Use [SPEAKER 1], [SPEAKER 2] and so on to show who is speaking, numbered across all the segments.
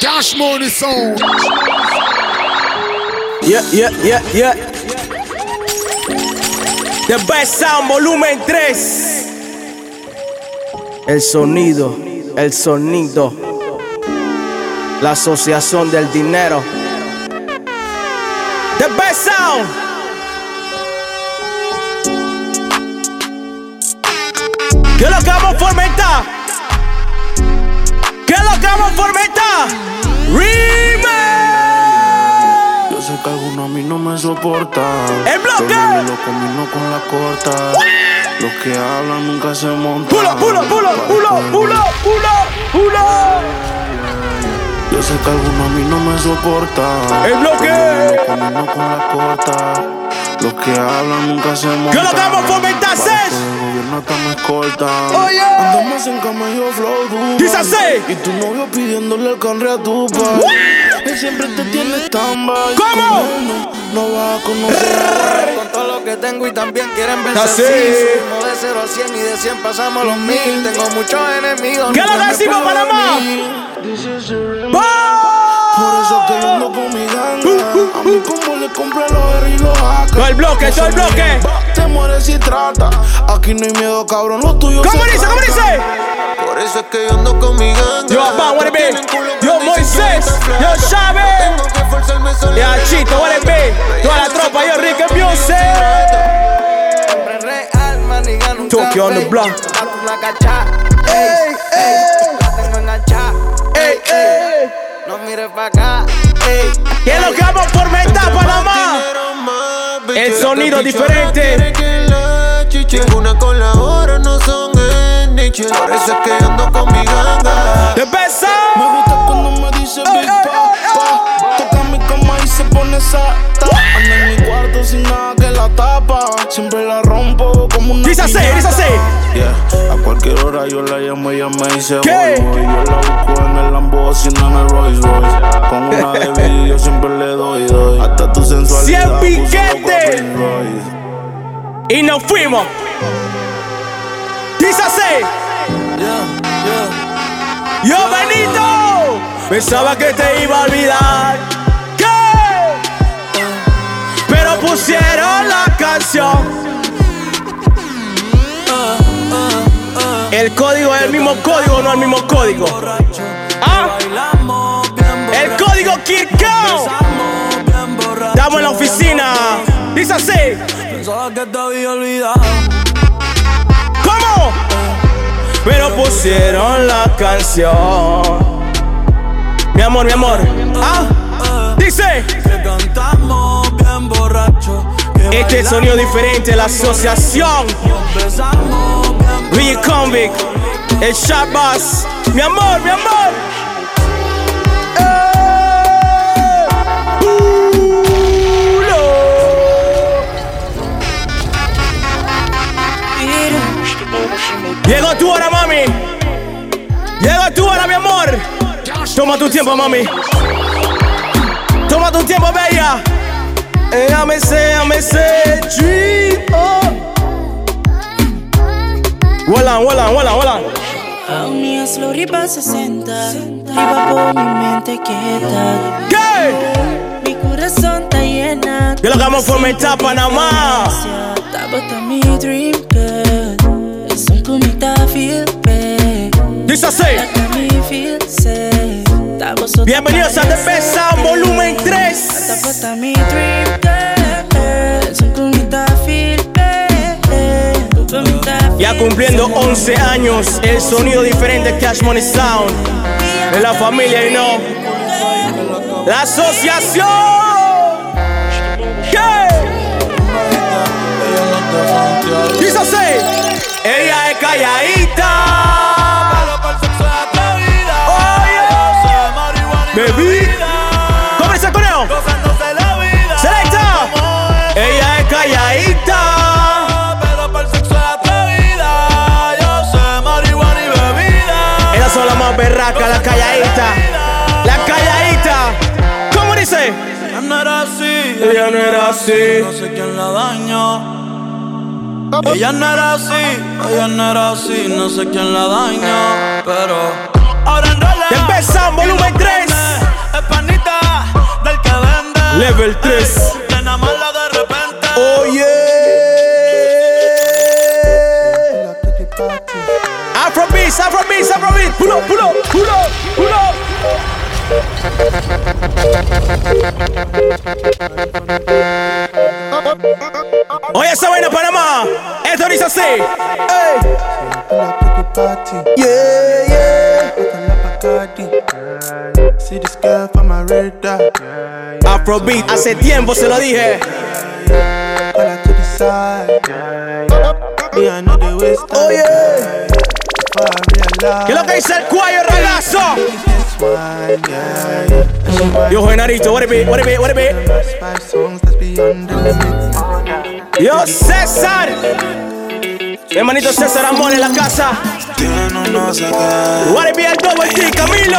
[SPEAKER 1] Cash Money Sound.
[SPEAKER 2] Yeah, yeah, yeah, yeah. The Best Sound Volumen 3. El sonido, el sonido. La asociación del dinero. The Best Sound. ¿Qué es lo que vamos a vamos a fomentar? Remix.
[SPEAKER 3] Yo sé que algunos a mí no me soportan.
[SPEAKER 2] ¡El bloque!
[SPEAKER 3] Lo combino con la corta. Los que hablan nunca se montan.
[SPEAKER 2] Pulo, pulo, pulo, pulo, pulo, pulo, pulo.
[SPEAKER 3] Yo sé que algunos a mí no me soportan.
[SPEAKER 2] ¡El bloque!
[SPEAKER 3] Lo combino con la corta. Los que hablan nunca se montan.
[SPEAKER 2] ¿Qué es lo que vamos
[SPEAKER 3] Bajo hasta me escoltan.
[SPEAKER 2] Oye.
[SPEAKER 3] Andamos en camello flow Dubai.
[SPEAKER 2] Dice así.
[SPEAKER 3] Y tu novio pidiéndole el canre a tu padre. Él siempre te tiene stand-by.
[SPEAKER 2] ¿Cómo?
[SPEAKER 3] Con él No, no vas a conocer.
[SPEAKER 4] Con todo lo que tengo y también quieren verse
[SPEAKER 2] Así.
[SPEAKER 4] Subimos de 0 a 100 y de 100 pasamos los mil. Tengo muchos enemigos.
[SPEAKER 2] ¿Qué lo que decimos, Panamá?
[SPEAKER 4] dormir.
[SPEAKER 3] Por eso que yo ando con mi ganga. A mí como le compré los R y los AK.
[SPEAKER 2] Todo el bloque, todo el bloque.
[SPEAKER 3] Te mueres si trata. Aquí no hay miedo, cabrón. Lo tuyo
[SPEAKER 2] ¿Cómo dice? ¿Cómo dice?
[SPEAKER 4] Por eso es que yo ando con mi ganga.
[SPEAKER 2] Yo, Abba, what it be?
[SPEAKER 4] Tienen culo
[SPEAKER 2] Yo, Moisés. Yo. Chávez.
[SPEAKER 4] Tengo que forzarme solo.
[SPEAKER 2] Ya, Chito, what it be? Toda la tropa, yo, Ricky Music.
[SPEAKER 4] Siempre real, maniga, nunca
[SPEAKER 2] Tokyo on the block.
[SPEAKER 4] Date una. Ey, ey. La tengo enganchada.
[SPEAKER 2] Ey, ey.
[SPEAKER 4] Mires pa' acá. Ey.
[SPEAKER 2] ¿Qué es lo que vamos a fomentar, Panamá? El sonido diferente.
[SPEAKER 4] Ninguna con la hora no son en niche. Por eso es que ando con mi ganga.
[SPEAKER 2] Best
[SPEAKER 3] Me gusta cuando me dice
[SPEAKER 2] Ey,
[SPEAKER 3] Big pone sata. Ando en mi cuarto sin nada que la tapa. Siempre la rompo como una
[SPEAKER 2] Dice así, dice así.
[SPEAKER 3] Yeah. A cualquier hora yo la llamo y ella me dice
[SPEAKER 2] ¿Qué?
[SPEAKER 3] voy, voy. Yo la busco en el Lambo, sino en el Rolls Royce. Con una de yo siempre le doy, doy. Hasta tu sensualidad.
[SPEAKER 2] Cien piquete. Y nos fuimos. Dice así. Yo, Benito. Pensaba que te iba a olvidar. Canción. El código es el mismo código, no el mismo código. ¿Ah? El código Kirkao. Estamos en la oficina. Dice así. ¿Cómo? Pero pusieron la canción. Mi amor, mi amor. Ah, dice.
[SPEAKER 5] Que cantamos bien borracho.
[SPEAKER 2] Este es sonido diferente, la asociación. Luigi Convict, el Boss. Mi amor, mi amor. Llegó tu hora, mami. Llegó tu hora, mi amor. Toma tu tiempo, mami. Toma tu tiempo, bella. Ella me sé, ella me sé. Dream on. Hola, hola, hola, hola.
[SPEAKER 6] Aún es lo riba 60 Riba por mi mente quieta
[SPEAKER 2] ¿Qué?
[SPEAKER 6] Mi corazón está llena
[SPEAKER 2] ¿Qué es lo que vamos a fomentar, Panamá?
[SPEAKER 6] Está bota mi dream girl Es un comita feel bad
[SPEAKER 2] Dice así.
[SPEAKER 6] Está mi feel safe Vosotros
[SPEAKER 2] Bienvenidos a The Best Sound Volumen 3.
[SPEAKER 6] Está bota mi
[SPEAKER 2] Ya cumpliendo 11 años, el sonido diferente Cash Money Sound. De la familia, y no. La asociación. Así. Ella es calladita. Bebí. ¿Cómo dice el conejo? Selecta. Ella es calladita.
[SPEAKER 5] Pero para el sexo es atrevida. Yo sé marihuana y bebida.
[SPEAKER 2] Esas son las más berracas, la calladita. La calladita. ¿Cómo dice?
[SPEAKER 5] Ella no era así.
[SPEAKER 2] Ella no era así.
[SPEAKER 5] No sé quién la dañó. Ella no era así, ella no era así, no sé quién la dañó, pero ahora en realidad
[SPEAKER 2] Empezamos, volumen 3. Level 3.
[SPEAKER 7] Nena mala de repente.
[SPEAKER 2] Oh yeah. Afrobeats, Afrobeats, Afrobeats. Pull up, pull up, pull up, pull up. Oye, esa vaina Panamá. Esto dice así. Yeah, yeah.
[SPEAKER 3] See this girl from my radar.
[SPEAKER 2] Afrobeat, hace tiempo se lo dije.
[SPEAKER 3] Her to the side. Yeah, I know they waste time.
[SPEAKER 2] Oh ¿Qué es lo que dice el cuello, ragazo? Yo, Genarito, what it be, what it be, what it be? Yo, César. Hermanito César Amor en la casa.
[SPEAKER 3] Tiene no sé qué,
[SPEAKER 2] What it be el double T, Camilo.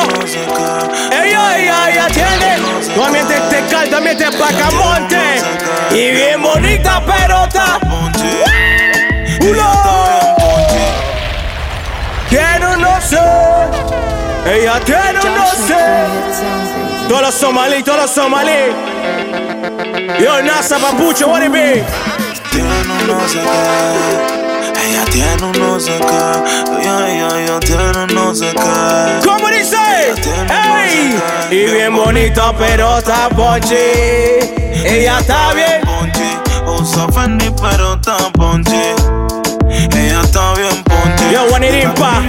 [SPEAKER 2] Ey, ey, ey, atiende. Tu ambiente es tecal, tu ambiente es Pacamonte. Y bien bonita pelota. Uno. Tiene no sé. Ella tiene no sé. Todos los somalí, todos los somalí. Yo, NASA, papucho, what it be?
[SPEAKER 3] Tiene no sé qué. Ella tiene un no sé qué. Ella, ella, ella tiene un no sé qué.
[SPEAKER 2] ¿Cómo dice? ¡Ey! Y bien bonita, pero está ponchi. Ella está bien.
[SPEAKER 3] Ponchi, usa Fendi pero está ponchi. Ella está bien ponchi.
[SPEAKER 2] Yo, Juanirimpa.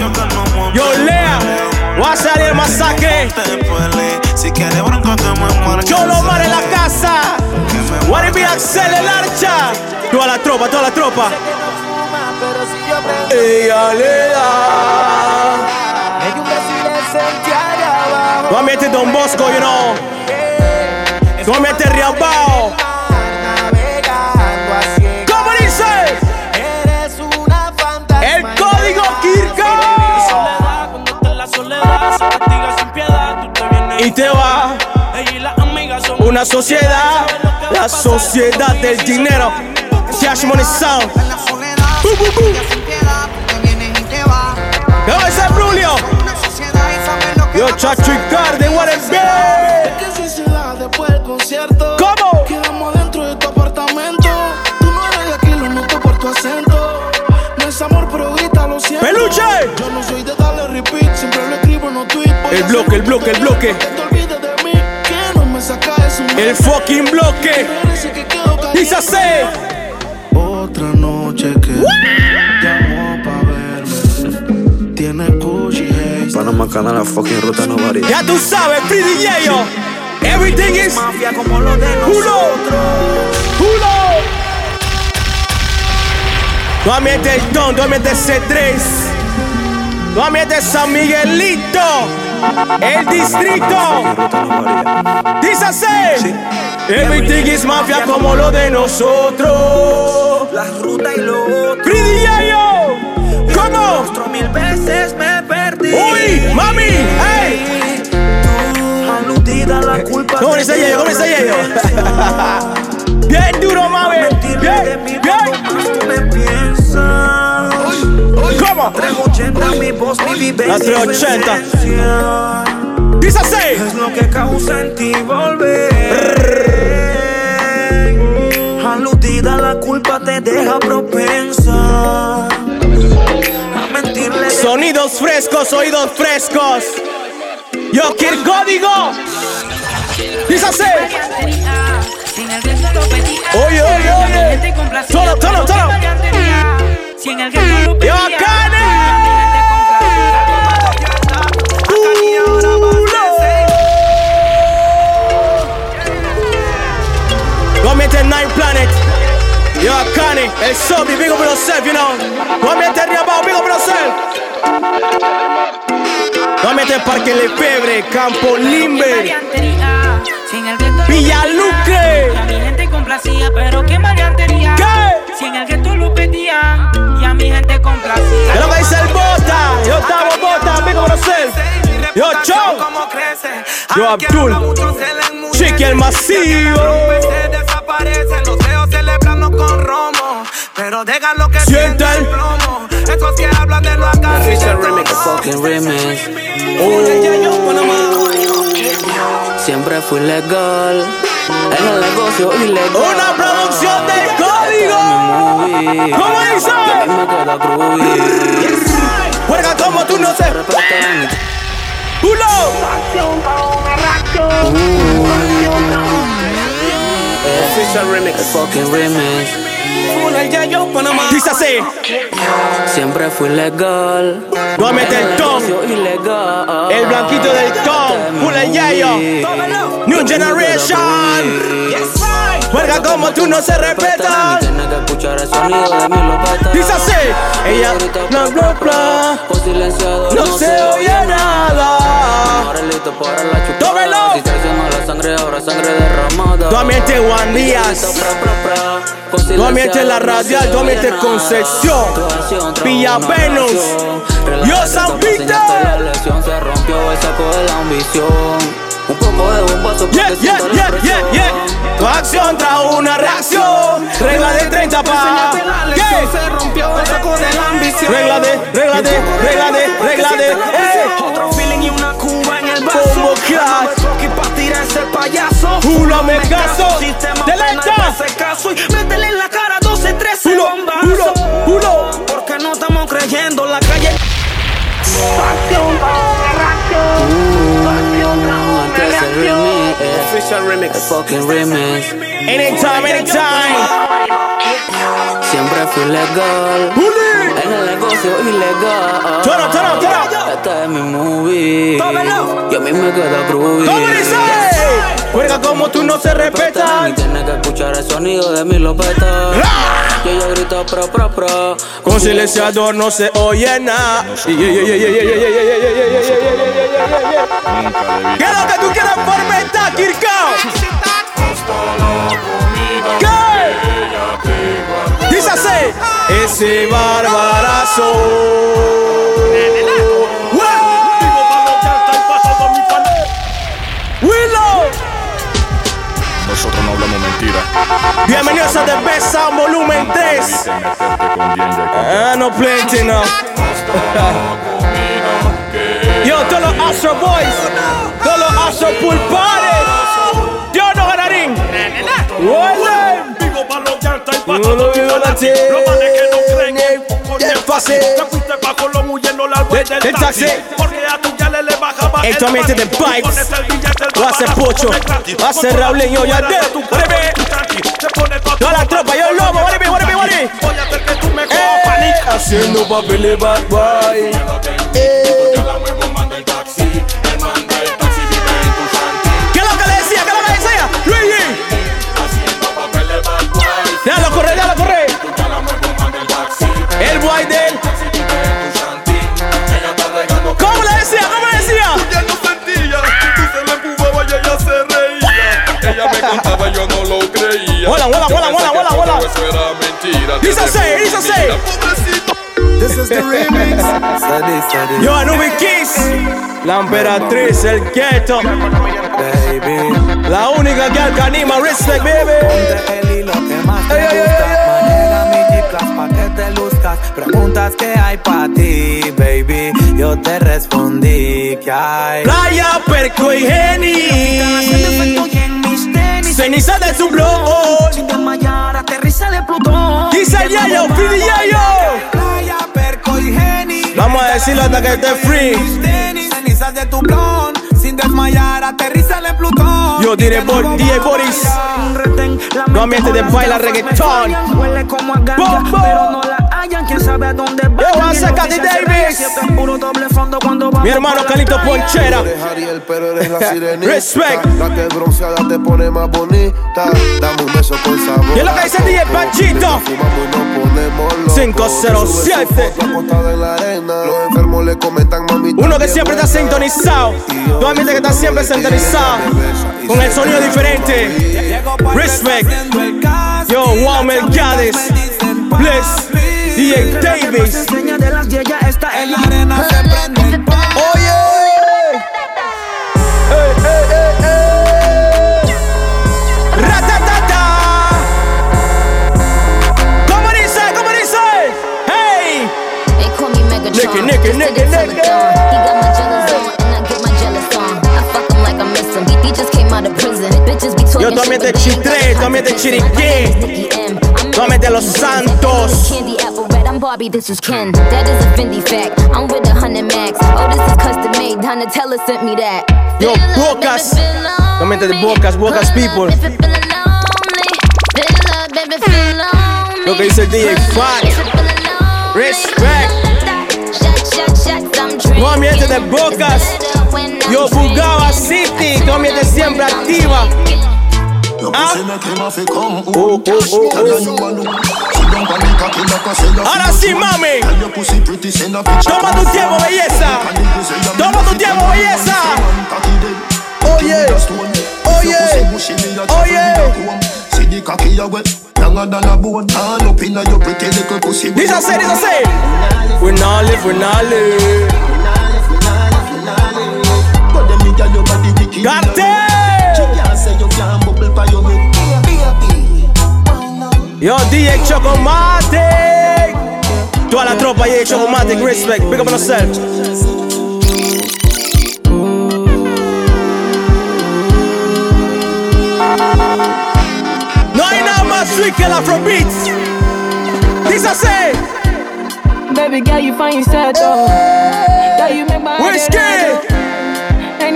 [SPEAKER 2] Yo, Lea. Va a salir masacre.
[SPEAKER 3] Si quieres bronco que me.
[SPEAKER 2] Yo lo mar en la casa. What it be Axel el archa. Toda la tropa, toda la tropa. Ella le da. Tu ambiente Don Bosco, you know. Tu ambiente Riambao. ¿Cómo dice? El código Kirka.
[SPEAKER 7] Soledad, cuando está en la soledad, se castiga sin piedad. Tú te vienes
[SPEAKER 2] Y te va una sociedad, la sociedad del dinero. Cash Money Sound.
[SPEAKER 8] y te vas.
[SPEAKER 2] ¿Qué ese Brulio? Yo. Chacho y Carden, what
[SPEAKER 3] da después del concierto.
[SPEAKER 2] ¿Cómo?
[SPEAKER 3] Quedamos dentro de tu apartamento. Tú no eres de aquí, lo noto por tu acento. No es amor, pero grita, lo siento.
[SPEAKER 2] ¡Peluche!
[SPEAKER 3] Yo no soy de darle repeat, siempre lo escribo en los tweets. Voy
[SPEAKER 2] El bloque, el bloque, el bloque. El fucking bloque.
[SPEAKER 3] Caliente.
[SPEAKER 2] Dice así.
[SPEAKER 3] Otra noche que llamó pa' verme. Tiene Gucci haze.
[SPEAKER 9] Panama Canal, la fucking ruta nobody.
[SPEAKER 2] Ya tú sabes, Free DJ, yo. Everything is
[SPEAKER 7] mafia como lo de.
[SPEAKER 2] Tu ambiente el Don, tu ambiente C3. Tu ambiente San Miguelito. El distrito. Dice así. Everything is mafia como lo de nosotros.
[SPEAKER 7] La ruta y lo otro.
[SPEAKER 2] Free. ¿Cómo?
[SPEAKER 7] Mil veces me perdí.
[SPEAKER 2] Uy, mami, ey.
[SPEAKER 7] Aludida la culpa.
[SPEAKER 2] ¿Cómo dice Yeyo? ¿Cómo dice Yeyo? Bien duro, mami. Bien, bien.
[SPEAKER 7] tú me piensas.
[SPEAKER 2] ¿Cómo?
[SPEAKER 7] 380 mi voz, mi vivencia.
[SPEAKER 2] La 380.
[SPEAKER 7] y su esencia.
[SPEAKER 2] Dice así.
[SPEAKER 7] Es lo que causa en ti volver. Aludida la culpa te deja propensa. A mentirle.
[SPEAKER 2] Sonidos frescos, oídos frescos. Yo quiero código. Dice así. Oye, oye, oye. Solo, solo, solo.
[SPEAKER 10] Si en el gueto lo
[SPEAKER 2] Yo,
[SPEAKER 10] pedía,
[SPEAKER 2] Cane.
[SPEAKER 10] y a mi gente complacía.
[SPEAKER 2] Comiente Nine Planet. Yo, Kanye, el Sobi, big up yourself, you know. Comiente Riabao, big up yourself. Parque Campo Limber.
[SPEAKER 10] Si en el gueto lo
[SPEAKER 2] Villaluque.
[SPEAKER 10] pedían, y a mi gente complacía, pero qué variantería.
[SPEAKER 2] ¿Qué?
[SPEAKER 10] Si en el gueto lo pedían mi gente
[SPEAKER 2] Es
[SPEAKER 10] complacía.
[SPEAKER 2] lo que dice el Bota. Yo estamos Bota, up yourself. Yo, Chow. Yo, Abdul. Chiqui el masivo.
[SPEAKER 7] desaparecen los dedos celebrando con romo. Pero déjalo que
[SPEAKER 2] Siente
[SPEAKER 7] sienta
[SPEAKER 2] el-
[SPEAKER 7] plomo. Esos que hablan de lo acá.
[SPEAKER 11] fucking remix. Siempre fui legal. En el negocio ilegal.
[SPEAKER 2] Una producción del código. ¿Cómo dice?
[SPEAKER 11] Y a mí me queda groovy.
[SPEAKER 2] Juega como tú no sé. Pulo.
[SPEAKER 11] Official remix. El fucking remix.
[SPEAKER 2] Dice así.
[SPEAKER 11] Siempre fui legal.
[SPEAKER 2] Voy a meter
[SPEAKER 11] el tom.
[SPEAKER 2] El blanquito del tom. Pula el yayo. New generation. Juega como tú no se respeta. Dice así. Ella. Bla bla bla. No se oye nada. Tómelo.
[SPEAKER 11] Sangre, ahora sangre derramada.
[SPEAKER 2] Nuevamente Juan Díaz. Nuevamente la radial, nuevamente Concepción. Villa Venus. Yo, San Peter.
[SPEAKER 11] La lesión se rompió, esa coge la ambición. Un poco de bombazo
[SPEAKER 2] Yeah, yeah, yeah. Tu acción trae una reacción. Regla de 30 pa. ¿Qué?
[SPEAKER 7] Se rompió con la ambición.
[SPEAKER 2] Regla de, regla de, regla de, regla de.
[SPEAKER 7] payaso.
[SPEAKER 2] Uno me caso.
[SPEAKER 7] Delante. caso y métele en la cara 12, 13
[SPEAKER 2] uno,
[SPEAKER 7] bombazos.
[SPEAKER 2] Uno, uno.
[SPEAKER 7] Porque no estamos creyendo la calle.
[SPEAKER 11] Pasión, pasión, pasión, pasión, eh,
[SPEAKER 7] Official
[SPEAKER 11] el
[SPEAKER 7] remix.
[SPEAKER 11] fucking remix.
[SPEAKER 2] Anytime, anytime.
[SPEAKER 11] Siempre fui legal.
[SPEAKER 2] Bully.
[SPEAKER 11] En el negocio ilegal.
[SPEAKER 2] Turn up, turn up, turn up.
[SPEAKER 11] Esta es mi movie. Y a mí me queda groovy.
[SPEAKER 2] ¿Cómo dice? Juega como tú no se
[SPEAKER 11] Y
[SPEAKER 2] respetan.
[SPEAKER 11] tiene que escuchar el sonido de mi lopeta. Y ella grita pro, pro, pro.
[SPEAKER 2] Con silenciador no se oye nada. Quédate tú quieres por meta, Kirkao. ¿Qué? Dice. Ese barbarazo.
[SPEAKER 12] nosotros no hablamos.
[SPEAKER 2] Bienvenidos a The Best Volumen 3. Ah, no plenty, no. Yo, todos los Astro Boys, todos los Astro Pulpares. Yo no ganarín.
[SPEAKER 5] Vivo para los yardas y
[SPEAKER 2] para
[SPEAKER 5] todos
[SPEAKER 2] los
[SPEAKER 5] latinos. Los manes que no creen en poco es
[SPEAKER 2] fácil.
[SPEAKER 5] Te fuiste bajo los huyendo la web
[SPEAKER 2] del
[SPEAKER 5] taxi. Porque a tu ya le bajaba el
[SPEAKER 2] taxi. de Pipes. Lo hace Pocho. Lo hace
[SPEAKER 5] Raúl
[SPEAKER 2] y
[SPEAKER 5] yo
[SPEAKER 2] ya
[SPEAKER 5] te.
[SPEAKER 2] de. Toda la tropa, yo lobo. Vale, vale, vale.
[SPEAKER 5] Voy a hacer que tú me
[SPEAKER 2] eh.
[SPEAKER 5] cojas comas.
[SPEAKER 2] Haciendo papeles bad boy. Eh. Vuela,
[SPEAKER 5] vuela,
[SPEAKER 2] vuela,
[SPEAKER 5] vuela,
[SPEAKER 2] vuela,
[SPEAKER 5] vuela. Dice así,
[SPEAKER 2] dice así.
[SPEAKER 5] This
[SPEAKER 2] is the
[SPEAKER 5] remix. Study,
[SPEAKER 2] study. Yo, Kiss. La emperatriz, el quieto. Baby. La única girl que anima, respect, baby.
[SPEAKER 13] Ponte el hilo que más te
[SPEAKER 2] ey,
[SPEAKER 13] gusta.
[SPEAKER 2] Ey, ey,
[SPEAKER 13] para que te luzcas. Preguntas que hay para ti, baby. Yo te respondí que hay.
[SPEAKER 2] Playa, perco y geni. Ceniza de su blog.
[SPEAKER 7] Sin desmayar, aterriza de Plutón.
[SPEAKER 2] Dice Yayo, Fidi Yayo. Vamos a decirlo hasta que esté free.
[SPEAKER 13] Cenizas de tu blon desmayar, aterriza el Plutón.
[SPEAKER 2] Yo diré por DJ Boris. No ambiente de baila reggaetón.
[SPEAKER 7] Huele como a
[SPEAKER 2] ganga,
[SPEAKER 7] pero no la hallan. Quién sabe a dónde va.
[SPEAKER 2] Yo voy a sacar de Davis. Mi hermano Calito Ponchera. Respect.
[SPEAKER 14] Date bronceada, te pone más bonita. Dame un beso con sabor.
[SPEAKER 2] ¿Qué es lo que dice DJ Panchito? 507. Uno que siempre está sintonizado. Dos gente que está siempre centralizada con el sonido diferente. Respect. Yo, Wamel Gades. Bliss. DJ Davis. Oye. Nicky, Nicky, Nicky, Nicky. Yo, tu ambiente Chitré, tu ambiente Chiriquí, tu ambiente Los Santos.
[SPEAKER 15] I'm Barbie, this is Ken. That is a Fendi fact. I'm with max. Oh, this is custom made. Sent me that.
[SPEAKER 2] Yo, Bocas, tu ambiente de Bocas, Bocas People. Lo que dice el DJ Fat. Respect. Tu ambiente de Bocas. Yo, Bugaba City, tu ambiente siempre activa. Ah. Oh, oh, oh, oh. Ahora sí, mami. Toma tu tiempo, belleza. Toma tu tiempo, belleza. Oye, oye, oye. Dice así, dice así. We not live, we not live. Cartel. Yo, DJ Chocomatic. Toda la tropa, DJ Chocomatic, respect. Big up on yourself. No hay nada más sweet que la Afrobeats. Dice así.
[SPEAKER 16] Baby girl, you find yourself though. Girl, you make my head
[SPEAKER 2] Whiskey.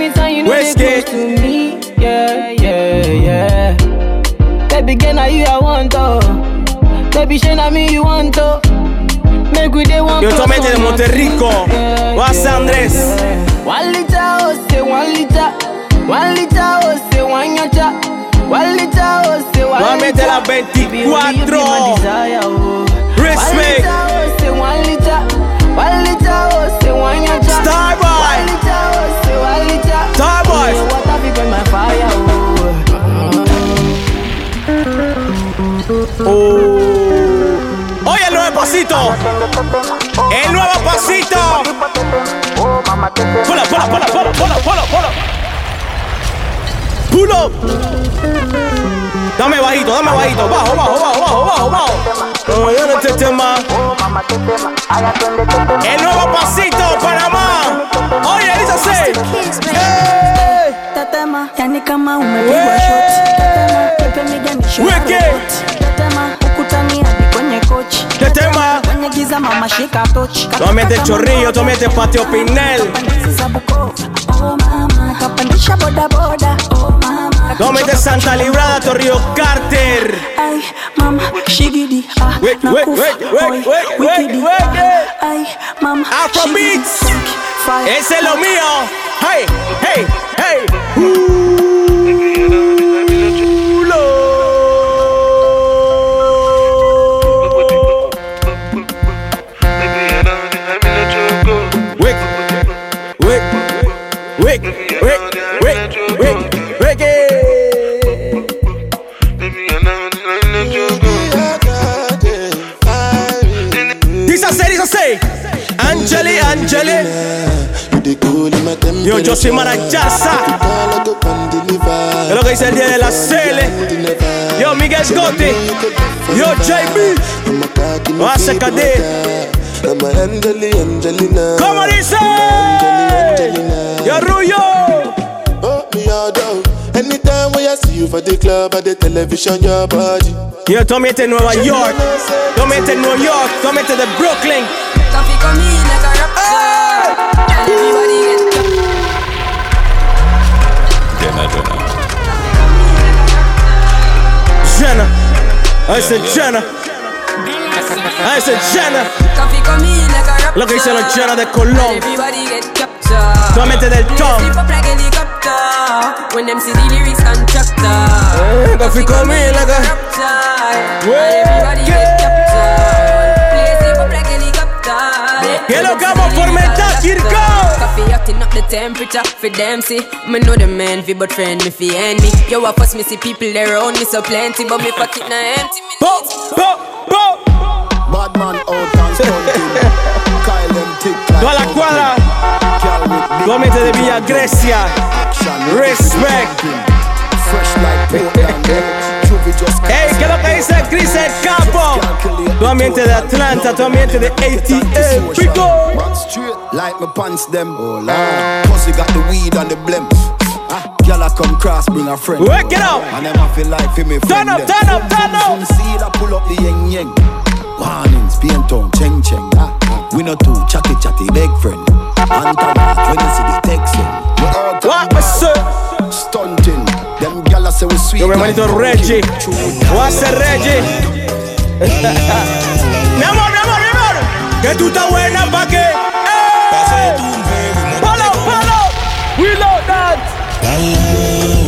[SPEAKER 16] Anytime you know they close to me, yeah, yeah, yeah. Baby girl, now you I want to. Baby, shey na me you want to. Make we dey one
[SPEAKER 2] Yo,
[SPEAKER 16] plus
[SPEAKER 2] Tomete de
[SPEAKER 16] one,
[SPEAKER 2] Monterrico.
[SPEAKER 16] yeah,
[SPEAKER 2] What's
[SPEAKER 16] yeah,
[SPEAKER 2] Andrés?
[SPEAKER 16] yeah. One liter, oh say one liter. One liter, oh say one yacha. One liter, oh say one liter. only you be
[SPEAKER 2] 24.
[SPEAKER 16] my desire, oh.
[SPEAKER 2] Respect.
[SPEAKER 16] One liter, oh say one liter.
[SPEAKER 2] Pasito. El nuevo pasito. Pola, pola, pola, pola, pola, pola, pola. Pull up. Dame bajito, dame bajito. Bajo, bajo, bajo, bajo, bajo, bajo. Oh, yo no te tema. El nuevo pasito, Panamá. Oye, dice así. Hey.
[SPEAKER 17] Tetema, yani kama umepigwa shoti. Tetema, pepe miganisho ya
[SPEAKER 2] Weke.
[SPEAKER 17] roboti. Tetema, ukutani hadi kwenye kochi. Kwenye giza mama shika tochi.
[SPEAKER 2] Tomete chorrillo, tomete patio Pinel.
[SPEAKER 17] Kapandisha oh boda boda, oh mama.
[SPEAKER 2] Tomete Santa Librada, Torrio Carter.
[SPEAKER 17] Ay, mama, shigidi, ah,
[SPEAKER 2] Wait, wait, wait, wait, wait, wait, wait.
[SPEAKER 17] ah, Ay, mama,
[SPEAKER 2] Afrobeats. Ese es lo mío. Hey, hey, hey. Wick, Angeli. Yo, yo soy Marachaza. Es lo que dice el día de la Cele. Yo, Miguel Gotti. Yo, JB. Lo hace Cadé. ¿Cómo dice? Yo, Ruyo.
[SPEAKER 18] Anytime when I see you for the club or the television, your body.
[SPEAKER 2] Yo, tú metes Nueva York. Tú metes New York. Tú metes de Brooklyn.
[SPEAKER 19] Coffee come in like a rockstar. And everybody get
[SPEAKER 20] Jenna, Jenna.
[SPEAKER 2] Jenna. I said Jenna. I said Jenna.
[SPEAKER 19] Coffee come in like a rockstar.
[SPEAKER 2] Lo que dice la Jenna de Colón.
[SPEAKER 19] And everybody get captured.
[SPEAKER 2] Tú metes del
[SPEAKER 19] up like helicopter. When them see the lyrics constructor.
[SPEAKER 2] Eh, Coffee come in like a-
[SPEAKER 19] Rapture. And everybody get captured. Play flip up like helicopter.
[SPEAKER 2] Que lo que vamos a fomentar, Kirko.
[SPEAKER 19] Coffee acting up the temperature for them see Me know the man fi but friend me fi end me Yo I first me see people there around me so plenty But me pocket na empty me
[SPEAKER 2] Bo, bo, bo.
[SPEAKER 3] Bad man out and stunting. Kyle them tick like
[SPEAKER 2] Toda la cuadra.
[SPEAKER 3] Girl with
[SPEAKER 2] Tú metes de Grecia. Respect.
[SPEAKER 3] Fresh like Portland. Juvie just
[SPEAKER 2] Hey, ¿qué lo que dice Chris el Capo? Tu ambiente de Atlanta, tu ambiente de ATL. Pico.
[SPEAKER 3] Like my pants them. Oh. Pussy got the weed and the blimp. Ah,
[SPEAKER 21] Gyal a come cross, bring a friend.
[SPEAKER 2] Work it out.
[SPEAKER 21] And them a feel like fi me.
[SPEAKER 2] Turn up, turn up, turn up.
[SPEAKER 21] See that pull up the yeng yeng. Warnings, pain town, cheng cheng. Ah, ah. We no too chatty chatty, big friend. Antagonist when you see the texting. We out
[SPEAKER 2] What, sir?
[SPEAKER 21] Stunting. Them gyal a say we sweet.
[SPEAKER 2] Yo, mi
[SPEAKER 21] like
[SPEAKER 2] hermanito Reggie. Voy a ser Reggie. mi amor, mi amor, mi amor. Que tú estás buena pa' que. ¡Eh! Follow, follow. We love that.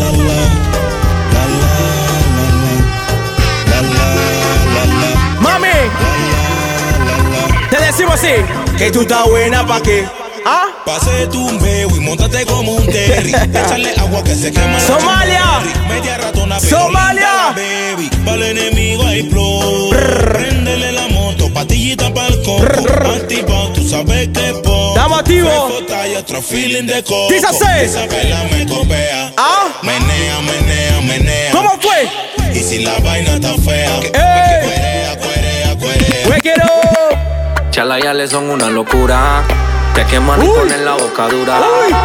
[SPEAKER 2] Decimos así. Que tú estás buena pa' que. ¿Ah?
[SPEAKER 5] Pase tu un y montate como un terry. Échale agua que se quema.
[SPEAKER 2] Somalia.
[SPEAKER 5] Media ratona,
[SPEAKER 2] Somalia.
[SPEAKER 5] baby. Para el enemigo hay flow. Préndele la moto, patillita pa'l coco. Activado, tú sabes que
[SPEAKER 2] activos.
[SPEAKER 5] Fresco, y otro feeling de coco.
[SPEAKER 2] Dice.
[SPEAKER 5] Esa vela me copea.
[SPEAKER 2] ¿Ah?
[SPEAKER 5] Menea, menea, menea.
[SPEAKER 2] ¿Cómo fue?
[SPEAKER 5] Y si la vaina está fea.
[SPEAKER 2] ¡Ey!
[SPEAKER 5] Cuerea, cuerea, cuerea.
[SPEAKER 2] It up.
[SPEAKER 22] Chalayales son una locura. Te queman y ponen la boca dura.
[SPEAKER 2] Uy.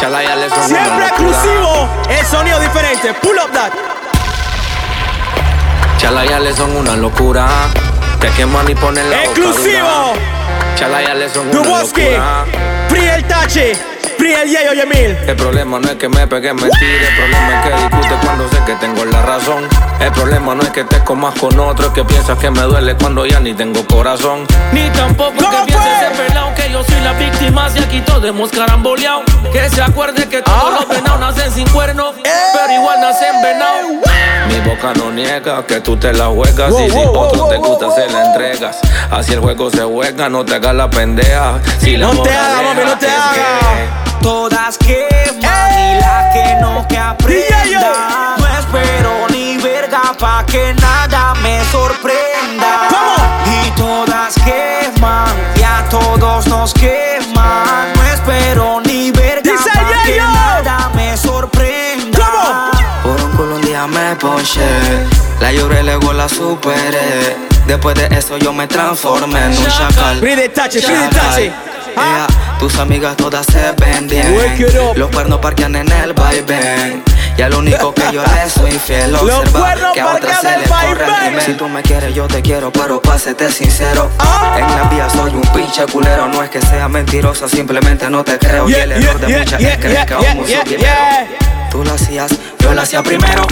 [SPEAKER 22] Chalayales son
[SPEAKER 2] Siempre
[SPEAKER 22] una locura.
[SPEAKER 2] exclusivo. El sonido diferente. Pull up that.
[SPEAKER 22] Chalayales son una locura. Te queman y ponen la boca
[SPEAKER 2] Exclusivo.
[SPEAKER 22] dura. Chalayales son una locura.
[SPEAKER 2] Free el Tachi. Free el Yeyo Yemil.
[SPEAKER 22] El problema no es que me pegue, me tire. El problema es que discute cuando sé que tengo la razón. El problema no es que te comas con otro, es que piensas que me duele cuando ya ni tengo corazón.
[SPEAKER 23] Ni tampoco que
[SPEAKER 2] ¿Cómo
[SPEAKER 23] piense
[SPEAKER 2] fue?
[SPEAKER 23] ser pelao Que yo soy la víctima si aquí todos hemos caramboleado Que se acuerde que todos
[SPEAKER 2] Ah.
[SPEAKER 23] los venados nacen sin cuerno Pero igual nacen venados
[SPEAKER 22] Mi boca no niega que tú te la juegas
[SPEAKER 2] Wow,
[SPEAKER 22] y si
[SPEAKER 2] wow, wow,
[SPEAKER 22] otro te
[SPEAKER 2] wow,
[SPEAKER 22] gusta
[SPEAKER 2] wow,
[SPEAKER 22] se la entregas. Así el juego se juega, no te hagas la pendeja. Si la
[SPEAKER 2] No te
[SPEAKER 22] moraleja
[SPEAKER 2] hagas, mami, no te hagas.
[SPEAKER 22] Que-
[SPEAKER 7] Todas queman y la que no que aprenda. No espero ni verga pa' que nada me sorprenda. Y todas queman y a todos nos queman. No espero ni verga pa' que nada me sorprenda.
[SPEAKER 22] Por un culo un día me ponché. La lloré, luego la superé. Después de eso yo me transformé en un chacal.
[SPEAKER 2] Free the Tachi. Free the
[SPEAKER 22] Tus amigas todas se ven bien. Los cuernos parquean en el vaivén. Y al único que yo le soy fiel
[SPEAKER 2] Los
[SPEAKER 22] observa
[SPEAKER 2] cuernos
[SPEAKER 22] que a otra
[SPEAKER 2] parquean
[SPEAKER 22] se le
[SPEAKER 2] el
[SPEAKER 22] corre. Si tú me quieres, yo te quiero, pero pásete sincero.
[SPEAKER 2] Ah.
[SPEAKER 22] En la vía soy un pinche culero. No es que sea mentiroso, simplemente no te creo. y el error
[SPEAKER 2] yeah,
[SPEAKER 22] de muchas es creer que aún primero.
[SPEAKER 2] yeah.
[SPEAKER 22] Tú lo hacías, yo lo hacía primero.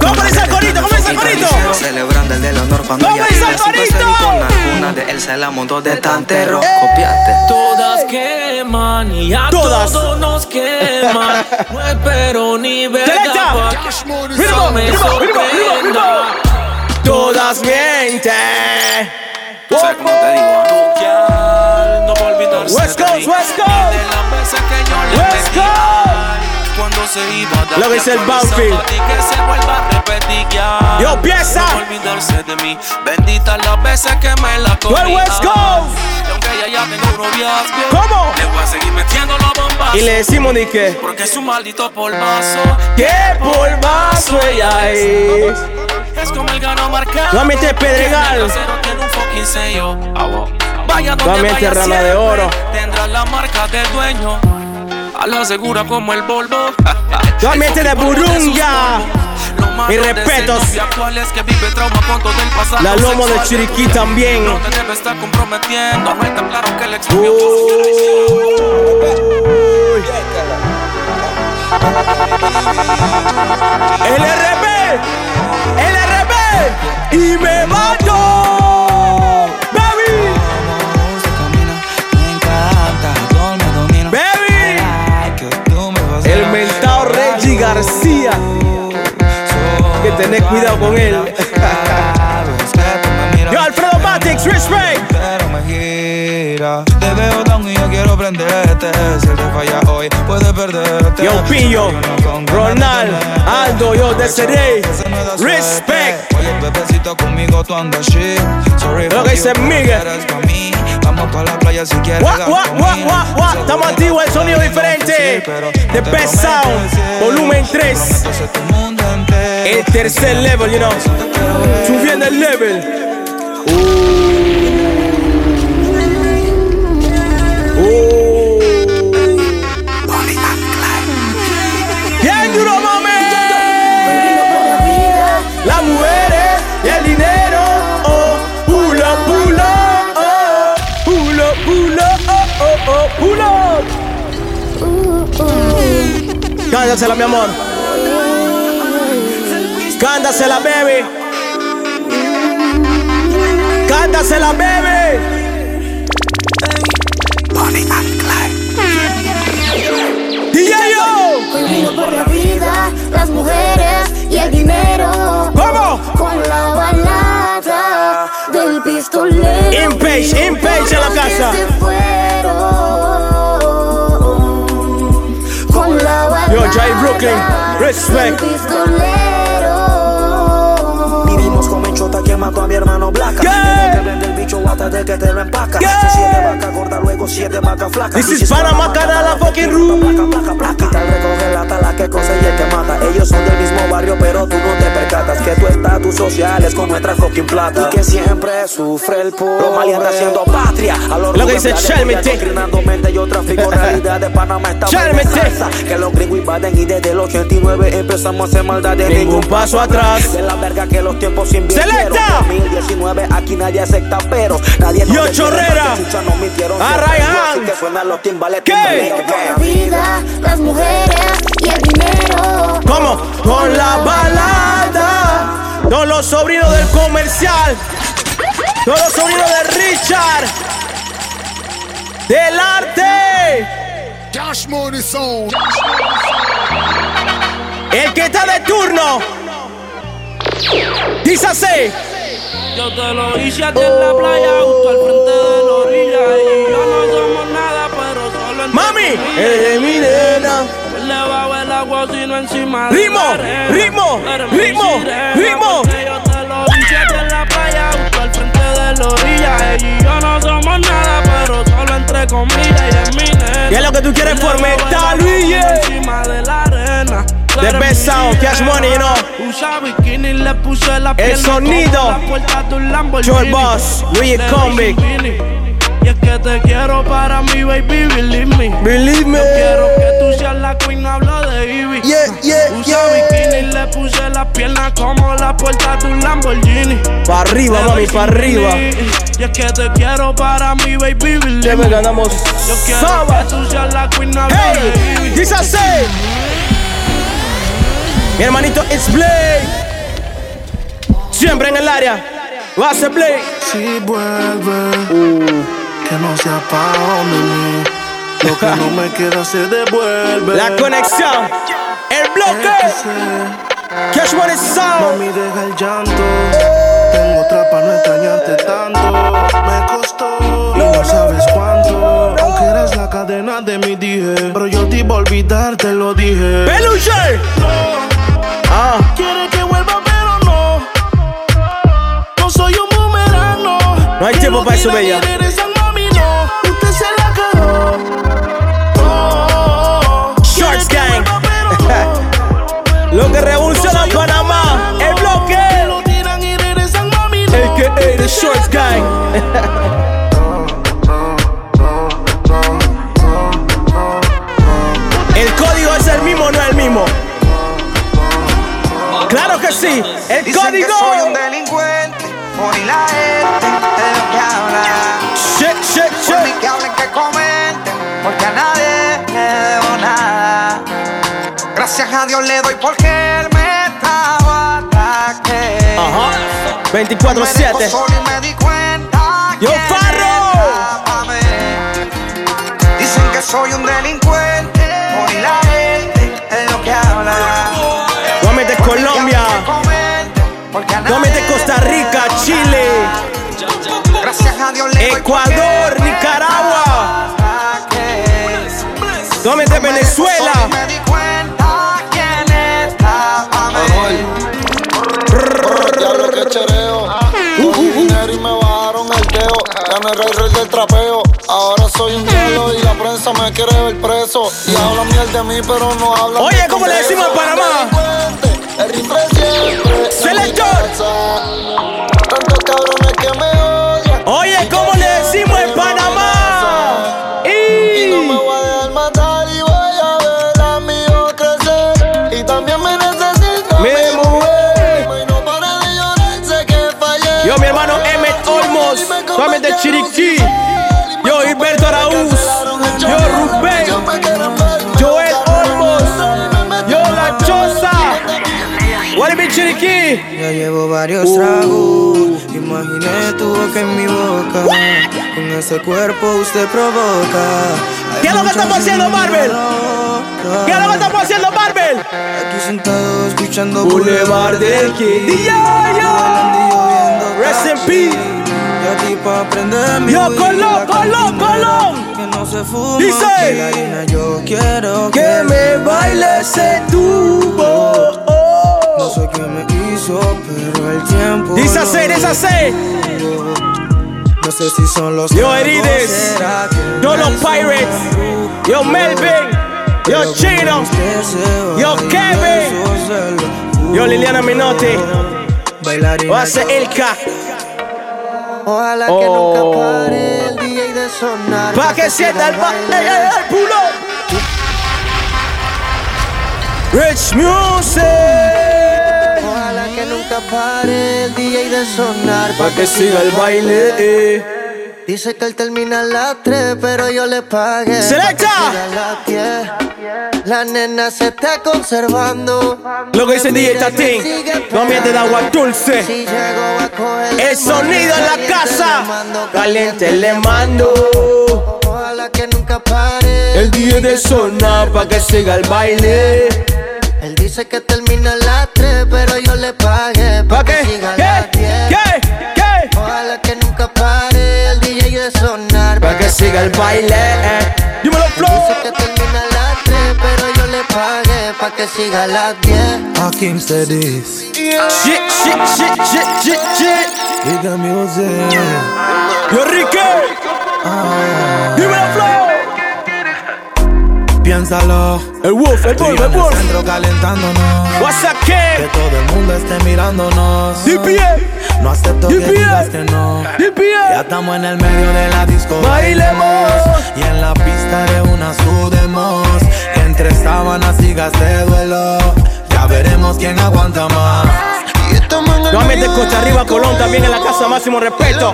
[SPEAKER 2] ¿Cómo dice el corito? ¿Cómo dice el corito?
[SPEAKER 22] Celebrando el del honor cuando
[SPEAKER 2] ¿Cómo dice el corito?
[SPEAKER 22] alguna de él se la montó de tantero.
[SPEAKER 2] Eh.
[SPEAKER 22] Copiaste.
[SPEAKER 23] Todas queman y a
[SPEAKER 2] Todas.
[SPEAKER 23] todos nos queman No espero ni sorprenda
[SPEAKER 2] Todas mienten.
[SPEAKER 22] ¿Sabes cómo te digo?
[SPEAKER 23] No va a olvidarse
[SPEAKER 2] West Coast, West Coast. West Coast.
[SPEAKER 23] Cuando se iba a dar
[SPEAKER 2] Lo dice el Banfield.
[SPEAKER 23] y que se vuelva a repetir ya
[SPEAKER 2] Yo, piensa.
[SPEAKER 23] No olvidarse de mí Bendita las veces que me la comí
[SPEAKER 2] el West Coast.
[SPEAKER 23] Y aunque ella ya tenga un noviazgo
[SPEAKER 2] ¿Cómo?
[SPEAKER 23] Le voy a seguir metiendo la bomba
[SPEAKER 2] Y le decimos ni que.
[SPEAKER 23] Porque es un maldito polvazo
[SPEAKER 2] ¿Qué polvazo ella es?
[SPEAKER 23] Es como el gano marcado
[SPEAKER 2] Nuevamente
[SPEAKER 23] Que
[SPEAKER 2] Pedregal.
[SPEAKER 23] el trasero tiene un fucking sello Vaya donde vaya
[SPEAKER 2] Rana de Oro.
[SPEAKER 23] Tendrá la marca del dueño A la segura como el Volvo.
[SPEAKER 2] Nuevamente de Burunga. Mis respetos. La lomo de Chiriquí también.
[SPEAKER 23] No te debe estar comprometiendo. No está claro que le
[SPEAKER 2] LRB, LRB y me mato, García, que tenés cuidado con él. Yo Alfredo Matix, respect.
[SPEAKER 13] Pero Te veo down y yo quiero prenderte. Si te falla hoy, puedes perderte.
[SPEAKER 2] Yo Pillo, Ronald, Aldo, yo Desiree, respect.
[SPEAKER 13] Oye, bebecito conmigo tú andas shit. Sorry,
[SPEAKER 2] Lo que dice Miguel.
[SPEAKER 13] Vamos pa' la playa si quieres.
[SPEAKER 2] Guau, guau, guau, guau. Estamos activos, el sonido diferente. The Best Sound, volumen 3. El tercer level, you know. Subiendo el level. Can Cántasela, mi amor. Cántasela, baby. Cántasela, baby.
[SPEAKER 15] Bonnie and
[SPEAKER 2] DJ
[SPEAKER 15] Hoy vivo por la vida, las mujeres y el dinero.
[SPEAKER 2] ¿Cómo?
[SPEAKER 15] Con la balada del pistolero.
[SPEAKER 2] Impage, impage en la casa. Jay Brooklyn, respect.
[SPEAKER 7] Mató a mi hermano Blaca. Tiene que el bicho hasta de que te lo empaca. Si siete vacas gordas, luego siete vacas flacas.
[SPEAKER 2] This is
[SPEAKER 7] mata,
[SPEAKER 2] la fucking room.
[SPEAKER 7] placa, placa, placa. recoge la tala que conseguí el que mata. Ellos son del mismo barrio, pero tú no te percatas que tu estatus social es como nuestra fucking plata. Y que siempre sufre el pobre. Maleantes haciendo patria. A los
[SPEAKER 2] Lo que dice
[SPEAKER 7] Rubén Blades,
[SPEAKER 2] Chalmete.
[SPEAKER 7] adoctrinando mente, Yo trafico realidad de Panamá esta
[SPEAKER 2] Chalmete.
[SPEAKER 7] salsa. Que los gringos invaden y desde el 89 empezamos a hacer maldad de
[SPEAKER 2] Ningún paso atrás.
[SPEAKER 7] de la verga que los tiempos. 2019, aquí nadie acepta pero Nadie
[SPEAKER 2] Yo, Chorrera.
[SPEAKER 7] porque chucha nos mintieron
[SPEAKER 2] A
[SPEAKER 7] siempre.
[SPEAKER 2] Ryan.
[SPEAKER 7] Así que suenan los timbales.
[SPEAKER 2] ¿Qué?
[SPEAKER 15] la vida, las mujeres y el dinero.
[SPEAKER 2] ¿Cómo? Con la balada. Todos los sobrinos del comercial. Todos los sobrinos de Richard. Del arte.
[SPEAKER 1] Cash Money Sound.
[SPEAKER 2] El que está de turno. Dice así.
[SPEAKER 3] Yo te lo hice a ti en la playa, justo al frente de la orilla. Y yo no somos nada, pero solo entre
[SPEAKER 2] Mami, eres mi nena.
[SPEAKER 3] Pues le bajo el agua, sino encima de
[SPEAKER 2] Ritmo, ritmo, ritmo,
[SPEAKER 3] Yo te lo hice a ti en la playa, justo al frente de la orilla. Ella y yo no somos nada, pero solo entre comillas. Y es mi nena.
[SPEAKER 2] ¿Qué es lo que tú quieres
[SPEAKER 3] Le bajo el
[SPEAKER 2] best
[SPEAKER 3] mi
[SPEAKER 2] sound, Cash. Money, you know.
[SPEAKER 3] Usa bikini, le puse la
[SPEAKER 2] El
[SPEAKER 3] pierna
[SPEAKER 2] sonido.
[SPEAKER 3] de.
[SPEAKER 2] Joy Boss,
[SPEAKER 3] un Vini. Y es que te quiero para mi baby, believe me.
[SPEAKER 2] Believe me.
[SPEAKER 3] Yo quiero que tú seas la queen, no hablo de Ivy.
[SPEAKER 2] Yeah, yeah,
[SPEAKER 3] Usa
[SPEAKER 2] yeah.
[SPEAKER 3] bikini, le puse la pierna como la puerta de un Lamborghini.
[SPEAKER 2] Pa' arriba, mami, pa' arriba.
[SPEAKER 3] Y es que te quiero para mi baby, believe
[SPEAKER 2] Ya me
[SPEAKER 3] me.
[SPEAKER 2] ganamos
[SPEAKER 3] Yo quiero
[SPEAKER 2] Saba.
[SPEAKER 3] que tú seas la queen, no hablo de
[SPEAKER 2] Hey,
[SPEAKER 3] Ivy.
[SPEAKER 2] dice. Mi hermanito It's Blade. Siempre en el área. Va a ser Blade.
[SPEAKER 24] Si vuelve, que no sea pa' mí. Lo que no me queda se devuelve.
[SPEAKER 2] La conexión. El bloque. Cash Money Sound.
[SPEAKER 24] Mami, deja el llanto. Tengo otra pa' no extrañarte tanto. Me costó y no sabes cuánto. Aunque eras la cadena de mi dije. Pero yo te iba a olvidar, te lo dije.
[SPEAKER 2] Peluche. Ah.
[SPEAKER 24] Quiere que vuelva, pero no. No soy un boomerang, no.
[SPEAKER 2] No hay tiempo para eso, bella.
[SPEAKER 24] mami, no. Usted se la cagó. Oh,
[SPEAKER 2] Shorts Gang. Lo que Sí. El
[SPEAKER 25] Dicen
[SPEAKER 2] código.
[SPEAKER 25] que soy un delincuente, por y la gente de lo que habla.
[SPEAKER 2] Shit, shit,
[SPEAKER 25] Por mí
[SPEAKER 2] shit.
[SPEAKER 25] que hablen, que comenten, porque a nadie le debo nada. Gracias a Dios le doy porque él me estaba ataque.
[SPEAKER 2] Ajá.
[SPEAKER 25] Me dejó
[SPEAKER 2] 24-7.
[SPEAKER 25] solo y me di cuenta
[SPEAKER 2] Yo, Farro.
[SPEAKER 25] Dicen que soy un delincuente, A
[SPEAKER 2] Nuevamente
[SPEAKER 25] nadie
[SPEAKER 2] Costa Rica, Chile,
[SPEAKER 25] Gracias a Dios le
[SPEAKER 2] Ecuador, Nicaragua. Venezuela.
[SPEAKER 26] Dedo. Ya no era el rey del trapeo. Ahora soy un diablo y la prensa me quiere ver preso. Y hablan miel de mí, pero no hablan
[SPEAKER 2] Oye,
[SPEAKER 26] de
[SPEAKER 2] ¿cómo le decimos en Panamá?
[SPEAKER 26] El rifle siempre.
[SPEAKER 2] Selector. Chiriquí.
[SPEAKER 7] Ya llevo varios
[SPEAKER 2] Uh.
[SPEAKER 7] tragos. Imaginé tu boca en mi boca. Con ese cuerpo usted provoca. Hay
[SPEAKER 2] ¿Qué es lo que estamos haciendo, Marvel?
[SPEAKER 7] loca.
[SPEAKER 2] ¿Qué es lo que estamos haciendo, Marvel?
[SPEAKER 7] Aquí sentado escuchando
[SPEAKER 2] Boulevard del King. Rest in peace.
[SPEAKER 7] Yo aquí pa' aprender mi
[SPEAKER 2] Yo, Colón, Colón, Colón.
[SPEAKER 7] Que no se fuma
[SPEAKER 2] Dice.
[SPEAKER 7] aquí la harina, Yo quiero
[SPEAKER 2] Que me baile ese tubo
[SPEAKER 7] sé qué me hizo, pero el tiempo.
[SPEAKER 2] Dice
[SPEAKER 7] no sé si son los.
[SPEAKER 2] Yo Herides, yo los Pirates, yo Melvin, yo Chino, yo Kevin, yo Liliana Minotti, o hace Ilka.
[SPEAKER 27] Ojalá que nunca oh. pare el día y de sonar.
[SPEAKER 2] Pa' que, que sienta el, el pulo. Rich Music.
[SPEAKER 27] Que pare el DJ de sonar.
[SPEAKER 2] Pa' que siga el baile. eh.
[SPEAKER 27] Dice que él termina a las 3, pero yo le pagué. pa'
[SPEAKER 2] ¡Selecta!
[SPEAKER 27] que siga a las 10. La nena se está conservando.
[SPEAKER 2] Lo que dice DJ Tatín. No miente de agua dulce.
[SPEAKER 27] Si
[SPEAKER 2] El sonido en la casa. Caliente le mando.
[SPEAKER 27] Ojalá que nunca pare
[SPEAKER 2] El día de sonar pa' que siga el baile.
[SPEAKER 27] Él dice que termina a las 3, pero yo le pagué pa' que siga a las 10.
[SPEAKER 2] ¿Qué? ¿Qué?
[SPEAKER 27] Ojalá que nunca pare el DJ de sonar
[SPEAKER 2] Pa' que siga el baile. eh. Dímelo, Flow.
[SPEAKER 27] Dice que termina a las 3, pero yo le pagué pa' que siga a las 10.
[SPEAKER 7] Hakim said this.
[SPEAKER 2] Shit, shit, shit, shit, shit, shit.
[SPEAKER 7] Bigger music.
[SPEAKER 2] Yo, Ricky.
[SPEAKER 7] Ah.
[SPEAKER 2] Dímelo, Flow.
[SPEAKER 7] Piénsalo.
[SPEAKER 2] El Wolf, el Wolf, el Wolf.
[SPEAKER 7] centro calentándonos.
[SPEAKER 2] What's up,
[SPEAKER 7] Que todo el mundo esté mirándonos.
[SPEAKER 2] DPA.
[SPEAKER 7] No acepto que
[SPEAKER 2] DPA.
[SPEAKER 7] digas que no.
[SPEAKER 2] DPA.
[SPEAKER 7] Ya estamos en el medio de la disco.
[SPEAKER 2] Bailemos.
[SPEAKER 7] Y en la pista de una sudemos. Entre sábanas y gas de duelo. Ya veremos quién aguanta más.
[SPEAKER 2] Nuevamente Costa Arriba, Colón también en la casa, máximo respeto.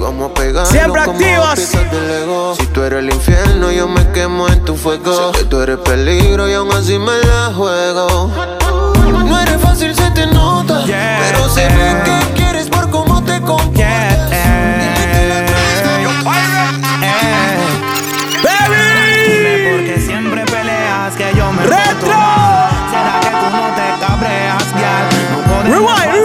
[SPEAKER 14] Vamos a pegar.
[SPEAKER 2] Siempre activas.
[SPEAKER 14] Si tú eres el infierno, yo me quemo en tu fuego. Sé que tú eres peligro y aún así me la juego. No eres fácil, se te nota. Pero sé lo que quieres por cómo te comportas.
[SPEAKER 7] Dime por qué siempre peleas que yo me
[SPEAKER 2] ¡Retro!
[SPEAKER 7] porto mal. ¿Será que tú no te cabreas, vial? No podemos
[SPEAKER 2] Rewind,
[SPEAKER 7] pasar
[SPEAKER 2] rewind,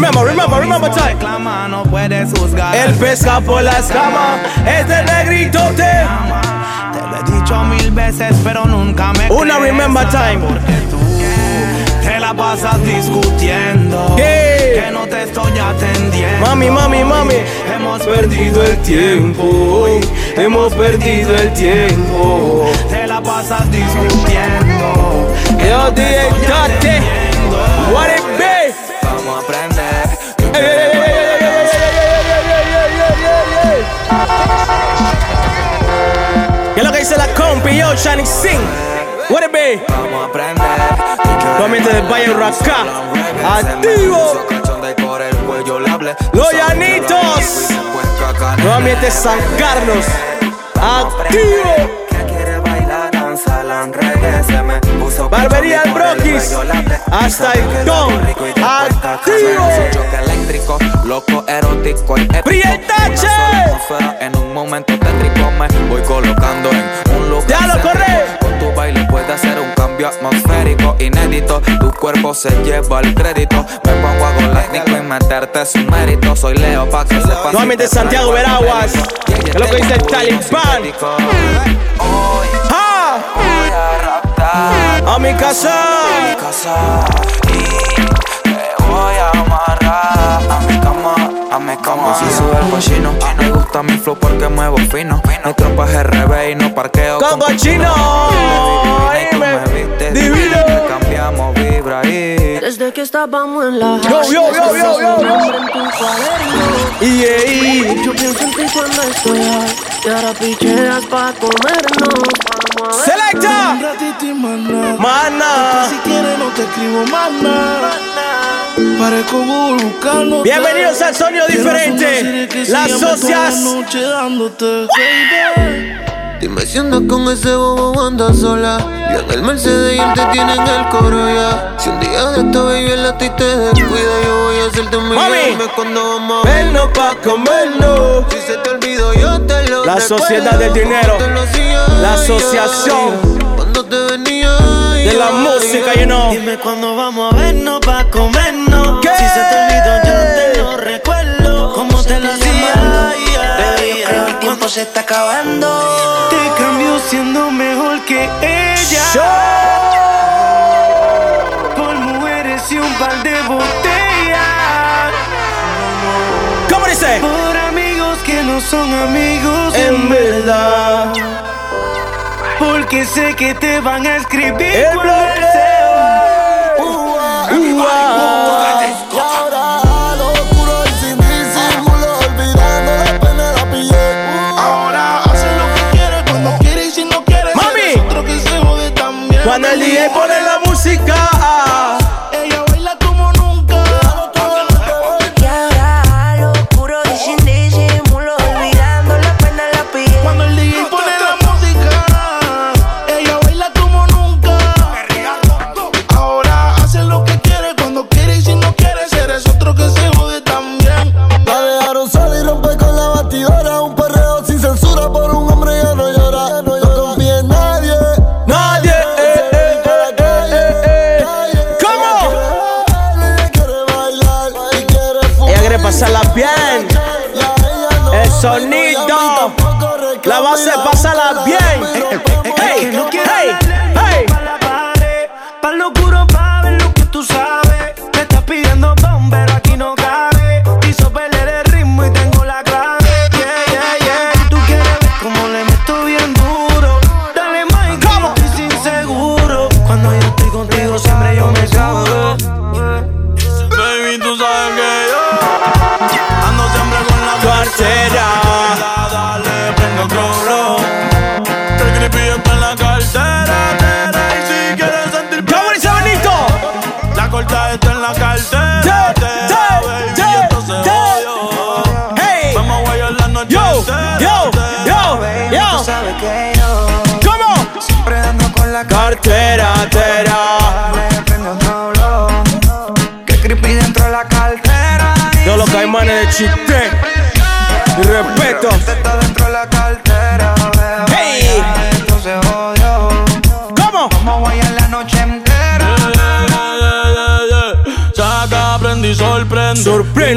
[SPEAKER 2] Remember, remember, remember time.
[SPEAKER 7] no puedes juzgar
[SPEAKER 2] El pesca por la escama. Este negritote.
[SPEAKER 7] Te lo he dicho mil veces, pero nunca me
[SPEAKER 2] Una remember time.
[SPEAKER 7] Porque tú te la pasas discutiendo. Que no te estoy atendiendo
[SPEAKER 2] Mami, mami, mami.
[SPEAKER 7] Hemos perdido el tiempo
[SPEAKER 2] Hemos perdido el tiempo.
[SPEAKER 7] Te la pasas discutiendo
[SPEAKER 2] Yo, DJ Tate. Yo, Shining Sing. What it be?
[SPEAKER 7] Vamos a aprender
[SPEAKER 2] Nuevamente del Valle Racá. Activo. Los Llanitos. Nuevamente San Carlos. Activo. Barbería El Broquis. Hasta el Don. Activo.
[SPEAKER 13] eléctrico, loco, erótico y.
[SPEAKER 2] Prietache.
[SPEAKER 13] En un momento tétrico me voy colocando en un lugar.
[SPEAKER 2] Ya lo corre.
[SPEAKER 13] Con tu baile puede hacer un cambio atmosférico inédito. Tu cuerpo se lleva el crédito. Me pongo a galáctico y meterte su mérito. Soy Leo pa' que sepas.
[SPEAKER 2] Nuevamente Santiago Veraguas. ¿Qué es lo que dice el Talibán? ¡Ah! A mi casa.
[SPEAKER 13] voy a amarrar a mi cama, a mi cama. Si sube el cochino, me gusta mi flow porque muevo fino. Mi tropa es RB y no parqueo
[SPEAKER 2] Con cochino.
[SPEAKER 13] Y me viste
[SPEAKER 2] Divino.
[SPEAKER 13] Cambiamos vibra y
[SPEAKER 28] Desde que estábamos en la
[SPEAKER 2] Yo, yo, yo, yo, yo, yo.
[SPEAKER 28] Cuaderno.
[SPEAKER 2] Y ahí.
[SPEAKER 28] Yo pienso en ti cuando estoy Y ahora picheas pa' comernos
[SPEAKER 2] Selecta. Mana.
[SPEAKER 3] Si quieres no te escribo nada. Parezco buscando.
[SPEAKER 2] Bienvenidos al sonido diferente. Las socias.
[SPEAKER 14] Dime si andas con ese bobo andas sola. Yo en el Mercedes y él te tiene en el coro ya. Si un día de esto baby el a ti te descuida, yo voy a hacerte
[SPEAKER 2] Mami.
[SPEAKER 14] Dime cuando vamos a
[SPEAKER 2] Vernos pa' comernos.
[SPEAKER 14] Si se te olvidó, yo te lo
[SPEAKER 2] La
[SPEAKER 14] recuerdo.
[SPEAKER 2] sociedad del dinero. La asociación
[SPEAKER 14] Cuando te venía
[SPEAKER 2] de la música, you know.
[SPEAKER 4] Dime cuándo vamos a vernos pa' comernos.
[SPEAKER 2] ¿Qué?
[SPEAKER 4] Si se te olvidó, yo te lo recuerdo. Como te lo
[SPEAKER 28] tiempo se está acabando.
[SPEAKER 4] Te cambió siendo mejor que ella. Por mujeres y un par de botellas.
[SPEAKER 2] ¿Cómo dice?
[SPEAKER 4] Por amigos que no son amigos
[SPEAKER 2] En verdad.
[SPEAKER 4] Porque sé que te van a escribir
[SPEAKER 2] El
[SPEAKER 26] la
[SPEAKER 2] música.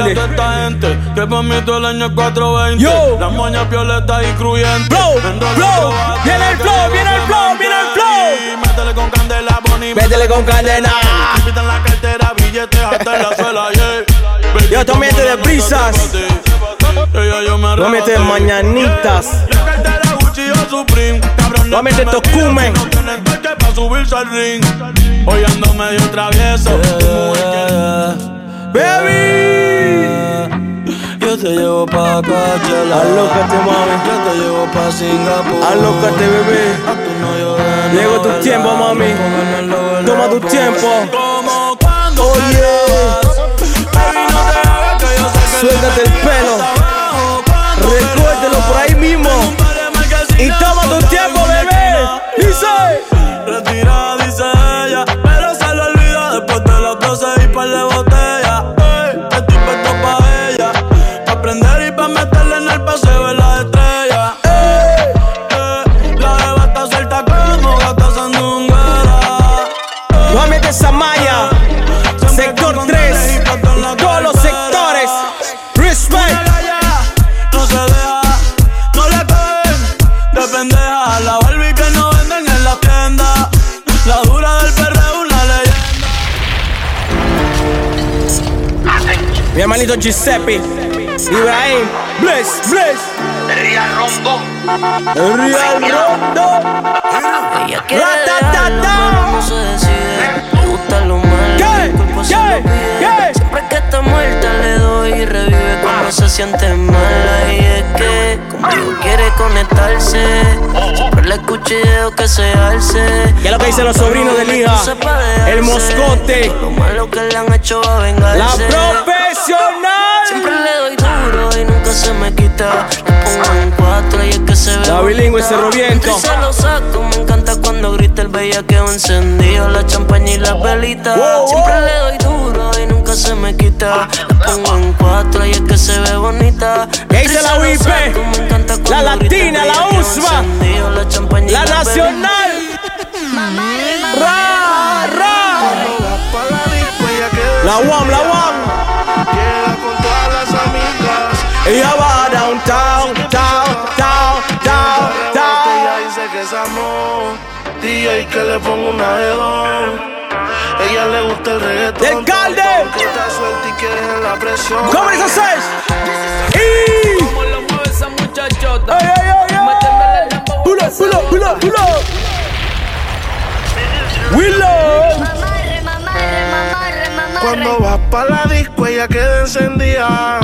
[SPEAKER 5] Esta gente que mí todo el año es 420.
[SPEAKER 2] Yo.
[SPEAKER 5] Las moñas violetas y cruyentes.
[SPEAKER 2] Flow, flow. Viene el flow, viene el flow, viene el flow.
[SPEAKER 5] Métele con candela, Bonnie.
[SPEAKER 2] Métele con cadena.
[SPEAKER 5] Invita en la cartera, billetes hasta la suela, yeah.
[SPEAKER 2] Yo también te de brisas. No metes mañanitas.
[SPEAKER 5] Supreme. Cabrón,
[SPEAKER 2] No metes.
[SPEAKER 5] No subirse al ring. Hoy ando medio travieso.
[SPEAKER 2] Baby.
[SPEAKER 7] Te llevo pa' Coachella.
[SPEAKER 2] Alócate, mami.
[SPEAKER 7] Yo te llevo pa' Singapur.
[SPEAKER 2] Alócate, bebé.
[SPEAKER 7] Tú no llores,
[SPEAKER 2] Llegó tu tiempo, mami. Toma tu tiempo.
[SPEAKER 5] Como cuando
[SPEAKER 2] Oye.
[SPEAKER 5] Baby, no te hagas que yo sé que
[SPEAKER 2] Suéltate el pelo. Recuérdelo por ahí mismo. Y toma tu tiempo, bebé. Giuseppe. Ibrahim. Bless, bless.
[SPEAKER 28] Real.
[SPEAKER 2] El Real Rondo.
[SPEAKER 28] Ella quiere
[SPEAKER 2] Ratatata.
[SPEAKER 28] dejarlo, pero no se decide. Le gusta lo malo,
[SPEAKER 2] ¿Qué?
[SPEAKER 28] el cuerpo se
[SPEAKER 2] ¿Qué?
[SPEAKER 28] lo pide.
[SPEAKER 2] ¿Qué?
[SPEAKER 28] Está muerta le doy y revive cuando se siente mala. Y es que conmigo quiere conectarse. Siempre la escuché que se alce.
[SPEAKER 2] ¿Qué es lo que dicen los sobrinos de Liga? El moscote.
[SPEAKER 28] Lo malo que le han hecho va a vengarse.
[SPEAKER 2] La profesional.
[SPEAKER 28] Siempre le doy duro y nunca se me quita. Le pongo en cuatro y es que se ve.
[SPEAKER 2] La bilingüe Viento.
[SPEAKER 28] Aunque se lo saco, me encanta cuando grita el bellaqueo encendido. La champaña y las velitas. Siempre le doy duro nunca se me quita. Le pongo en cuatro y es que se ve bonita.
[SPEAKER 2] ¿Qué dice la UIP?
[SPEAKER 28] me
[SPEAKER 2] La latina, la USMA.
[SPEAKER 28] La
[SPEAKER 2] La nacional. Ra, ra. La UAM, la UAM.
[SPEAKER 3] Llega con todas las amigas.
[SPEAKER 2] Ella va downtown, down, down, down, down.
[SPEAKER 3] Ella dice que es amor. DJ que le pongo una dos. Ella le gusta el reggaetón.
[SPEAKER 2] ¡Del calde!
[SPEAKER 3] Que está suelta y quiere en la presión.
[SPEAKER 2] ¿Cómo dice seis? Y.
[SPEAKER 5] ¿Cómo lo mueve esa muchachota?
[SPEAKER 2] Ay, ay, ay, ay.
[SPEAKER 5] El
[SPEAKER 2] pull up, pull up. Willow.
[SPEAKER 3] Cuando vas pa' la disco, ella queda encendida.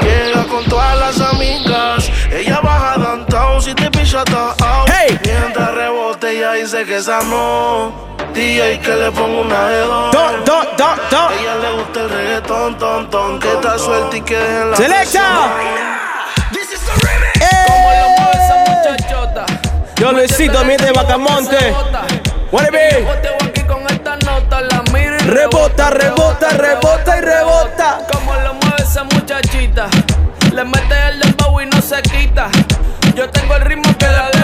[SPEAKER 3] Llega con todas las amigas. Ella baja downtown si te out.
[SPEAKER 2] Hey.
[SPEAKER 3] Mientras rebote, ella dice que esa no. DJ que le pongo una de dos.
[SPEAKER 2] Don, don, don, don.
[SPEAKER 3] Ella le gusta el reggaetón, ton, ton. Que está suelta y que en la
[SPEAKER 2] Selecta.
[SPEAKER 5] ¿Cómo lo mueve esa muchachota?
[SPEAKER 2] Yo Luisito, mi de Bacamonte. What it be?
[SPEAKER 5] Boteo aquí con esta nota, la miro y
[SPEAKER 2] Rebota, rebota, rebota y rebota.
[SPEAKER 5] Como lo mueve esa muchachita. Le mete el dembow y no se quita. Yo tengo el ritmo que la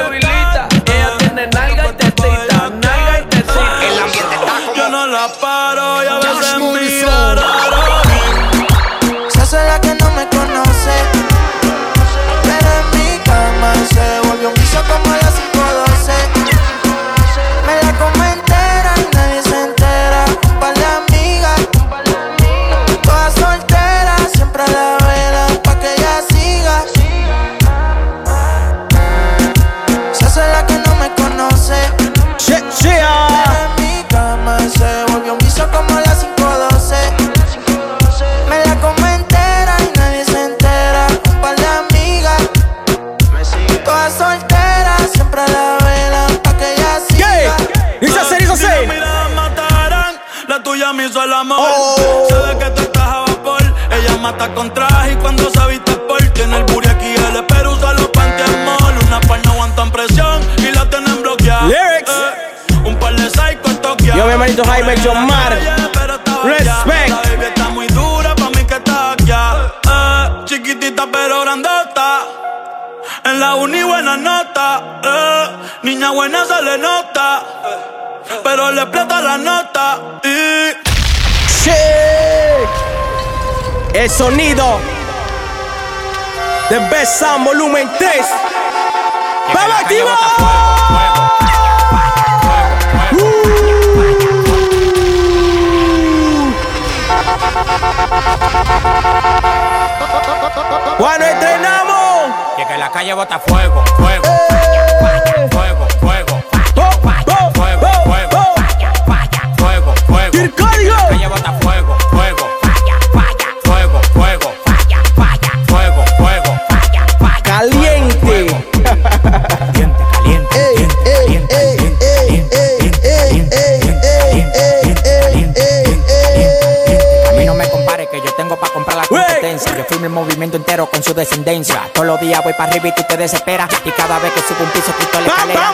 [SPEAKER 29] Todos los días voy para arriba y tú te desesperas. Y cada vez que subo un piso, quito la escalera.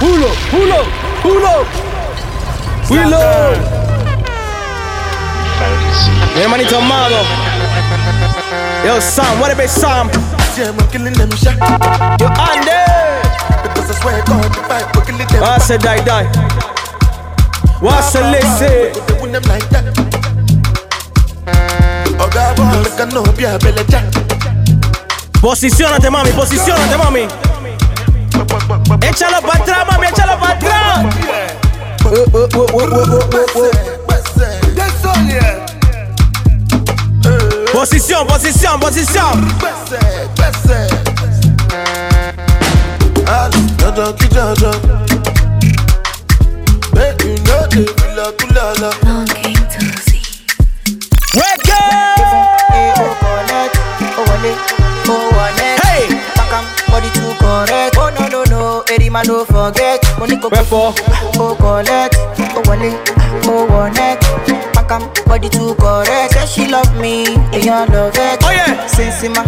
[SPEAKER 2] Uno, uno, uno. Willow. Mi hermanito amado. Yo, Sam, what about Sam? Yo, Andy. What's a die die? What's a listen? Posicionate, mami, posicionate, mami. Échalo para atrás, mami, échalo para atrás. Posición, posición, posición.
[SPEAKER 30] Jojo, no forget. Money go
[SPEAKER 2] Wherefore?
[SPEAKER 30] Oh collect, oh wallet, oh wallet. Back am body too correct. Say she love me, you love it.
[SPEAKER 2] Oh yeah.
[SPEAKER 30] Sensima,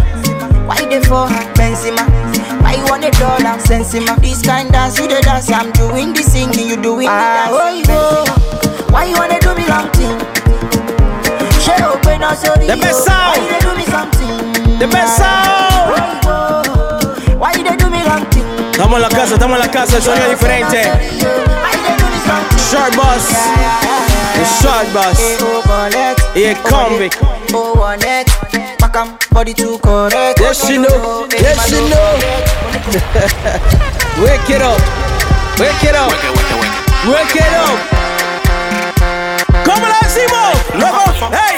[SPEAKER 30] why they for Benzema? Why you want a dollar? Sensima, this kind dance you the dance. I'm doing the singing, you doing the ah, dance. Oh, you. Why you wanna do me long thing? She open up sorry.
[SPEAKER 2] The best sound.
[SPEAKER 30] Why you do me something?
[SPEAKER 2] The best sound.
[SPEAKER 30] Oh, go? Why you
[SPEAKER 2] Estamos en la casa, estamos en la casa, el sonido diferente. Short Bus. El Short Bus. Y el
[SPEAKER 30] am body too correct.
[SPEAKER 2] Yes, she know. Yes, she know. Wake it up. Wake it up. Wake it up. ¿Cómo la decimos? Loco, hey.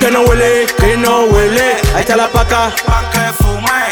[SPEAKER 2] Que no huele, que no huele. Ahí está la paca.
[SPEAKER 7] Pa' que fume,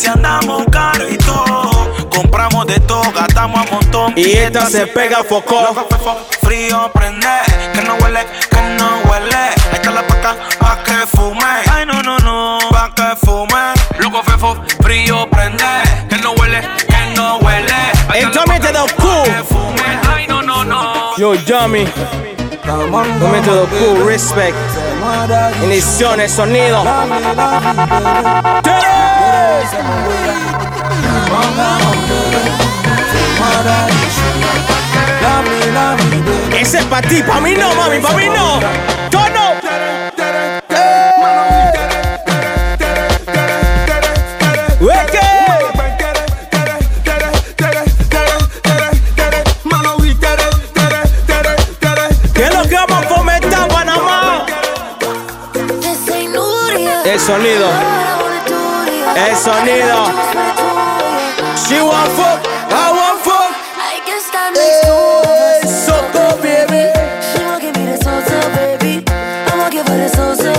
[SPEAKER 7] Si andamos caro y todo, compramos de todo, gastamos a montón.
[SPEAKER 2] Y esta se pega foco.
[SPEAKER 7] Frío, prende, que no huele, que no huele. Está la paca, pa' que fume. Ay, no, no, no, pa' que fume. Loco, fefo, frío, prende, que no huele, que no huele.
[SPEAKER 2] Tommy te da cool.
[SPEAKER 7] Ay, no, no, no.
[SPEAKER 2] Yo, Dummy. Tommy to the cool, respect. Inición, el sonido. Ese es para ti, para mí no, mami, para mí no. Tono. Weke. Sonido. El sonido. She want fuck, I want fuck. Hey, Soco, baby.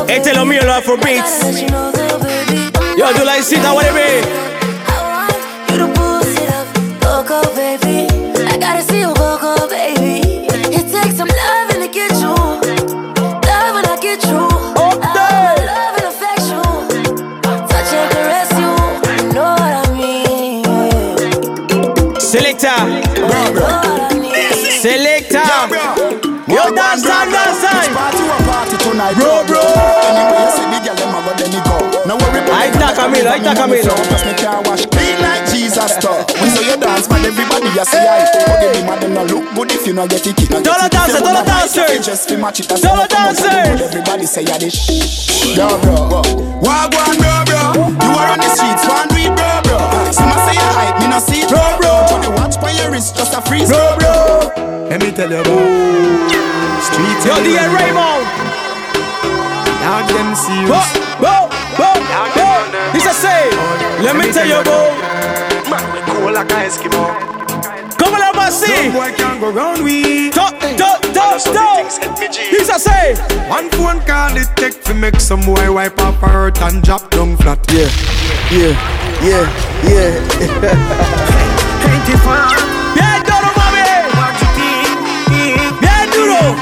[SPEAKER 2] Este es lo mío, los Afrobeats. Yo, tú la hiciste, what it be? Camilo, ahí está Camilo.
[SPEAKER 21] Cause me can't wash clean like Jesus stuff. When so you dance, man, everybody you see I. Forget the man, them no look good if you no get it. No get
[SPEAKER 2] Todos los
[SPEAKER 21] it.
[SPEAKER 2] dancers, todos los dancers.
[SPEAKER 21] Just to match it.
[SPEAKER 2] Todos los dancers.
[SPEAKER 21] Everybody say ya this. Bro, bro. Wagwan, bro, bro. You are on the streets, one do bro, bro. Some a say you hype, me no see bro, bro. Turn the watch by your wrist, just a freeze, bro, bro. Let me tell you about street.
[SPEAKER 2] Yo, DJ Raymond.
[SPEAKER 21] Dog them serious.
[SPEAKER 2] Whoa, whoa. Let me tell you, bro.
[SPEAKER 21] Man, we cool like a Eskimo.
[SPEAKER 2] ¿Cómo le vamos así?
[SPEAKER 21] Some boy can't go round we.
[SPEAKER 2] Top, top, top, top. Dice así.
[SPEAKER 21] One phone call it take to make some boy wipe up hurt and drop down flat. Yeah, yeah, yeah, yeah.
[SPEAKER 2] Bien duro, mami. Bien duro.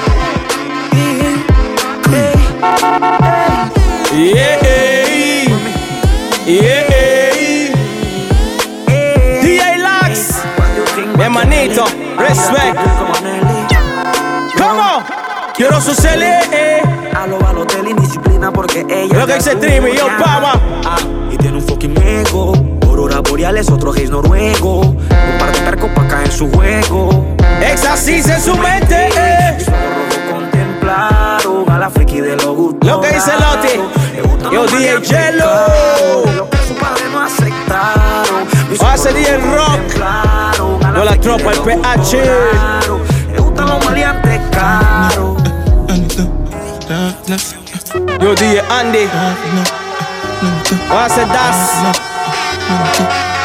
[SPEAKER 2] Yeah. Yeah. Mi hermanito. Respect. Come on. Quiero su CLE.
[SPEAKER 31] A lo Balotelli tiene indisciplina porque ella.
[SPEAKER 2] Lo que dice Trimmy, yo, pava.
[SPEAKER 31] Ah, y tiene un fucking ego. Aurora boreales, otro gays noruego. Un par de percos pa' caer en su juego.
[SPEAKER 2] Éxtasis en su mente. eh.
[SPEAKER 31] Contemplaron a la friki de los gustos.
[SPEAKER 2] Lo que dice Lotti. Yo, DJ Jello.
[SPEAKER 31] Lo que su padre no aceptaron.
[SPEAKER 2] Hace DJ Rock. Yo, la tropa, el PH.
[SPEAKER 31] Me gustan los maleantes caros.
[SPEAKER 2] Yo, DJ Andy. Hace Das.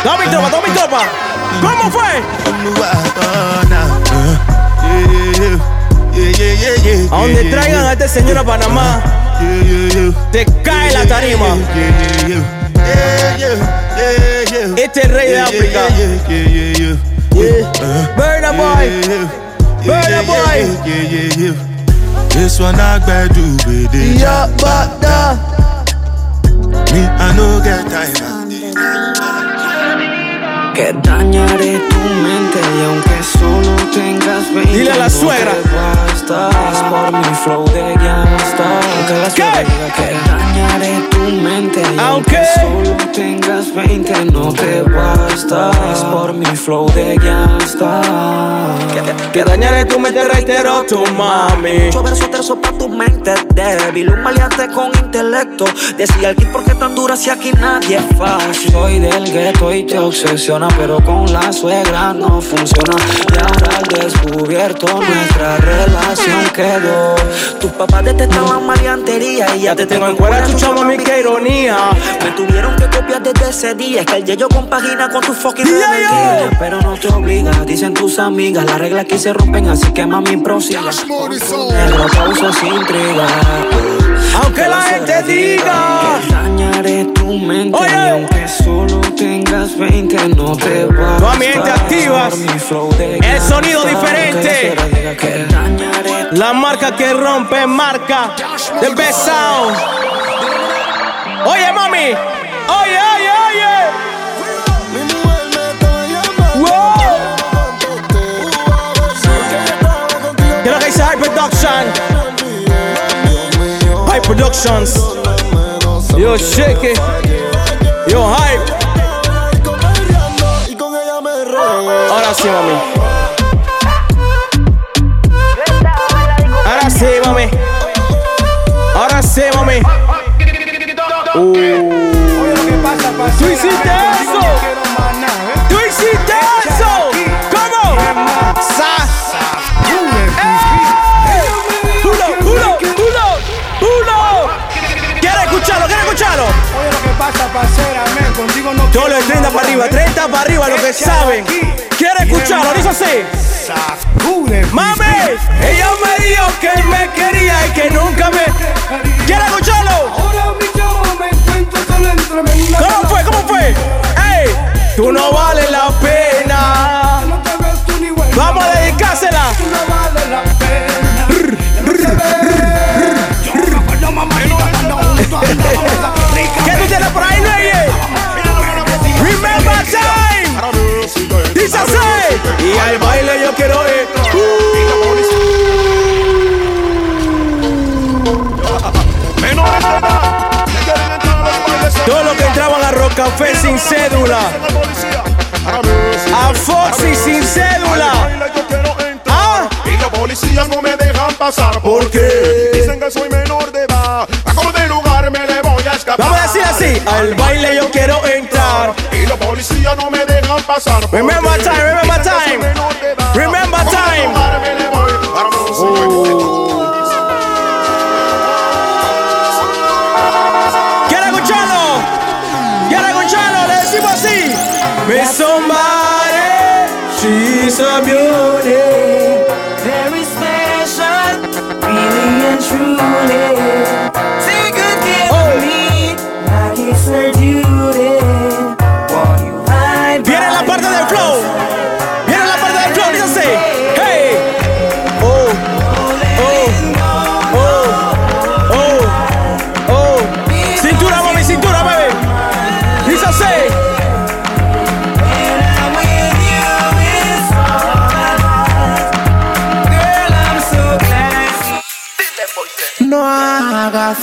[SPEAKER 2] Dame tropa, dame tropa. ¿Cómo fue? A donde traigan a este señor a Panamá, te cae la tarima. Este es rey de África. Burna Boy. Burna Boy.
[SPEAKER 3] This one I better do with it.
[SPEAKER 2] Yeah, but da.
[SPEAKER 3] Me, I no get time.
[SPEAKER 7] Que dañaré tu mente y aunque solo tengas 20
[SPEAKER 2] Dile a la
[SPEAKER 7] no
[SPEAKER 2] suegra.
[SPEAKER 7] te bastas por mi flow de gangsta Aunque la suegra diga que dañaré tu mente y aunque solo tengas 20 no te bastas por mi flow de gangsta
[SPEAKER 2] Que dañaré tu mente, reitero tu mami.
[SPEAKER 7] Mucho verso terzo pa' tu mente débil Un maleante con intelecto. Decía el kit porque tan dura si aquí nadie es fácil Soy del gueto y te obsesiona Pero con la suegra no funciona. Y ahora al descubierto nuestra relación quedó. Tus papás detestaban maleantería Y ya te tengo en cuera
[SPEAKER 2] Chucha, mami, qué ironía.
[SPEAKER 7] Me tuvieron que copiar desde ese día Es que el yeyo compagina con tu fucking rebeldía Pero no te obliga, dicen tus amigas Las reglas aquí se rompen, así que mami prosiga. Negro causas intriga
[SPEAKER 2] Aunque la gente diga.
[SPEAKER 7] Que dañaré tu mente Y aunque solo tengas 20 no te va
[SPEAKER 2] Tu El sonido diferente. La marca que rompe marca The best sound Oye mami. Oye, oye, oye. Wow. ¿Qué es lo que dice High Production? High Productions Yo, shake it Yo, hype sí, mami. Ahora sí, mami. Ahora sí, mami. Uh. Tú hiciste eso. Tú hiciste eso. ¿Cómo? Sa. ¡Ey! Uno, uno, uno, uno. ¿Quiere escucharlo? ¿Quiere escucharlo?
[SPEAKER 32] Oye, lo que pasa, parcera, men, contigo no
[SPEAKER 2] Todo lo de 30 para arriba, 30 para arriba, lo que saben. ¿Quiere escucharlo? Dice así. Mami, ella me dijo que me quería y que nunca me. ¿Quiere escucharlo? ¿Cómo fue? ¿Cómo fue? ¡Ey! Tú no vales la pena. Vamos a dedicársela. ¿Qué tú Y al baile yo quiero ir. Todos los que entraban a Rock Café sin cédula. A Foxy sin cédula. Ah.
[SPEAKER 31] Y los policías no me dejan pasar
[SPEAKER 2] ¿Por qué?
[SPEAKER 31] Dicen que soy menor de edad. A de lugar me le voy a escapar.
[SPEAKER 2] Vamos a decir así. Al baile yo quiero entrar.
[SPEAKER 31] Y los policías no me dejan.
[SPEAKER 2] Remember time, remember time.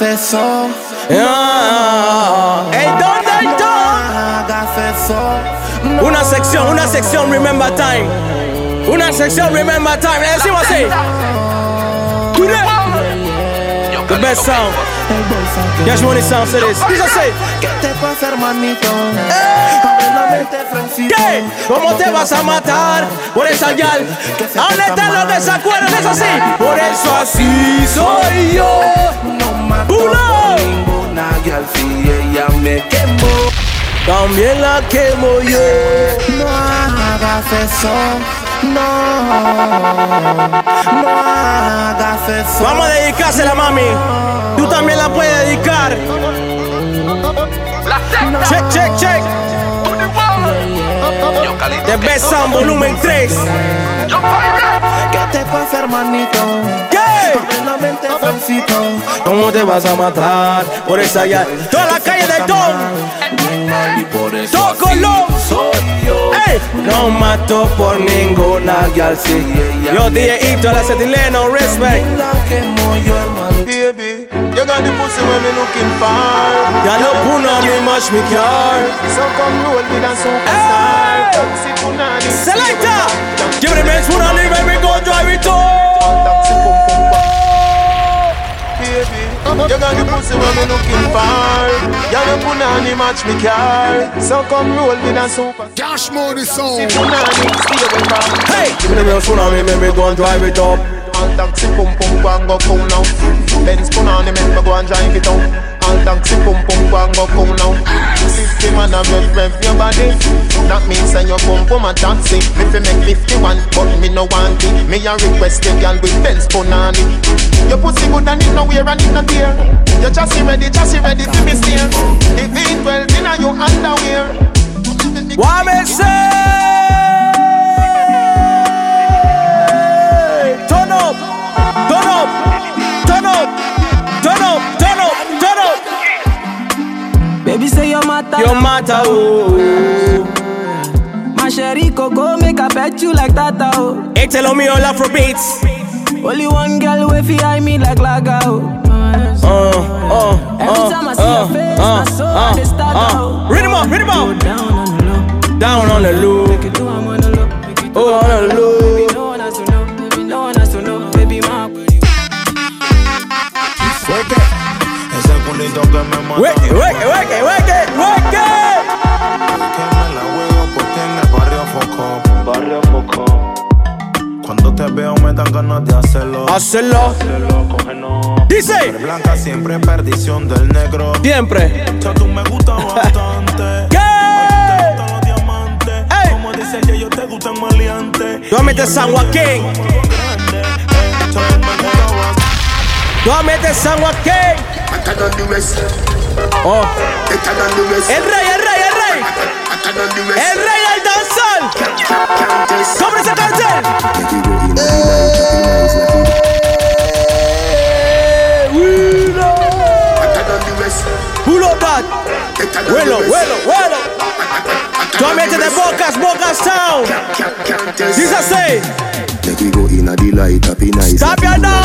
[SPEAKER 33] Hagas eso.
[SPEAKER 2] ¡Ey, dónde
[SPEAKER 33] hagas eso.
[SPEAKER 2] Una sección, una sección, remember time. Una sección, remember time. Le decimos así. The best sound. Yash Money sounds it is. Dice así.
[SPEAKER 33] ¿Qué te pasa, hermanito? Mente, Francito.
[SPEAKER 2] ¿Qué? ¿Cómo te vas a matar por esa yal? ¿A dónde están los desacuerdos? Es así. Por eso así soy yo.
[SPEAKER 33] Ninguna al fin ella me quemó.
[SPEAKER 2] también la quemo yo.
[SPEAKER 7] No hagas eso, no, no hagas eso.
[SPEAKER 2] Vamos a dedicársela, mami. Tú también la puedes dedicar. Check, check, check. The Best Sound Volumen 3.
[SPEAKER 7] ¿Qué te pasa, hermanito?
[SPEAKER 2] ¿Qué?
[SPEAKER 7] Completamente felicito.
[SPEAKER 2] ¿Cómo te vas a matar por esa ya? Toda la calle de Don. Tócalo. Ey, no mato por ninguna gal, sí. Yo DJ Ito, la Cetileno, respect.
[SPEAKER 31] Baby, you got the pussy when me looking for.
[SPEAKER 2] Ya no puno me much me care.
[SPEAKER 31] So come roll with a superstar. Taxi punani.
[SPEAKER 2] Selecta. Give me the best one, baby, go drive it on.
[SPEAKER 31] Baby, you got the pussy when me looking for. You no punani match me car. So come roll with a super.
[SPEAKER 1] Cash money song.
[SPEAKER 31] Punani, stay away from.
[SPEAKER 2] Hey, give me the best one, baby, go and drive it up.
[SPEAKER 31] All taxi pum pum go and go cool now. Benz punani make me go and drive it out. All taxi pum pum go and go cool now. Fifty man a rev rev your body. That means say you pum pum a taxi. Me fi make fifty one, but me no want it. Me a request the girl with Benz punani. Your pussy good and it nowhere and it not there. Your chassis ready, chassis ready to be steer. The V12 inna your underwear.
[SPEAKER 2] What me say? Up, turn up, turn up, turn up, turn up, turn up.
[SPEAKER 16] Baby say your matter.
[SPEAKER 2] Your matter, oh.
[SPEAKER 16] My sherry coco make I pet you like that, oh.
[SPEAKER 2] It's lo mío, la Afro beats.
[SPEAKER 16] Only one girl way fi eye me like laga, oh.
[SPEAKER 2] Uh, uh,
[SPEAKER 16] Every
[SPEAKER 2] uh,
[SPEAKER 16] time I see
[SPEAKER 2] uh,
[SPEAKER 16] your face,
[SPEAKER 2] uh,
[SPEAKER 16] my soul
[SPEAKER 2] uh,
[SPEAKER 16] they start
[SPEAKER 2] uh.
[SPEAKER 16] out.
[SPEAKER 2] Rhythm up, rhythm up.
[SPEAKER 16] Down on the low.
[SPEAKER 2] Down on the low.
[SPEAKER 16] Make it do I'm on the low. Make it do
[SPEAKER 2] Oh, on the low.
[SPEAKER 31] Ese culito que me mata.
[SPEAKER 2] Wake, wake, wake, wake, wake.
[SPEAKER 31] Que me la juego porque en el barrio foco. Barrio foco. Cuando te veo me dan ganas de hacerlo.
[SPEAKER 2] Hacerlo. Dice.
[SPEAKER 31] Ser blanca siempre perdición del negro.
[SPEAKER 2] Siempre.
[SPEAKER 31] Ya tú me gustas bastante.
[SPEAKER 2] ¿Qué?
[SPEAKER 31] Te los diamantes. Como dice ella, yo te gustan maleantes.
[SPEAKER 2] Tú metes San Joaquín. Tú metes San Joaquín. Oh. El rey, el rey, el rey. El rey del danzal. Sobre ese cartel. Pull up that. Vuelo, vuelo, vuelo. Tú metes de bocas, bocas sound. Dice así.
[SPEAKER 21] Make we go in a delight, happy nice.
[SPEAKER 2] Stop your dog.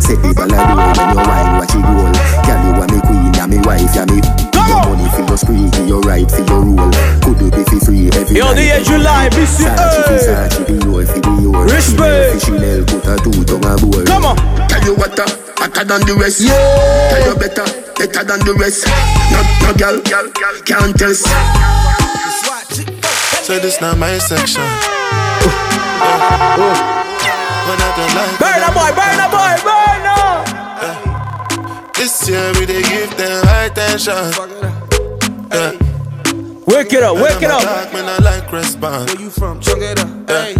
[SPEAKER 21] Score. Set the ball a goal, when you wine, watch it goal. Girl, you a me queen, ya me wife, ya me. Your money for your spree, your right, for your rule. Could do be fi free every
[SPEAKER 2] Yo,
[SPEAKER 21] night.
[SPEAKER 2] DJ July,
[SPEAKER 21] Versace,
[SPEAKER 2] BCA.
[SPEAKER 21] Versace, be your, fi be your.
[SPEAKER 2] Respect.
[SPEAKER 21] Chanel, fi put a two tongue a bowl.
[SPEAKER 2] Come on.
[SPEAKER 21] Tell you what, uh, hotter than the rest. Yeah. Tell you better, better than the rest. No, no girl, can't test.
[SPEAKER 31] So this not my section. Yeah. But I don't like
[SPEAKER 2] Burn a boy, burn a boy, burn a.
[SPEAKER 31] This year we dey give them high tension. Yeah.
[SPEAKER 2] Wake it up, wake it up.
[SPEAKER 31] Talk, man, I like response. Where you from? Check it up. Hey.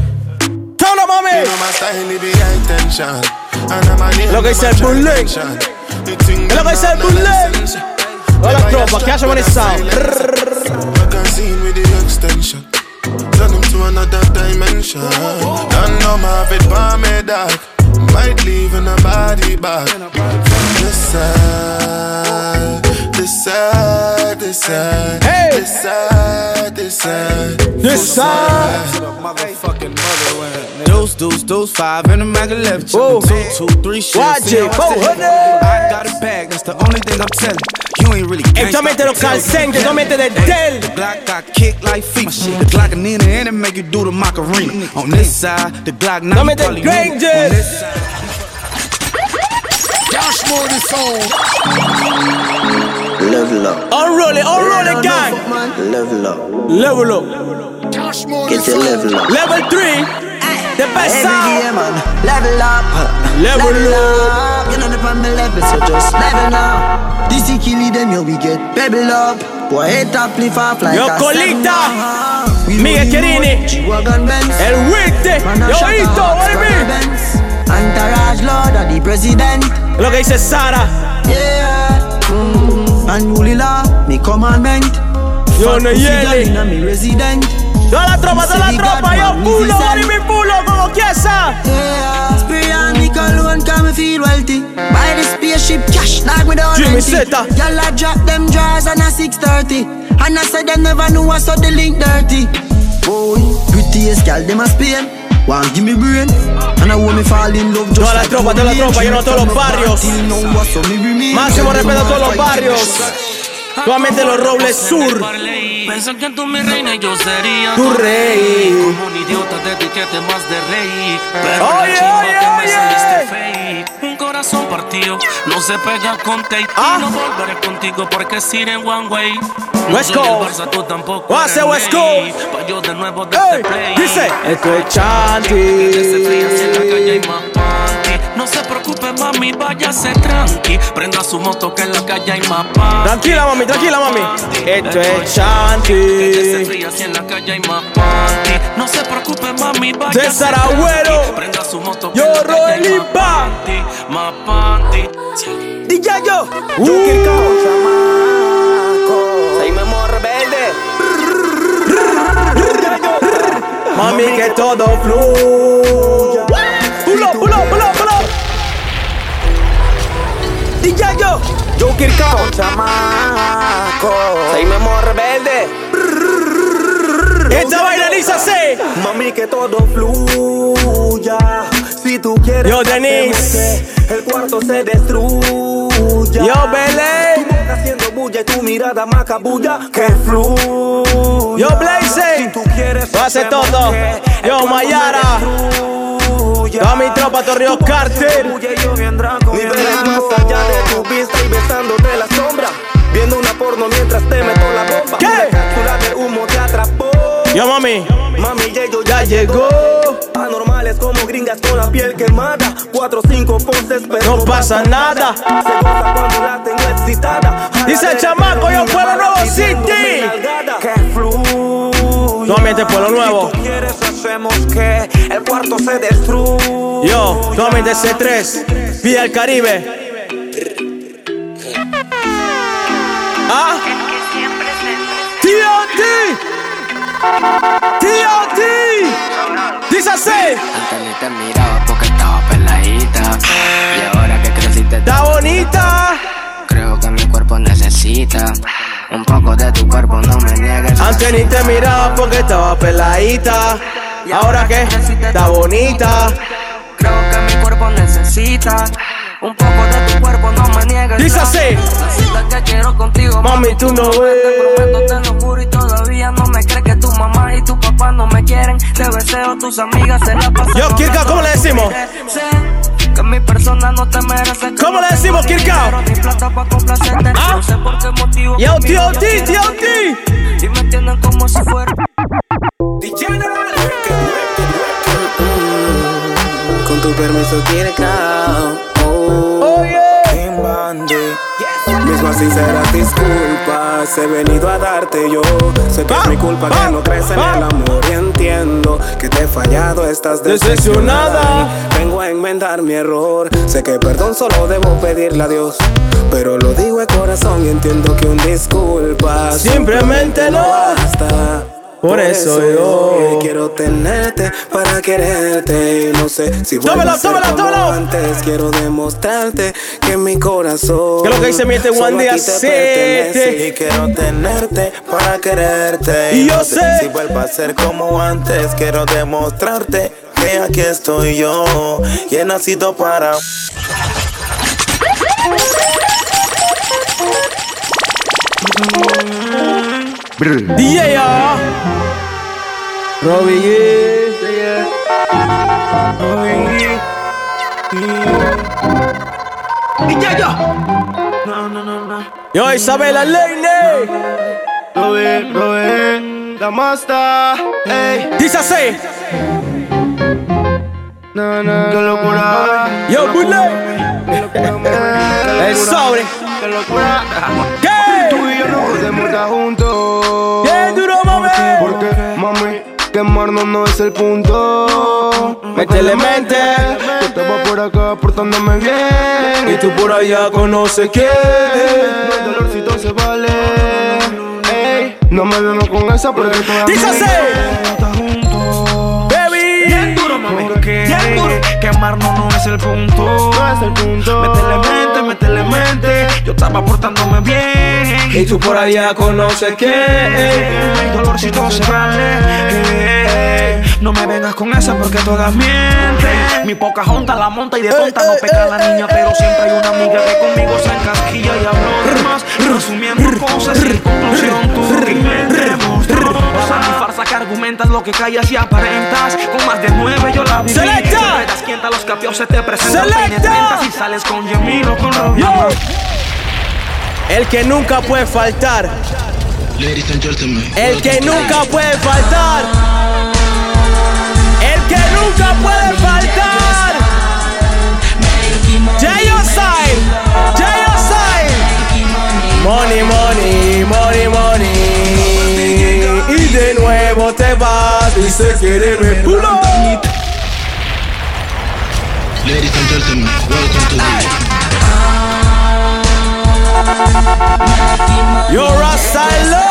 [SPEAKER 2] Turn up, mommy.
[SPEAKER 31] You know my style, it be high tension. And I'm a
[SPEAKER 2] Lo que dice el bullet. Es lo que dice el bullet. Toda la tropa, que haya money sound.
[SPEAKER 31] Magazine with the extension. Turn him to another dimension. Don't know my fit by me dog. Might leave in a body bag. This side, this side, this side, this side, this side,
[SPEAKER 2] this side.
[SPEAKER 7] Motherfucking motherland. Deuce, deuce, deuce, five in the mag left.
[SPEAKER 2] Whoa.
[SPEAKER 7] Two, two, three shit.
[SPEAKER 2] Watch
[SPEAKER 7] See,
[SPEAKER 2] it,
[SPEAKER 7] I'm
[SPEAKER 2] four
[SPEAKER 7] telling you,
[SPEAKER 2] hundred.
[SPEAKER 7] I got a bag, that's the only thing I'm telling. You ain't really
[SPEAKER 2] Esto mete los calcentes, no mete del del.
[SPEAKER 7] The Glock got kicked like feet. The Glock a Nina and it make you do the Macarena. On this side, the Glock now.
[SPEAKER 2] No mete el Granger.
[SPEAKER 1] Cash money song.
[SPEAKER 21] Level up.
[SPEAKER 2] Unroll it, unroll it, gang.
[SPEAKER 21] Level up.
[SPEAKER 2] Level up.
[SPEAKER 1] Cash money
[SPEAKER 21] Get your level up.
[SPEAKER 2] Level 3. The best
[SPEAKER 7] Every
[SPEAKER 2] sound.
[SPEAKER 7] day, man. Level up.
[SPEAKER 2] Level
[SPEAKER 7] up. You know the on the level, so just level up. This is killing them, yo, we get pebble up. Boy, head up, lift off like
[SPEAKER 2] Yo,
[SPEAKER 7] a
[SPEAKER 2] Colita.
[SPEAKER 7] seven. We
[SPEAKER 2] Miguel
[SPEAKER 7] know the
[SPEAKER 2] Chirini.
[SPEAKER 7] road, G-Wagon Benz.
[SPEAKER 2] El Witte. Yo,
[SPEAKER 7] shot
[SPEAKER 2] Ito, what do you mean?
[SPEAKER 7] Entourage Lord of the president.
[SPEAKER 2] Lo que dice Sara.
[SPEAKER 7] Yeah. Mm. Unruly law, me commandment.
[SPEAKER 2] Yo, no yele.
[SPEAKER 7] me resident.
[SPEAKER 2] Toda la tropa, toda la tropa. Yo, pulo, body mi pulo, como quiesa.
[SPEAKER 7] Yeah, on me cologne, can me feel wealthy. Buy the spaceship cash, like me don't
[SPEAKER 2] Jimmy. Seta.
[SPEAKER 7] Y'all a drop them drawers on a 630. And I said them never knew I saw the link dirty. Boy, prettiest gal, them a Spain. Want give me brain. And I want me fall in love just
[SPEAKER 2] Toda la tropa, toda la tropa, lleno a todos los barrios. Máximo respeto a todos los barrios. Nuevamente los Robles Sur.
[SPEAKER 23] Pensan que tú mi reina y yo sería
[SPEAKER 2] Tu rey.
[SPEAKER 23] Como un idiota te etiquete más de rey Pero
[SPEAKER 2] Oye, oye,
[SPEAKER 23] que me saliste fake corazón partido no se pega con tape
[SPEAKER 2] Ah.
[SPEAKER 23] No volveré contigo porque es ir en one way no
[SPEAKER 2] West Coast.
[SPEAKER 23] Barça, tú tampoco
[SPEAKER 2] Hace West. Coast.
[SPEAKER 23] Pa' yo de nuevo de
[SPEAKER 2] Ey,
[SPEAKER 23] este play
[SPEAKER 2] dice, esto es
[SPEAKER 23] Que se fría si en la calle hay
[SPEAKER 2] Chanti.
[SPEAKER 23] No se preocupe mami, váyase tranqui Prenda su moto que en la calle hay más
[SPEAKER 2] Tranquila, mami, tranquila, mami. Esto es
[SPEAKER 23] Que se
[SPEAKER 2] Chanti.
[SPEAKER 23] fría si en la calle hay más No se preocupe mami, váyase
[SPEAKER 2] César
[SPEAKER 23] tranqui.
[SPEAKER 2] Abuelo.
[SPEAKER 23] Prenda su moto que
[SPEAKER 2] Yo,
[SPEAKER 23] en la calle hay más
[SPEAKER 2] Pa.
[SPEAKER 23] panty Más panty
[SPEAKER 2] DJ yo.
[SPEAKER 7] Soy memo rebelde.
[SPEAKER 2] Mami, que todo fluya. Yo.
[SPEAKER 7] Yo Kirkao, chamaco. Soy memo rebelde.
[SPEAKER 2] Esta vaina dice así.
[SPEAKER 7] Mami, que todo fluya. Si tú quieres
[SPEAKER 2] Yo, Denise.
[SPEAKER 7] el cuarto se destruya.
[SPEAKER 2] Yo, Belén.
[SPEAKER 7] Tu boca haciendo bulla y tu mirada macabulla. Que fluya.
[SPEAKER 2] Yo, Blaze.
[SPEAKER 7] Si tú quieres
[SPEAKER 2] Lo hace todo. Yo,
[SPEAKER 7] se
[SPEAKER 2] Mayara. Toda mi tropa, Torrio Carter.
[SPEAKER 7] Niveles allá de tu vista y besándote la sombra. Viendo una porno mientras te meto la bomba.
[SPEAKER 2] ¿Qué?
[SPEAKER 7] Una cápsula de humo te atrapó.
[SPEAKER 2] Yo, mami.
[SPEAKER 7] Mami, ya, yo
[SPEAKER 2] Ya llegó.
[SPEAKER 7] Anormales como gringas con la piel quemada. Cuatro o cinco poses, pero
[SPEAKER 2] No pasa nada.
[SPEAKER 7] Se goza cuando la tengo excitada.
[SPEAKER 2] Dice el chamaco, yo Pueblo Nuevo City.
[SPEAKER 7] Que fluya.
[SPEAKER 2] Nuevamente Pueblo Nuevo.
[SPEAKER 7] Si tú quieres hacemos que el cuarto se destruya.
[SPEAKER 2] Yo, nuevamente C3. Vía el Caribe. Ah. TOT. TOT. Dice así.
[SPEAKER 34] Antes ni te miraba porque estaba peladita. Y ahora que creciste,
[SPEAKER 2] Está bonita.
[SPEAKER 34] creo que mi cuerpo necesita un poco de tu cuerpo. No me niegues.
[SPEAKER 2] Antes ni te miraba porque estaba peladita. Ahora que está bonita.
[SPEAKER 35] Creo que mi cuerpo necesita un poco de tu cuerpo, no me niegues.
[SPEAKER 2] Dice así.
[SPEAKER 35] La cita que quiero contigo,
[SPEAKER 2] Mami, tú no
[SPEAKER 35] Te
[SPEAKER 2] ves.
[SPEAKER 35] prometo, te lo juro y todavía no me crees que tu mamá y tu papá no me quieren. Te deseo, tus amigas se la pasan.
[SPEAKER 2] Yo, Kirka, ¿cómo le decimos?
[SPEAKER 35] Sé que mi persona no te merece. que
[SPEAKER 2] ¿Cómo le decimos, Kirka? Ah.
[SPEAKER 35] No sé por qué motivo.
[SPEAKER 2] Yo,
[SPEAKER 35] ya tienen
[SPEAKER 2] TOT.
[SPEAKER 35] Y me entienden como si fuera.
[SPEAKER 36] Con tu permiso, Kirkao.
[SPEAKER 2] Oh, yeah.
[SPEAKER 36] Mis más sinceras disculpas He venido a darte yo. Sé que es mi culpa que no crees en el amor Y entiendo que te he fallado Estás decepcionada. Vengo a enmendar mi error. Sé que perdón solo debo pedirle a Dios. Pero lo digo de corazón y entiendo que un disculpa
[SPEAKER 2] Simplemente no.
[SPEAKER 36] basta
[SPEAKER 2] Por eso yo-
[SPEAKER 36] quiero tenerte para quererte y no sé si vuelvo
[SPEAKER 2] Tómalo,
[SPEAKER 36] a ser como antes quiero demostrarte que mi corazón
[SPEAKER 2] ¿Qué es lo que dice mi
[SPEAKER 36] solo
[SPEAKER 2] One
[SPEAKER 36] a
[SPEAKER 2] Day
[SPEAKER 36] ti te
[SPEAKER 2] City.
[SPEAKER 36] pertenece. y quiero tenerte para quererte
[SPEAKER 2] Y yo sé.
[SPEAKER 36] si vuelvo a ser como antes quiero demostrarte que aquí estoy yo y he nacido para
[SPEAKER 2] DJ ya. Robbie G. DJ ya.
[SPEAKER 7] No, no, no, no.
[SPEAKER 2] Yo, Isabela Leine.
[SPEAKER 7] Robin, Robin, la master, ey.
[SPEAKER 2] Dice así.
[SPEAKER 4] Na, na, qué locura.
[SPEAKER 2] Yo, Bullet. El sobre.
[SPEAKER 4] Qué locura.
[SPEAKER 2] ¿Qué?
[SPEAKER 4] Tú y yo no podemos estar juntos. Quemarnos no es el punto.
[SPEAKER 2] Métele mente.
[SPEAKER 4] Yo estaba por acá portándome bien.
[SPEAKER 2] Y tú por allá quién.
[SPEAKER 4] No el dolorcito se vale. Ey, no me vengo con esa porque
[SPEAKER 2] así. Baby.
[SPEAKER 7] Bien duro, mami. Duro. Quemarnos no es el punto.
[SPEAKER 4] No es el punto.
[SPEAKER 7] Métele mente, métele mente. Yo estaba portándome bien.
[SPEAKER 2] Y tú por allá conoces quién.
[SPEAKER 7] El dolorcito se vale. No me vengas con esa porque todas mienten. Mi poca junta la monta y de tonta no peca la niña, pero siempre hay una amiga que conmigo se encasquilla y hablo de más. Resumiendo cosas y en conclusión tú que inventemos. Usa mi farsa que argumentas lo que callas y aparentas. Con más de nueve yo la viví.
[SPEAKER 2] Selecta.
[SPEAKER 7] Quienta, los capios se te presentan.
[SPEAKER 2] Selecta.
[SPEAKER 7] Peine 30 si sales con Yemilo con.
[SPEAKER 2] Yo. El que nunca puede faltar.
[SPEAKER 37] Ladies and gentlemen.
[SPEAKER 2] El que nunca puede faltar. El que nunca puede faltar. J.O.Side. J.O.Side. Money, money, money, money. Y de nuevo te vas. Dice que eres pulo.
[SPEAKER 37] Ladies and gentlemen, welcome to the
[SPEAKER 2] You're a silo.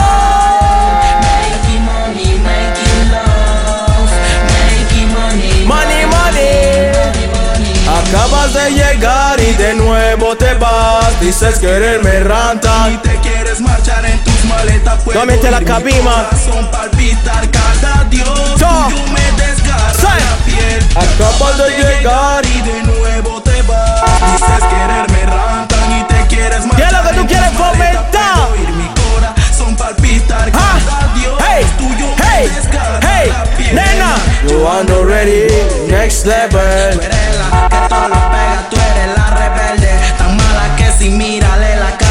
[SPEAKER 2] Money, money. Acabas de llegar y de nuevo te vas. Dices quererme ranta.
[SPEAKER 21] Y te quieres marchar en tus maletas pues
[SPEAKER 2] Nuevamente la cabima.
[SPEAKER 21] Son palpitar cada dios
[SPEAKER 2] Yo.
[SPEAKER 21] Me desgarra
[SPEAKER 2] Say.
[SPEAKER 21] la piel
[SPEAKER 2] Acabas de llegar.
[SPEAKER 21] Y de nuevo te vas Dices quererme rantan y te quieres
[SPEAKER 2] ¿Qué
[SPEAKER 21] marchar
[SPEAKER 2] es lo que tú quieres fomentar?
[SPEAKER 21] corazón palpitar
[SPEAKER 2] Ah.
[SPEAKER 21] cada dios
[SPEAKER 2] Hey,
[SPEAKER 21] tuyo me
[SPEAKER 2] hey,
[SPEAKER 21] desgarra
[SPEAKER 2] hey,
[SPEAKER 21] la piel
[SPEAKER 2] nena. You are not ready. Next level.
[SPEAKER 21] que todo lo pega, tú eres la rebelde Tan mala que si mírale la cara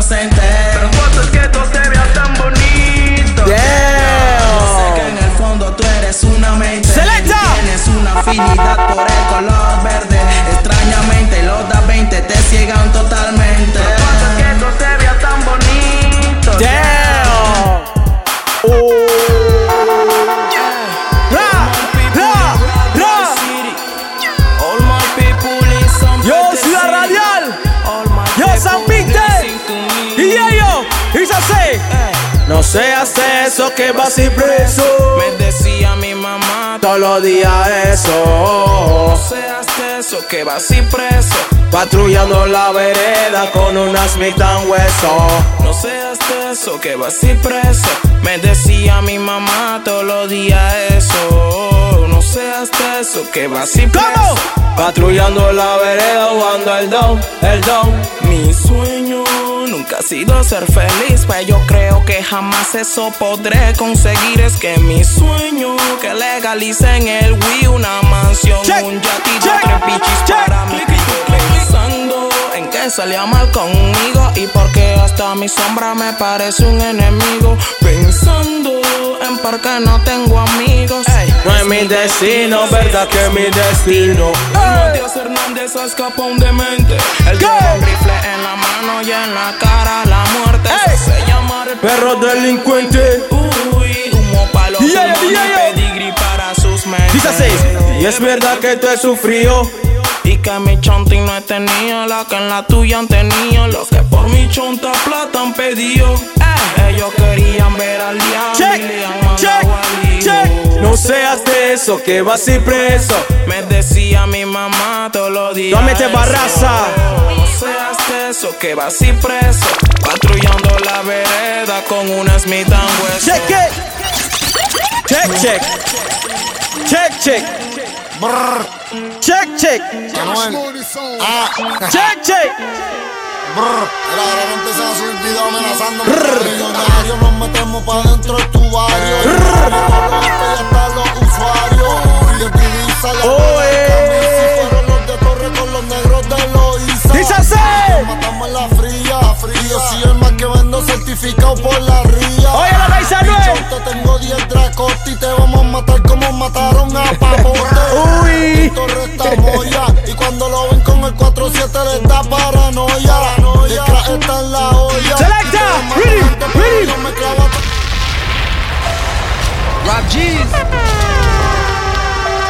[SPEAKER 21] inocente. Pero fotos que tú te veas tan bonito. Sé que en el fondo tú eres una mente
[SPEAKER 2] Selecta.
[SPEAKER 21] Tienes una afinidad por el color verde. Extrañamente los da 20 te ciegan totalmente
[SPEAKER 2] dice así. No seas eso que vas y preso.
[SPEAKER 38] Me decía mi mamá,
[SPEAKER 2] Todos los días eso.
[SPEAKER 38] no seas eso, que vas y preso.
[SPEAKER 2] Patrullando la vereda con unas tan hueso.
[SPEAKER 38] No seas eso, que vas y preso. Me decía mi mamá todos los días eso. No seas eso, que vas y preso.
[SPEAKER 2] ¿Cómo? Patrullando la vereda jugando el don, el don.
[SPEAKER 38] Mi sueño nunca ha sido ser feliz, pero yo creo que jamás eso podré conseguir. Es que mi sueño que legalicen el Wii, una mansión,
[SPEAKER 2] Check,
[SPEAKER 38] un yatito,
[SPEAKER 2] check,
[SPEAKER 38] tres
[SPEAKER 2] check.
[SPEAKER 38] para mí. Que salía mal conmigo y porque hasta mi sombra me parece un enemigo. Pensando en por qué no tengo amigos.
[SPEAKER 2] No es mi destino, verdad que es mi destino.
[SPEAKER 38] Matías Hernández escapó un demente. El
[SPEAKER 2] ¿Qué?
[SPEAKER 38] lleva un rifle en la mano y en la cara la muerte. Se llama el
[SPEAKER 2] Perro delincuente.
[SPEAKER 38] Uy, humo para los
[SPEAKER 2] Yeah, yeah, yeah.
[SPEAKER 38] pedigrí para sus
[SPEAKER 2] así. Y es verdad que tú has sufrido.
[SPEAKER 38] Y que mi chonti no he tenido la que en la tuya han tenido. Los que por mi chonta plata han pedido. Ellos querían ver al diablo
[SPEAKER 2] Check,
[SPEAKER 38] y le han mandado
[SPEAKER 2] check, check. No seas de eso que vas y preso.
[SPEAKER 38] Me decía mi mamá todos los días. Eso.
[SPEAKER 2] barraza.
[SPEAKER 38] No seas de eso que vas y preso. Patrullando la vereda con una Smith and Wesson.
[SPEAKER 2] Check it. Check, check. Check, check. Check, check. Check, check.
[SPEAKER 26] Era ahora empiezan a subir videos amenazando millonarios. Nos metemos pa' dentro de tu barrio. ya están los usuarios. Y el Ibiza la. Si fueron los de Torre con los negros de Loiza.
[SPEAKER 2] Dice así.
[SPEAKER 26] Matamos la fría, fría. Yo soy el más que vendo certificado por la ría.
[SPEAKER 2] Oye, la Raiza
[SPEAKER 26] Te tengo 10 dracotes y te vamos a matar como mataron a Papote.
[SPEAKER 2] Uy.
[SPEAKER 26] Moya,
[SPEAKER 36] y cuando lo
[SPEAKER 26] ven con el 4-7 les da paranoia. paranoia. está en la olla. Selecta. Ready. Ready. Rob G's.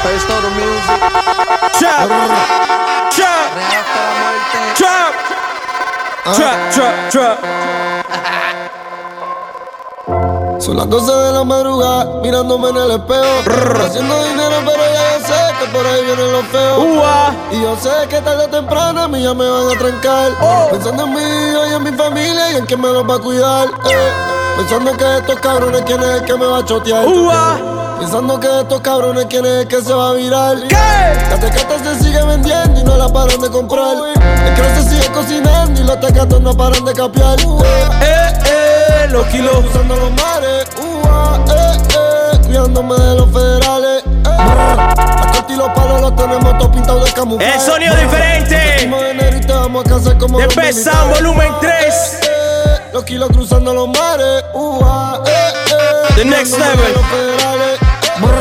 [SPEAKER 26] First order
[SPEAKER 36] music.
[SPEAKER 2] Trap. Trap. Trap. Trap, trap, trap.
[SPEAKER 26] Son las 12 de la madrugada, mirándome en el espejo. Haciendo dinero, pero ya yo sé que por ahí vienen los feos. Y yo sé que tarde o temprano a mí ya me van a trancar. Pensando en mí y en mi familia y en quién me los va a cuidar. eh. Pensando que estos cabrones, quién es el que me va a chotear. Pensando que estos cabrones, quién es el que se va a virar. La tecata se sigue vendiendo y no la paran de comprar. El se sigue cocinando y los tecatos no paran de capear.
[SPEAKER 2] Eh, eh, los kilos.
[SPEAKER 26] Cruzando los mares. Ua, eh, eh, cuidándome de los federales. Eh. Y los palos los tenemos todos pintados de camuflaje.
[SPEAKER 2] El sonido diferente.
[SPEAKER 26] Militares.
[SPEAKER 2] volumen 3.
[SPEAKER 26] Los kilos cruzando los mares. Ua, eh, eh,
[SPEAKER 2] The next level.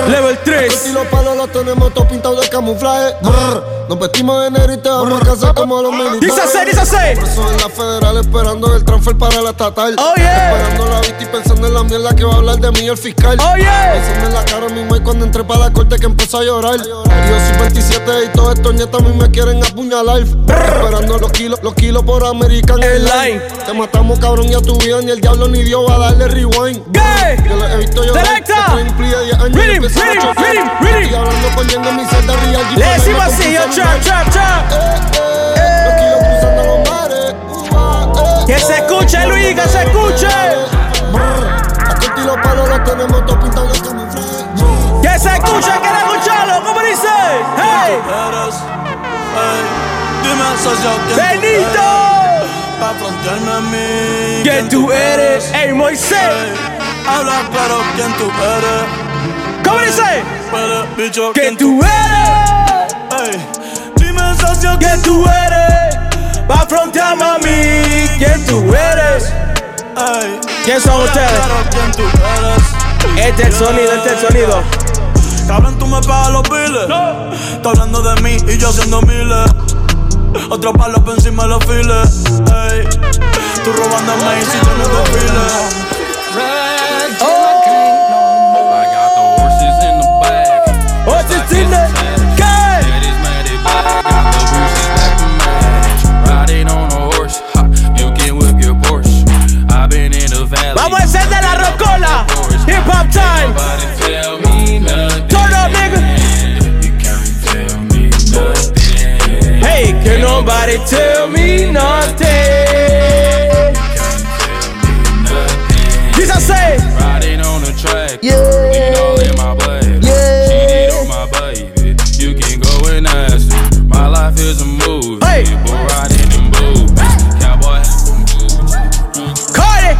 [SPEAKER 2] Level 3.
[SPEAKER 26] Y los palos los tenemos todos pintados de camuflaje. Brr, Nos vestimos de negro y te vamos a casar como los militares.
[SPEAKER 2] Dice así, dice así.
[SPEAKER 26] Por eso en la federal esperando el transfer para la estatal.
[SPEAKER 2] Oh, yeah.
[SPEAKER 26] Esperando la vista y pensando en la mierda que va a hablar de mí el fiscal.
[SPEAKER 2] Oh, yeah.
[SPEAKER 26] Pensando en la cara mismo y cuando entré para la corte que empezó a llorar. Y yo soy 27 y todos estos nietos a mí me quieren apuñalar. Esperando los kilos, los kilos por American Airlines. Te matamos cabrón y a tu vida ni el diablo ni Dios va a darle rewind. Yo los he visto llorar.
[SPEAKER 2] Selecta.
[SPEAKER 26] Después de un plea de 10 años y
[SPEAKER 2] Rhythm,
[SPEAKER 26] empiezan a
[SPEAKER 2] rhythm,
[SPEAKER 26] chocar.
[SPEAKER 2] rhythm, rhythm.
[SPEAKER 26] Y hablando cogiendo mi celda real.
[SPEAKER 2] Le decimos así, yo trap, trap, trap.
[SPEAKER 26] Los kilos cruzando los mares. Ua, eh,
[SPEAKER 2] Que se escuche, Luis, que se escuche. Que se escuche, quiero escucharlo. ¿Cómo dice? Hey. Benito.
[SPEAKER 5] eres Pa' frontearme a mí
[SPEAKER 2] ¿Quién tú eres? Ey, Moisés.
[SPEAKER 5] Habla claro quién tú eres
[SPEAKER 2] ¿Cómo dice?
[SPEAKER 5] Bicho
[SPEAKER 2] Que
[SPEAKER 5] quién
[SPEAKER 2] tú eres.
[SPEAKER 5] Ey, dime socio
[SPEAKER 2] Que tú eres. Va a frontearme a mí. ¿Quién tú eres? ¿Quién son ustedes?
[SPEAKER 5] claro quién tú eres
[SPEAKER 2] Este es el sonido, este es el sonido.
[SPEAKER 5] Cabrón, tú me pagas los biles. Está hablando de mí y yo haciendo miles. Otro palo por encima de los files. Ey, tú robándome y si yo no desfile.
[SPEAKER 39] I nobody tell me nothing?
[SPEAKER 2] Dice así.
[SPEAKER 39] Riding on the track.
[SPEAKER 2] Yeah.
[SPEAKER 39] Lean all in my blood.
[SPEAKER 2] Yeah.
[SPEAKER 39] Cheated on my baby. You can go and ask her. My life is a movie.
[SPEAKER 2] Hey.
[SPEAKER 39] Boy, riding in boots. Cowboy hat and boots.
[SPEAKER 2] Cardi.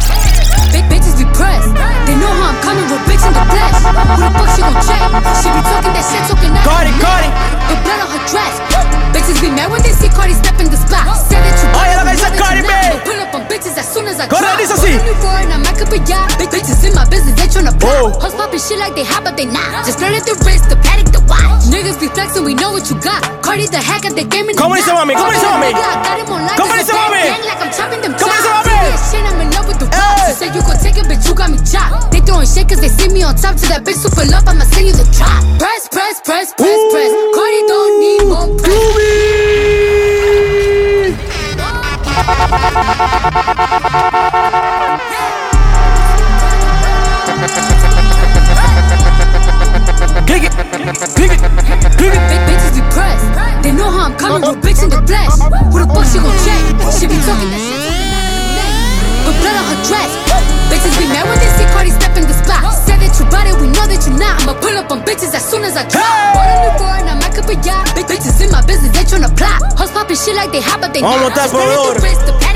[SPEAKER 17] Big bitches be pressed. They know how I'm coming with bitch in the flesh. Who the fuck she gon' check? She be talking that shit, talking that.
[SPEAKER 2] Cardi, Cardi.
[SPEAKER 17] The blood on her dress. Bitches be mad when they see Cardi step in the spot. Said that you
[SPEAKER 2] Oye, lo que
[SPEAKER 17] know
[SPEAKER 2] dice
[SPEAKER 17] that
[SPEAKER 2] Cardi
[SPEAKER 17] you
[SPEAKER 2] B.
[SPEAKER 17] not. I'ma Pull up on bitches as soon as I
[SPEAKER 2] Corre,
[SPEAKER 17] drop.
[SPEAKER 2] dice así.
[SPEAKER 17] Rolling before and I'm back up a yacht. Big bitches in my business, they tryna
[SPEAKER 2] Oh.
[SPEAKER 17] pop. Hoes popping shit like they hot, but they not. Just flirting the wrist, the paddock, the watch. Niggas be flexing, we know what you got. Cardi the hack at the game in the
[SPEAKER 2] ¿Cómo dice
[SPEAKER 17] knot.
[SPEAKER 2] mami? ¿Cómo dice
[SPEAKER 17] Fucking
[SPEAKER 2] mami?
[SPEAKER 17] nigga, I got him on lock
[SPEAKER 2] ¿Cómo
[SPEAKER 17] as a
[SPEAKER 2] dice
[SPEAKER 17] bad
[SPEAKER 2] mami?
[SPEAKER 17] gang, like I'm chopping them
[SPEAKER 2] ¿Cómo dice
[SPEAKER 17] chops.
[SPEAKER 2] mami?
[SPEAKER 17] Serious shit, I'm in love with the
[SPEAKER 2] Hey.
[SPEAKER 17] vibes. She said you could take it, bitch, you got me chopped. They throwing shit cause they see me on top. To that bitch super love, I'ma send you the drop. Press, press, press, press, press. Cardi don't need more press.
[SPEAKER 2] Click it. Click it. Click it.
[SPEAKER 17] Big bitches be pressed. They know how I'm coming with bitch in the flesh. Who the fuck she gon' check? She be talking that shit. Dress. Bitches be mad when they see Cardi step in the spot. Said that you bought it, we know that you not. I'ma pull up on bitches as soon as I drop. Rolling before and I'm back up a yacht. Bitches in my business, they tryna plot. Hoes popping shit like they hot, but they
[SPEAKER 2] Vamos a
[SPEAKER 17] not.
[SPEAKER 2] montar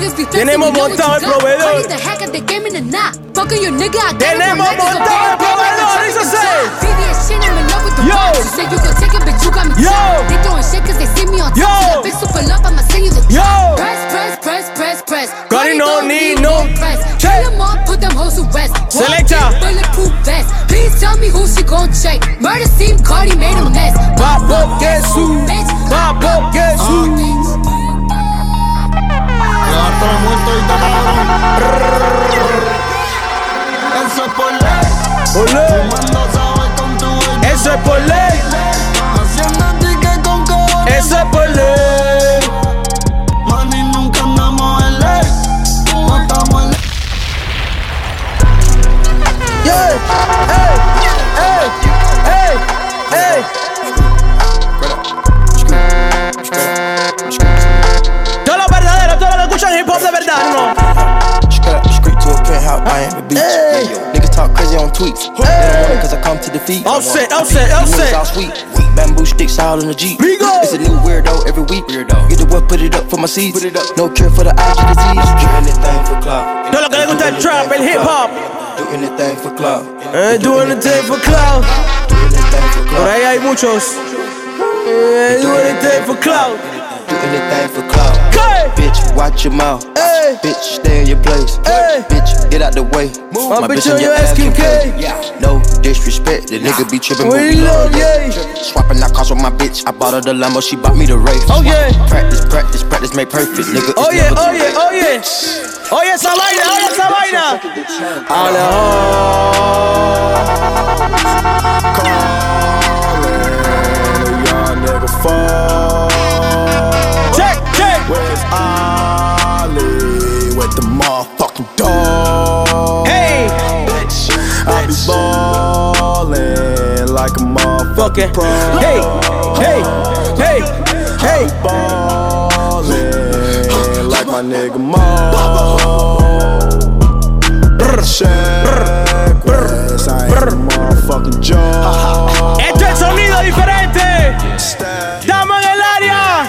[SPEAKER 17] Niggas be flexing,
[SPEAKER 2] Tenemos
[SPEAKER 17] we know what
[SPEAKER 2] montado el
[SPEAKER 17] you got.
[SPEAKER 2] proveedor.
[SPEAKER 17] Cardi the hack at the game in the knot. Fucking your nigga, I got him
[SPEAKER 2] Tenemos
[SPEAKER 17] on like it's a
[SPEAKER 2] montado el
[SPEAKER 17] bad gang, like I'm
[SPEAKER 2] proveedor,
[SPEAKER 17] chopping
[SPEAKER 2] dice
[SPEAKER 17] them
[SPEAKER 2] así.
[SPEAKER 17] chops. VVS shit, I'm in love with the
[SPEAKER 2] Yo.
[SPEAKER 17] vibes. She said you could take it, bitch, you got me
[SPEAKER 2] Yo.
[SPEAKER 17] chopped. They throwing shit cause they see me on top.
[SPEAKER 2] Yo.
[SPEAKER 17] To that bitch super love, I'ma send you the
[SPEAKER 2] Yo.
[SPEAKER 17] drop. Press, press, press, press, press.
[SPEAKER 2] Cardi no
[SPEAKER 17] don't
[SPEAKER 2] need
[SPEAKER 17] more
[SPEAKER 2] no-
[SPEAKER 17] press.
[SPEAKER 2] Check.
[SPEAKER 17] Kill them all, put them hoes to rest.
[SPEAKER 2] Selecta.
[SPEAKER 17] Walk in, Bulletproof vest. Please tell me who she gon' check. Murder scene, Cardi made a mess.
[SPEAKER 2] Papo Jesús.
[SPEAKER 17] Bitch.
[SPEAKER 2] Papo Jesús.
[SPEAKER 26] Quedaste muerto y cabrón. Eso es por ley.
[SPEAKER 2] Por ley.
[SPEAKER 26] Fumando con tu Eso es por ley. Haciendo tickets con cabrón.
[SPEAKER 2] Eso es por ley.
[SPEAKER 36] Mani, nunca andamos en ley. No estamos en ley. Yeah. Hey.
[SPEAKER 2] Pop la verdad, no. Street to a
[SPEAKER 40] penthouse, I ain't a
[SPEAKER 2] beach.
[SPEAKER 36] Niggas talk crazy on tweets. Hey. They want it cause I come to defeat.
[SPEAKER 2] Offset, offset, offset. All
[SPEAKER 36] sweet. Bamboo sticks out in the Jeep. Rigo. It's a new weirdo every week. Weirdo. Get the what, put it up for my seeds. Put it up. No cure for the allergy disease. Do anything for
[SPEAKER 2] club. No, look, I got that trap and hip hop.
[SPEAKER 36] Do anything for club.
[SPEAKER 2] Eh, do anything for club. Por ahí hay muchos. Eh, do anything for club.
[SPEAKER 36] Do anything for clout. Bitch, watch your mouth.
[SPEAKER 2] Hey.
[SPEAKER 36] Bitch, stay in your place.
[SPEAKER 2] Hey.
[SPEAKER 36] Bitch, get out the way.
[SPEAKER 2] Move. My, bitch, on your ass can play.
[SPEAKER 36] No disrespect, the nigga be tripping, but
[SPEAKER 2] We love, yeah.
[SPEAKER 36] Swapping out cars with my bitch. I bought her the Lambo, she bought me the race.
[SPEAKER 2] Oh, yeah.
[SPEAKER 36] Practice, practice, practice, make perfect, nigga.
[SPEAKER 2] Oh
[SPEAKER 36] yeah, oh
[SPEAKER 2] yeah,
[SPEAKER 36] oh yeah,
[SPEAKER 2] oh
[SPEAKER 36] too
[SPEAKER 2] yeah,
[SPEAKER 36] late.
[SPEAKER 2] oh yeah. Oye esa vaina, oye esa vaina.
[SPEAKER 3] Young nigga fall. Pro.
[SPEAKER 2] Hey, hey, hey, hey.
[SPEAKER 3] Ballin' like my nigga Mo. Check West, I ain't a motherfucking joke.
[SPEAKER 2] Esto es sonido diferente. Estamos en el área.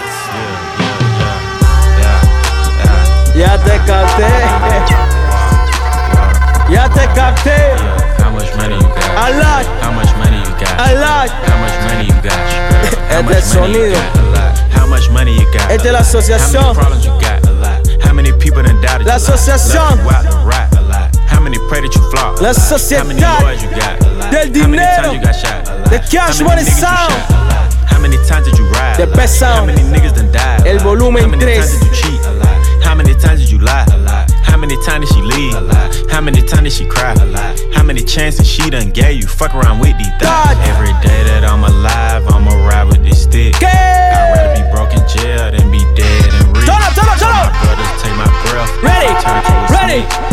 [SPEAKER 2] Ya te capté. Ya te capté.
[SPEAKER 39] How much money you got?
[SPEAKER 2] A lot.
[SPEAKER 39] How much money you got?
[SPEAKER 2] A lot.
[SPEAKER 39] How much money you got? How
[SPEAKER 2] Es
[SPEAKER 39] much
[SPEAKER 2] de
[SPEAKER 39] money you
[SPEAKER 2] sonido.
[SPEAKER 39] got? A lot. How much money you got?
[SPEAKER 2] Es de la
[SPEAKER 39] How
[SPEAKER 2] asociación.
[SPEAKER 39] many problems you got? A lot. How many people done doubted
[SPEAKER 2] La
[SPEAKER 39] you?
[SPEAKER 2] Asociación.
[SPEAKER 39] Left you out to rot? A lot. How many pray that you flop?
[SPEAKER 2] La sociedad
[SPEAKER 39] How many lawyers you got?
[SPEAKER 2] Del
[SPEAKER 39] How many times you got shot?
[SPEAKER 2] The cash money sound.
[SPEAKER 39] shot? A lot. How many times did you ride?
[SPEAKER 2] The best sound.
[SPEAKER 39] How many niggas done died?
[SPEAKER 2] El volumen
[SPEAKER 39] How many times did you cheat? Chances she done gave you? Fuck around with these thoughts. Every day that I'm alive, I'ma ride with this stick. I'd rather be broke in jail than be dead and rich.
[SPEAKER 2] Turn up, turn up, turn
[SPEAKER 39] My brothers take my breath.
[SPEAKER 2] Ready, ready,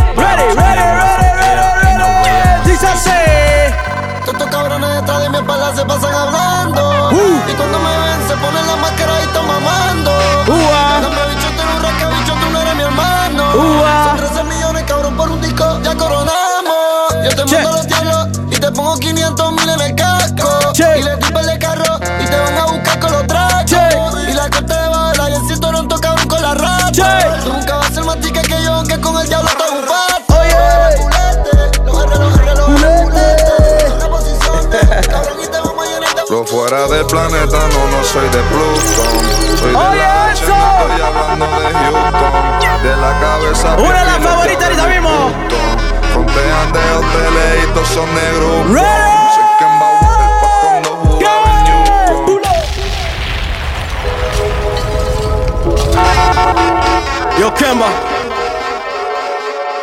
[SPEAKER 41] fuera del planeta, no, no soy de Pluton. Soy de
[SPEAKER 2] Oye,
[SPEAKER 41] la
[SPEAKER 2] eso.
[SPEAKER 41] estoy hablando de Houston. De la cabeza.
[SPEAKER 2] Una de las favoritas ahorita mismo.
[SPEAKER 41] Frontean de hoteles y todos son negros.
[SPEAKER 2] Yo, Kemba.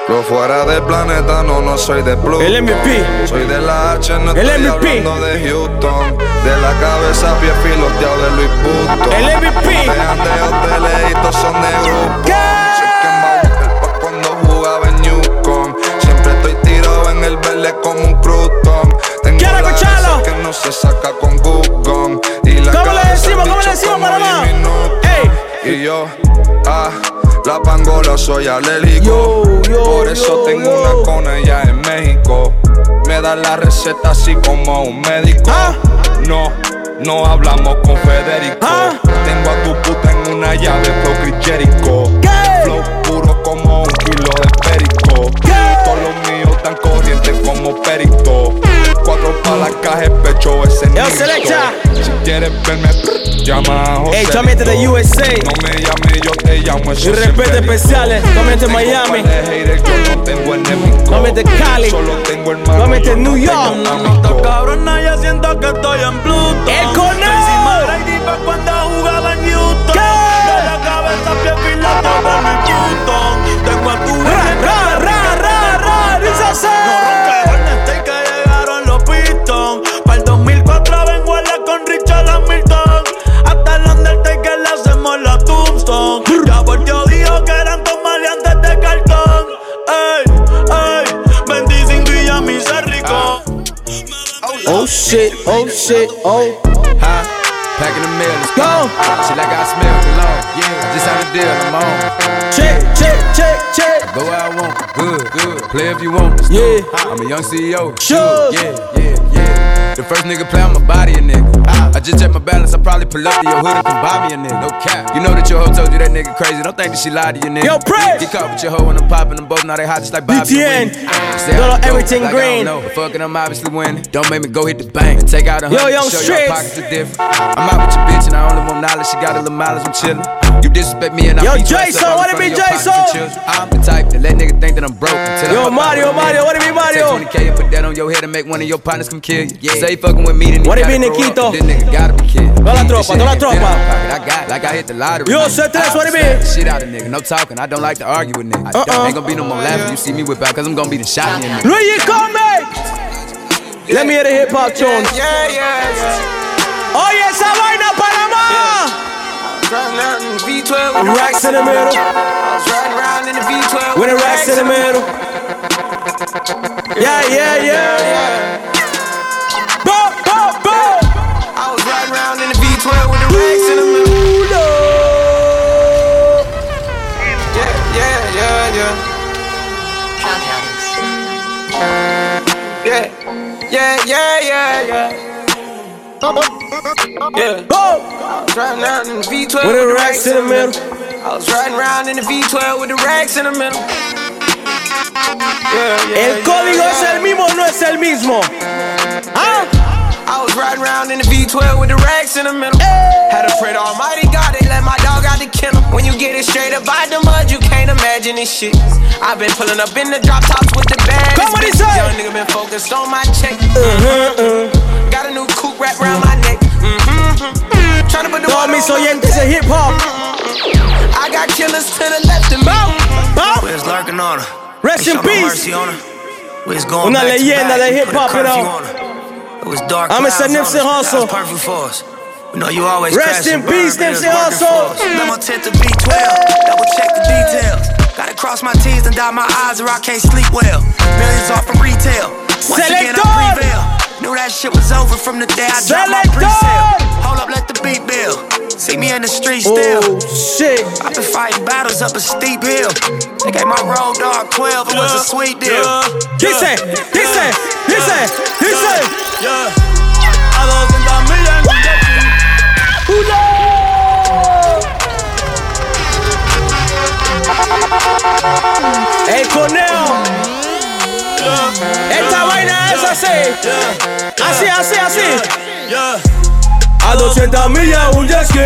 [SPEAKER 41] Lo fuera del planeta, no, no soy de Pluton.
[SPEAKER 2] El MVP.
[SPEAKER 41] Soy de la H, no
[SPEAKER 2] El
[SPEAKER 41] estoy
[SPEAKER 2] MVP.
[SPEAKER 41] hablando de Houston. De la cabeza, pie filoteado de Luis Button.
[SPEAKER 2] El MVP.
[SPEAKER 41] De hoteles y todos son Bauer, pa' cuando jugaba en Newcom. Siempre estoy tirado en el verde como un crouton. Tengo
[SPEAKER 2] Quiero
[SPEAKER 41] la
[SPEAKER 2] escucharlo.
[SPEAKER 41] que no se saca con Google. Y la
[SPEAKER 2] ¿Cómo le decimos? ¿Cómo le decimos, Panamá?
[SPEAKER 41] Neutron. Y yo, ah, la pangola soy alérgico. Por eso tengo una con ella en México. Me da la receta así como un médico. No, no hablamos con Federico. Tengo a tu puta en una llave, flow Chris Jericho. Flow puro como un kilo de perico. Todos los míos corrientes como perico. Cuatro pa' la caja, pecho ese
[SPEAKER 2] selecta.
[SPEAKER 41] Si quieres verme, llama a José.
[SPEAKER 2] Ey, chamete de. USA.
[SPEAKER 41] No me llame, yo te llamo eso
[SPEAKER 2] Y respeto especiales. Tómate Miami.
[SPEAKER 41] Yo no tengo enemigo.
[SPEAKER 2] Tómate Cali.
[SPEAKER 41] Solo tengo hermano. No
[SPEAKER 2] New York.
[SPEAKER 41] amigo.
[SPEAKER 5] Cabrona, ya siento que estoy en Pluto.
[SPEAKER 2] ¡El Coneo!
[SPEAKER 5] Encima de Brady pa' cuando jugaba en Houston. De la cabeza, pie piloto de mi Pluton. Tengo a tu
[SPEAKER 2] shit, oh shit, oh.
[SPEAKER 42] Huh? Packing the mail, let's
[SPEAKER 2] Go.
[SPEAKER 42] Shit like I smell cologne, yeah.
[SPEAKER 43] Just signed a deal, I'm on.
[SPEAKER 2] Check, check, check, check.
[SPEAKER 43] Go where I want, good, good. Play if you want.
[SPEAKER 2] Yeah.
[SPEAKER 43] I'm a young CEO.
[SPEAKER 2] Sure.
[SPEAKER 43] Yeah, yeah. The first nigga play on my body, a nigga. Ah, I just check my balance, I probably pull up to your hood and come buy me a nigga. No cap. You know that your hoe told you that nigga crazy. Don't think that she lied to you, nigga.
[SPEAKER 2] Yo, Prince.
[SPEAKER 43] Get caught with your hoe when I'm popping them both. Now they hot just like Bobby.
[SPEAKER 2] BTN.
[SPEAKER 43] Say
[SPEAKER 2] Little everything
[SPEAKER 43] like
[SPEAKER 2] green.
[SPEAKER 43] I don't. Fucking, I'm obviously winning. Don't make me go hit the bank and take out a
[SPEAKER 2] Yo,
[SPEAKER 43] hundred.
[SPEAKER 2] young
[SPEAKER 43] show your pockets are different. I'm out with your bitch and I only want knowledge. She got a little mileage, I'm chillin'. You disrespect me and I
[SPEAKER 2] Yo,
[SPEAKER 43] beat your ass
[SPEAKER 2] Jason, what it be, Jason?
[SPEAKER 43] I'm the type that let nigga think that I'm broke until
[SPEAKER 2] Yo,
[SPEAKER 43] I fuck
[SPEAKER 2] Mario,
[SPEAKER 43] out with a
[SPEAKER 2] Mario,
[SPEAKER 43] nigga.
[SPEAKER 2] what it be, Mario?
[SPEAKER 43] Take 20K and put that on your head and make one of your partners come kill you. Yeah. Say you fucking with me, then you
[SPEAKER 2] What it
[SPEAKER 43] gotta
[SPEAKER 2] be,
[SPEAKER 43] grow up,
[SPEAKER 2] Nikito?
[SPEAKER 43] This nigga gotta be killed.
[SPEAKER 2] Toda la tropa,
[SPEAKER 43] shit
[SPEAKER 2] toda la
[SPEAKER 43] ain't been in
[SPEAKER 2] tropa.
[SPEAKER 43] I got like I hit the lottery.
[SPEAKER 2] Yo,
[SPEAKER 43] man.
[SPEAKER 2] C3, what it be?
[SPEAKER 43] Shit out of nigga, no talking. I don't like to argue with niggas.
[SPEAKER 2] Uh-uh.
[SPEAKER 43] Ain't gonna be no more laughing. You see me whip out, cause I'm gonna be the shot in nigga.
[SPEAKER 2] Luigi, come back. Let me hear the hip hop tunes.
[SPEAKER 4] Yeah, yeah, yeah.
[SPEAKER 2] Oye, esa vaina, Panamá.
[SPEAKER 4] Driving out in the V12 with the
[SPEAKER 2] Racks in the middle.
[SPEAKER 4] I was riding around in the V12
[SPEAKER 2] With the racks in the middle. Yeah, yeah, yeah. Bo, bo, bo.
[SPEAKER 4] I was riding around in the V12 with the racks in the middle. Yeah, yeah, yeah, yeah. Yeah, yeah, yeah, yeah, yeah. Yeah. I was riding around in the V12
[SPEAKER 2] With the racks in the middle.
[SPEAKER 4] I was riding around in the V12 with the racks in the middle. Yeah, yeah,
[SPEAKER 2] El código es el mismo, no es el mismo. ¿Ah?
[SPEAKER 4] I was riding around in the V12 with the racks in the middle. Had to pray to Almighty God, they let my out the kennel. When you get it straight up out the mud, you can't imagine this shit. I've been pulling up in the drop tops with the bags.
[SPEAKER 2] Come on, he say.
[SPEAKER 4] Young nigga been focused on my check.
[SPEAKER 2] Uh-huh,
[SPEAKER 4] Got a new coupe wrapped around my neck. Mm-hmm. Trying to put the
[SPEAKER 2] Todos
[SPEAKER 4] water
[SPEAKER 2] mis
[SPEAKER 4] on my-
[SPEAKER 2] oyentes de hip hop.
[SPEAKER 4] I got killers to the left of me.
[SPEAKER 2] Bow.
[SPEAKER 44] Where's lurking on her?
[SPEAKER 2] Rest
[SPEAKER 44] Ain't
[SPEAKER 2] in
[SPEAKER 44] show no
[SPEAKER 2] peace.
[SPEAKER 44] mercy on her. We was going
[SPEAKER 2] Una
[SPEAKER 44] back to
[SPEAKER 2] leyenda
[SPEAKER 44] back.
[SPEAKER 2] de
[SPEAKER 44] We
[SPEAKER 2] hip
[SPEAKER 44] put a
[SPEAKER 2] hop, you
[SPEAKER 44] curfew
[SPEAKER 2] know.
[SPEAKER 44] on her. It was dark.
[SPEAKER 2] I'm
[SPEAKER 44] clouds
[SPEAKER 2] Mr.
[SPEAKER 44] on
[SPEAKER 2] Nipsey
[SPEAKER 44] us, but
[SPEAKER 2] Hussle.
[SPEAKER 44] That was perfect for us. We know you always
[SPEAKER 2] Rest
[SPEAKER 44] crash
[SPEAKER 2] in
[SPEAKER 44] and burn,
[SPEAKER 2] peace,
[SPEAKER 44] but it was
[SPEAKER 2] Nipsey
[SPEAKER 44] working
[SPEAKER 2] Hussle.
[SPEAKER 44] for us. Limo tent to B12. Double check the details. Gotta cross my T's and dot my I's or I can't sleep well. Millions off from retail. Once again, I
[SPEAKER 2] Selector.
[SPEAKER 44] prevail. Knew that shit was over from the day I dropped my
[SPEAKER 2] Selector.
[SPEAKER 44] pre-sale. Hold up, let the beat build. See me in the street oh, still.
[SPEAKER 2] Oh, shit.
[SPEAKER 44] I've been fighting battles up a steep hill. They gave my road dog 12, it was a sweet deal.
[SPEAKER 2] Dice, dice, dice, dice.
[SPEAKER 5] Yeah. A 200
[SPEAKER 2] El conejo. Esta vaina es así. Así, así, así.
[SPEAKER 5] Yeah.
[SPEAKER 2] A 200 millas un jet ski.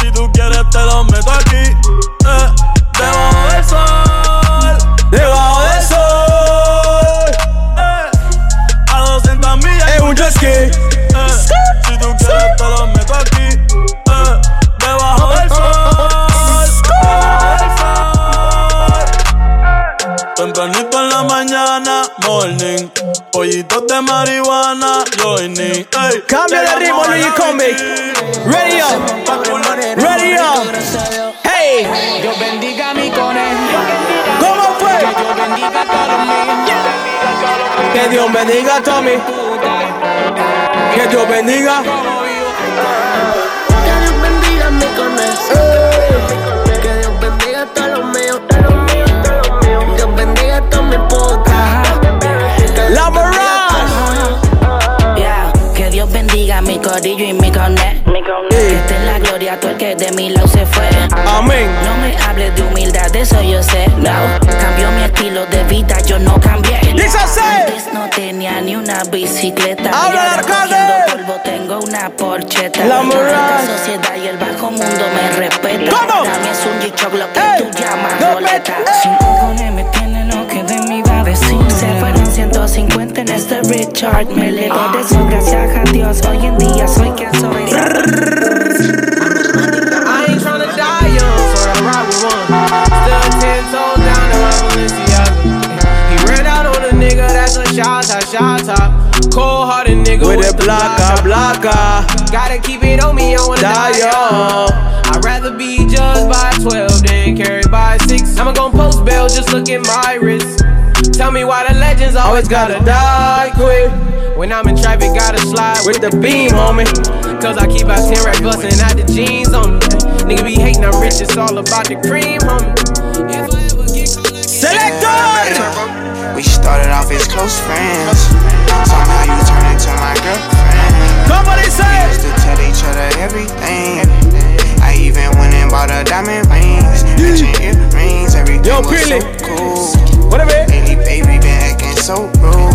[SPEAKER 5] Si tú quieres te lo meto aquí. Eh, debajo del sol.
[SPEAKER 2] Debajo del sol.
[SPEAKER 5] Eh, a 200 millas
[SPEAKER 2] Es un jet ski.
[SPEAKER 5] Mañana, morning. Pollitos de marihuana, joining. Ey,
[SPEAKER 2] Cambia de ritmo,
[SPEAKER 5] a
[SPEAKER 2] Luigi
[SPEAKER 5] bici.
[SPEAKER 2] Ready up. Ready up. Hey.
[SPEAKER 42] Dios bendiga mi conejo.
[SPEAKER 2] ¿Cómo fue?
[SPEAKER 42] Que Dios bendiga a míos.
[SPEAKER 2] Que Dios bendiga a Tommy. Que Dios bendiga.
[SPEAKER 17] Que Dios bendiga mi conejo. Que Dios bendiga a todos los míos. Dios bendiga a todos
[SPEAKER 45] corillo y mi connect. Que esté en la gloria todo el que de mi lado se fue.
[SPEAKER 2] Amén.
[SPEAKER 45] No me hables de humildad, de eso yo sé. No, cambió mi estilo de vida, yo no cambié. Antes no tenía ni una bicicleta. ahora
[SPEAKER 2] alcalde.
[SPEAKER 45] polvo tengo una porcheta.
[SPEAKER 2] La
[SPEAKER 45] La
[SPEAKER 2] moral.
[SPEAKER 45] sociedad y el bajo mundo me respeta.
[SPEAKER 2] ¿Cómo?
[SPEAKER 45] Mí es un G-Shock lo que tú llamas roleta. Sin cojones me 150 en este Richard. Me de a Dios. Hoy en día soy quien soy.
[SPEAKER 4] I ain't tryna die young, so I ride with one. Ten toes down in. He ran out on a nigga, that's a shot shot hearted nigga
[SPEAKER 2] With
[SPEAKER 4] with
[SPEAKER 2] the
[SPEAKER 4] the
[SPEAKER 2] blaca, blaca.
[SPEAKER 4] Gotta keep it on me, I wanna
[SPEAKER 2] Die
[SPEAKER 4] die
[SPEAKER 2] young.
[SPEAKER 4] young. I'd rather be judged by 12 than carried by 6. I'ma gon' post bail, just look at my wrist. Tell me why the legends always gotta die quick. When I'm in traffic, gotta slide
[SPEAKER 2] With the beam, homie.
[SPEAKER 46] Cause I keep out 10 racks bustin' out the jeans on me. Nigga be hating, I'm rich, it's all about the cream, homie.
[SPEAKER 2] Selector!
[SPEAKER 28] We started off as close friends. Somehow you turned into my girlfriend.
[SPEAKER 2] Somebody say
[SPEAKER 28] We used to tell each other everything. I even went and bought her diamond rings, matching earrings. Everything
[SPEAKER 2] Yo,
[SPEAKER 28] was so cool.
[SPEAKER 2] Whatever.
[SPEAKER 28] Lately, baby, been acting so rude.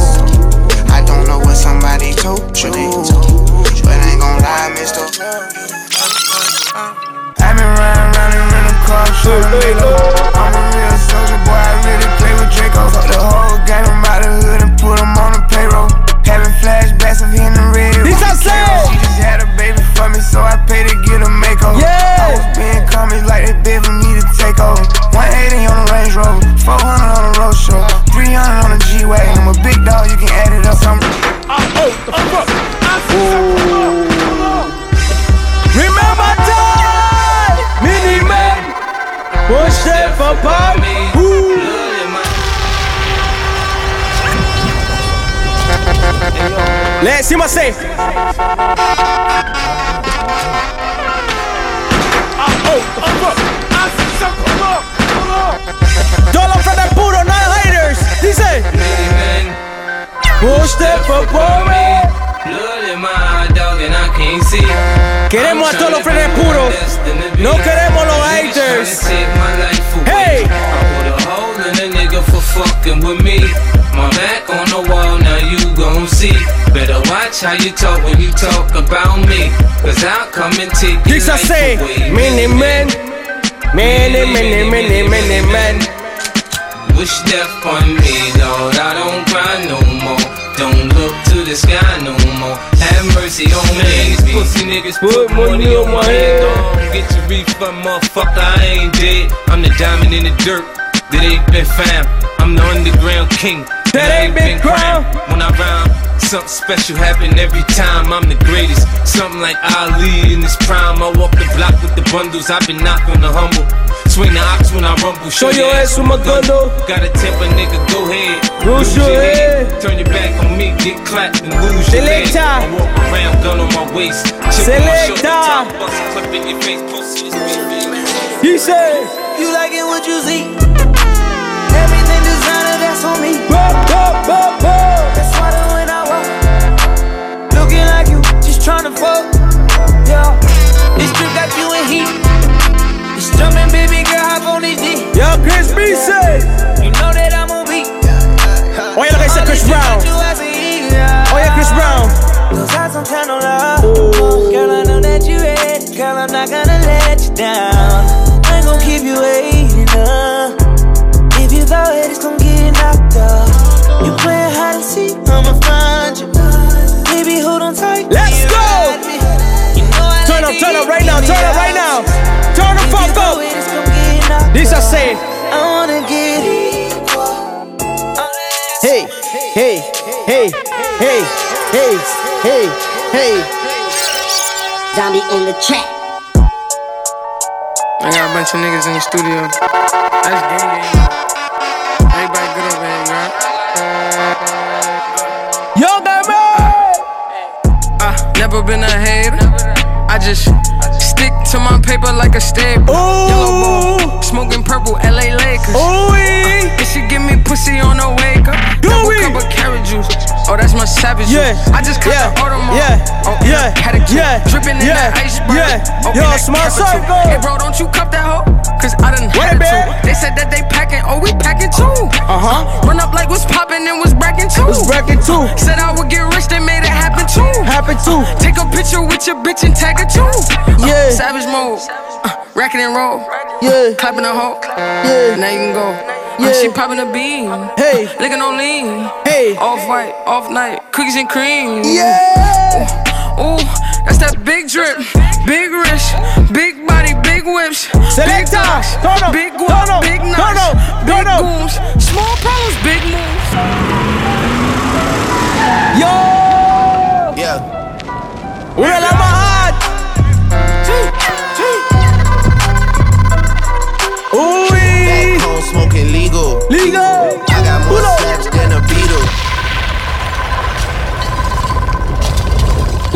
[SPEAKER 28] I don't know what somebody told you, but I ain't gon' lie, Mr. I've been riding around in rental cars, shooting Lego. I'm a real soldier boy, I really play with Draco. Fuck the whole gang, I'm out the hood and put 'em flashbacks of hitting the red.
[SPEAKER 2] This I
[SPEAKER 28] with the
[SPEAKER 2] said.
[SPEAKER 28] K-Roll. She just had a baby for me, so I paid to get a makeover.
[SPEAKER 2] Yeah.
[SPEAKER 28] I was being comments like they bid for me to take over. 180 on the Range Rover, 400 on the road show, 300 on the G-Wagon. I'm a big dog, you can add it up. I'm
[SPEAKER 2] Remember time! Mini man! Push it for pump! See my say. Todo lo frente puro, no haters. Dice. Queremos a todos los frenes puros. No queremos los haters. Hey!
[SPEAKER 22] Nigga for fucking with me. My back on the wall, now you gon' see. Better watch how you talk when you talk about me. Cause I'll come and take your
[SPEAKER 2] This I say,
[SPEAKER 22] away.
[SPEAKER 2] many men, many, many, many, many men.
[SPEAKER 22] Wish death on me, Lord. I don't cry no more. Don't look to the sky no more. Have mercy on me. These pussy niggas put money on my head. Don't get your refund, motherfucker. I ain't dead. I'm the diamond in the dirt that ain't been found. I'm the underground king that ain't been crowned. When I rhyme, something special happen every time. I'm the greatest. Something like Ali in his prime. I walk the block with the bundles. I've been knocking the humble. Swing the ox when I rumble.
[SPEAKER 2] Show your ass with my gun though.
[SPEAKER 22] Got a temper, nigga, go ahead.
[SPEAKER 2] Lose your head.
[SPEAKER 22] Turn your back on me, get clapped and lose your head.
[SPEAKER 2] Selecta.
[SPEAKER 22] I walk around, gun on my waist. Chip on my shoulder,
[SPEAKER 2] Selecta.
[SPEAKER 22] top bust, clip in your face, pussy.
[SPEAKER 2] He said,
[SPEAKER 28] You like it what you see? Everything that's on me. That's why the when I walk, looking like you, just tryna fuck. Yeah, this trip got you in heat. It's jumping, baby girl, hop on this D.
[SPEAKER 2] Yo, Chris B say.
[SPEAKER 28] You know that I'm a beat.
[SPEAKER 2] Oh, Oye lo que dice Chris Brown. Oye, oh, Chris Brown.
[SPEAKER 28] Those eyes don't tell no love. Girl, I know that you ready. Girl, I'm not gonna let you down. I ain't gonna keep you waiting playing hide and seek, I'ma find you. Baby, hold on tight.
[SPEAKER 2] Let's
[SPEAKER 28] you
[SPEAKER 2] go.
[SPEAKER 28] You know I
[SPEAKER 2] Turn up, turn up right now, turn up
[SPEAKER 28] up.
[SPEAKER 2] right now. Turn the fuck up.
[SPEAKER 28] ahead, it's gonna get knocked
[SPEAKER 2] This I say.
[SPEAKER 28] I wanna get.
[SPEAKER 2] Hey, hey, hey, hey, hey, hey, hey.
[SPEAKER 47] Zombie in the trap.
[SPEAKER 48] I got a bunch of niggas in the studio. That's game just stick to my paper like a staple. Yellow ball, smoking purple, LA Lakers.
[SPEAKER 2] Ooh,
[SPEAKER 48] This shit give me pussy on the wake up. Double cup of carrot juice. Oh, that's my savage
[SPEAKER 2] Yeah,
[SPEAKER 48] juice. I just cut
[SPEAKER 2] yeah,
[SPEAKER 48] the Audemars.
[SPEAKER 2] yeah,
[SPEAKER 48] oh,
[SPEAKER 2] yeah,
[SPEAKER 48] had a
[SPEAKER 2] yeah,
[SPEAKER 48] dripping in
[SPEAKER 2] yeah,
[SPEAKER 48] the iceberg.
[SPEAKER 2] yeah. Yo,
[SPEAKER 48] capital.
[SPEAKER 2] circle.
[SPEAKER 48] Hey, bro, don't you cup that hoe? Cause I done had
[SPEAKER 2] it
[SPEAKER 48] it too. They said that they packing, oh, we packing too.
[SPEAKER 2] Uh huh.
[SPEAKER 48] Run up like what's popping and was bracking too.
[SPEAKER 2] Was bragging too.
[SPEAKER 48] Said I would get rich, they made it happen too.
[SPEAKER 2] Happen too.
[SPEAKER 48] Take a picture with your bitch and tag it too.
[SPEAKER 2] Yeah.
[SPEAKER 48] Savage mode. Uh, racking and roll.
[SPEAKER 2] Yeah.
[SPEAKER 48] Clapping a hoe.
[SPEAKER 2] Yeah.
[SPEAKER 48] Now you can go.
[SPEAKER 2] Yeah.
[SPEAKER 48] Uh, she popping a bean.
[SPEAKER 2] Hey.
[SPEAKER 48] Licking on lean.
[SPEAKER 2] Hey.
[SPEAKER 48] Off white, off night. Cookies and cream.
[SPEAKER 2] Yeah.
[SPEAKER 48] Ooh, that's that big drip. Big wrist. Big body, big whips. Big
[SPEAKER 2] Selecta.
[SPEAKER 48] dogs. Big
[SPEAKER 2] turn
[SPEAKER 48] guap,
[SPEAKER 2] up,
[SPEAKER 48] big
[SPEAKER 2] turn
[SPEAKER 48] knives. Big
[SPEAKER 2] turn up.
[SPEAKER 48] goons. Small problems, big moves.
[SPEAKER 2] Yo.
[SPEAKER 28] Yeah.
[SPEAKER 2] Una la más hot. Uy.
[SPEAKER 28] Back home smoking legal.
[SPEAKER 2] Legal.
[SPEAKER 28] I got more